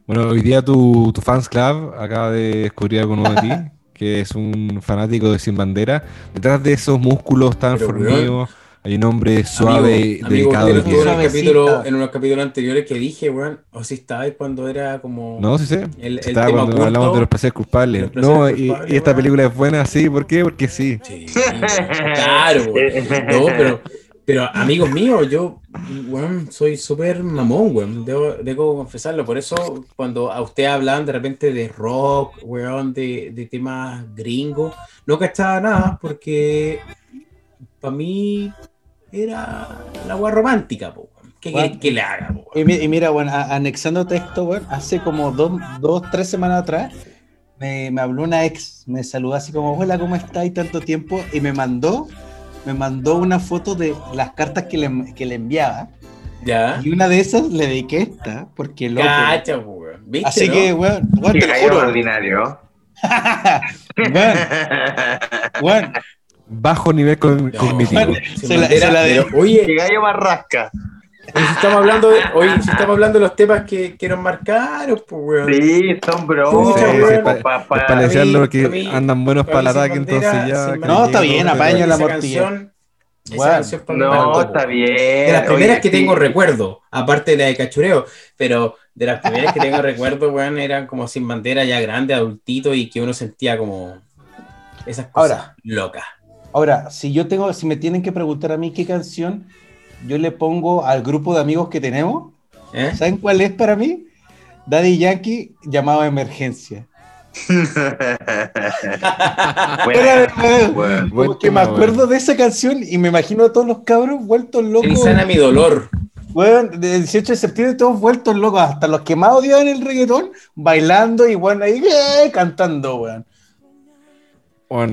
Bueno, hoy día tu, tu fans club acaba de descubrir algo nuevo de ti, que es un fanático de Sin Bandera. Detrás de esos músculos tan Pero, fornidos hay un hombre suave, Amigo, amigo, delicado usted de no estuvo en, capítulo, en unos capítulos anteriores que dije, weón, o si estabais cuando era como... No, sí sé. El- el Estaba tema cuando oculto, hablamos de los placeres culpables. los placeres No, y, culpables, y esta weón. película es buena, sí. ¿Por qué? Porque sí. Sí, claro, weón. No, pero, pero amigos míos, yo, weón, soy súper mamón, weón. Debo, debo confesarlo. Por eso, cuando a usted hablan de repente de rock, weón, de, de temas gringos, no cachaba nada porque para mí era la weá romántica, po. ¿Qué que le haga, po, Y, mira, bueno, a- anexándote esto, bueno, hace como dos, dos, tres semanas atrás, me, me habló una ex, me saludó así como, hola, ¿cómo estás? Y tanto tiempo, y me mandó, me mandó una foto de las cartas que le, que le enviaba, ¿Ya? y una de esas le dediqué esta, porque loco. Cacha. ¿Viste, Así no? que, weón, weón, Qué te lo juro, ordinario. weón, weón, Bajo nivel con- No, cognitivo. Se la- bandera, se la de- pero, oye, Qué gallo barrasca. Hoy si estamos hablando de, hoy si estamos hablando de los temas que, que nos marcaron, pues, weón. Sí, son bromas. Pucha, Sí, sí, pa- pa- para que mí- andan buenos para el Para ataque, entonces ya. Que No, está bien, todo- apaño la mortilla. Bueno, para No, está bien. De las primeras Oye, que sí. tengo recuerdo, aparte de la de cachureo, pero de las primeras que tengo recuerdo, weón, eran como sin bandera ya grande, adultito, y que uno sentía como esas cosas Ahora. locas. Ahora, si yo tengo, si me tienen que preguntar a mí qué canción, yo le pongo al grupo de amigos que tenemos, ¿eh? ¿saben cuál es para mí? Daddy Yankee, llamado a emergencia. Bueno, Buen como que me acuerdo de esa canción y me imagino a todos los cabros vueltos locos. Insana mi dolor. Weón, del 18 de septiembre todos vueltos locos, hasta los que más odiaban el reggaetón, bailando y bueno, ahí eh, cantando, weón. Bueno,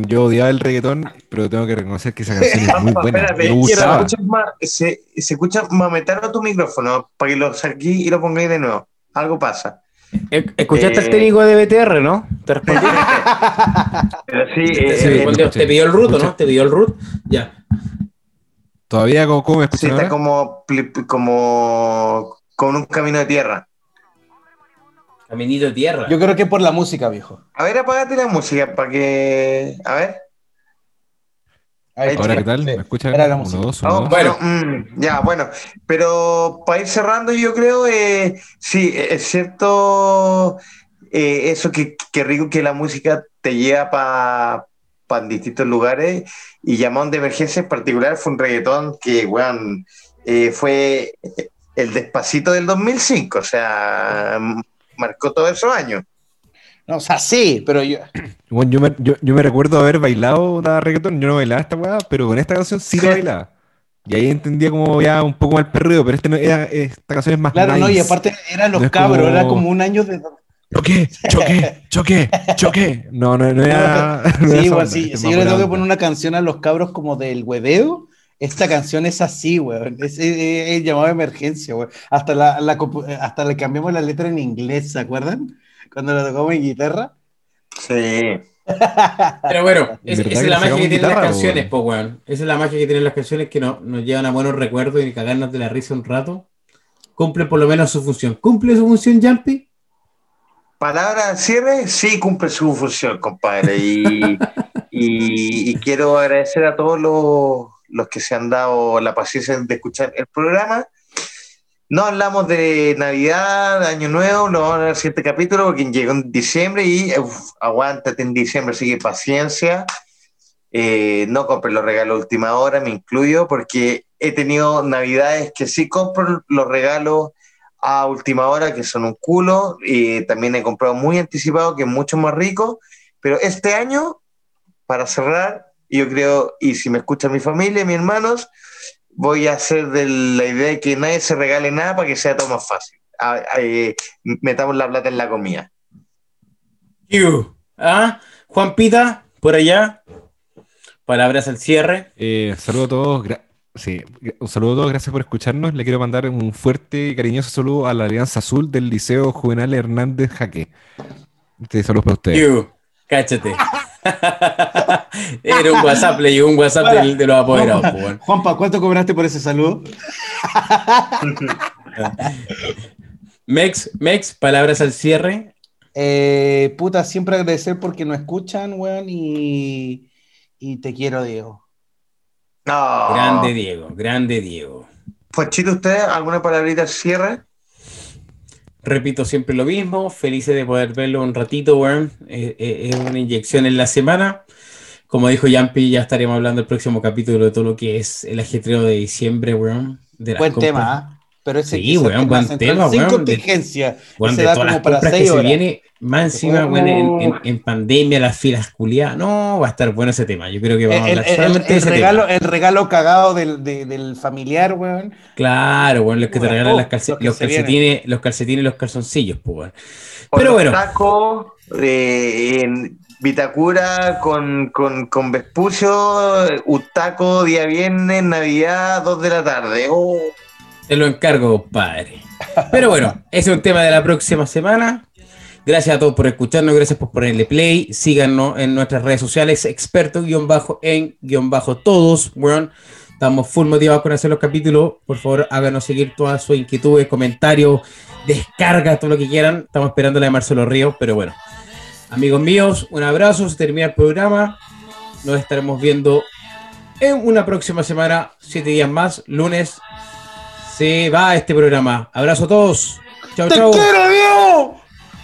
yo odiaba el reggaetón, pero tengo que reconocer que esa canción es muy buena. espérate, Me se escucha, ma- se, se escucha mametano tu micrófono para que lo saquís y lo pongáis de nuevo. Algo pasa. E- ¿Escuchaste Eh, el técnico de BTR, no? ¿Te respondí? Pero sí, Te, eh, eh, respondió, te pidió el root, ¿o escuché. ¿no? Te pidió el root. Ya. Todavía, ¿cómo, cómo me sí escuchan está como, como con un camino de tierra. Caminito de tierra. Yo creo que por la música, viejo. A ver, apágate la música para que. A ver. Ahí. Ahora, ¿qué tal? ¿Me escuchan? Era la Uno, música. dos, uno, Oh, dos. bueno, mm, ya, bueno. Pero para ir cerrando, yo creo, eh, sí, es cierto eh, eso que, que rico que la música te lleva para distintos lugares. Y llamón de emergencia en particular fue un reggaetón que, weón, eh, fue el despacito del 2005. O sea, marcó todos esos años. No, o sea, sí, pero yo. Bueno, yo, me, yo, yo me recuerdo haber bailado da reggaetón, yo no bailaba esta weá, pero con esta canción sí lo bailaba. Y ahí entendía como ya un poco mal perreo, pero este no, era, esta canción es más Claro, no, y nice. aparte eran los No cabros, como- era como un año de. Choqué, choqué, choqué, choqué. No, no, no era. no era Sí, esa weón, onda, sí, este si yo le tengo que poner una canción a los cabros como del hueveo, esta canción es así, weón. Es, es- es el llamado de emergencia, weón. Hasta, la, hasta le cambiamos la letra en inglés, ¿se acuerdan? Cuando la tocamos en guitarra. Sí. Pero bueno, es- ¿Verdad esa es la magia que tienen las canciones, po, weón. Esa es la magia que tienen las canciones que no- nos llevan a buenos recuerdos y cagarnos de la risa un rato. Cumple por lo menos su función. ¿Cumple su función, Jumpy? Palabra al cierre, sí cumple su función, compadre. Y, y- y quiero agradecer a todos los, los que se han dado la paciencia de escuchar el programa. No hablamos de Navidad, Año Nuevo, lo vamos a ver el siguiente capítulo porque llegó en diciembre y uf, aguántate en diciembre, así que paciencia. Eh, no compren los regalos última hora, me incluyo, porque he tenido Navidades que sí compro los regalos a última hora, que son un culo, y también he comprado muy anticipado, que es mucho más rico, pero este año, para cerrar, yo creo, y si me escucha mi familia, mis hermanos, voy a hacer de la idea de que nadie se regale nada para que sea todo más fácil. Ah, eh, metamos la plata en la comida. You. ¿Ah? Juan Pita, por allá. Palabras al cierre. Eh, saludo a todos. gra- Sí, un saludo a todos, gracias por escucharnos. Le quiero mandar un fuerte y cariñoso saludo a la Alianza Azul del Liceo Juvenal Hernández Jaque. Este saludo para ustedes. You. Cáchate. Era un WhatsApp, le llegó un WhatsApp de, los apoderados, po, weón. Juanpa, ¿cuánto cobraste por ese saludo? Mex, Mex, palabras al cierre. Eh, puta, siempre agradecer porque nos escuchan, weón, y, y te quiero, Diego. No. Grande Diego, grande Diego. Pochito, ¿usted alguna palabrita al cierre? Repito siempre lo mismo, felices de poder verlo un ratito, weón. Eh, eh, es una inyección en la semana. Como dijo Yampi, ya estaremos hablando el próximo capítulo de todo lo que es el ajetreo de diciembre, weón. De las Buen compras. tema. Pero ese Sí, weón, buen tema, Sin weón, de- contingencia. Weón, de da todas las para compras que se viene, más encima, weón, en, en- en pandemia, las filas culiadas. No, va a estar bueno ese tema. Yo creo que vamos El, a hablar el- solamente de el ese regalo, tema. el regalo cagado del, de- del familiar, weón. Claro, weón, los que te regalan oh, las calce- los que los, se calcetines, los calcetines y los calzoncillos, pues, weón. O Pero bueno. tacos eh, en Vitacura con, con, con Vespucio, un taco día viernes, Navidad, 2 de la tarde. Oh. Te lo encargo, compadre. Pero bueno, ese es un tema de la próxima semana. Gracias a todos por escucharnos, gracias por ponerle play. Síganos en nuestras redes sociales, experto guion bajo en guion bajo todos, weón. Estamos full motivados con hacer los capítulos. Por favor, háganos seguir todas sus inquietudes, comentarios, descargas, todo lo que quieran. Estamos esperando la de Marcelo Ríos, pero bueno. Amigos míos, un abrazo. Se termina el programa. Nos estaremos viendo en una próxima semana, siete días más, lunes se va este programa. Abrazo a todos. Chao, ¡Te chao. quiero, Diego!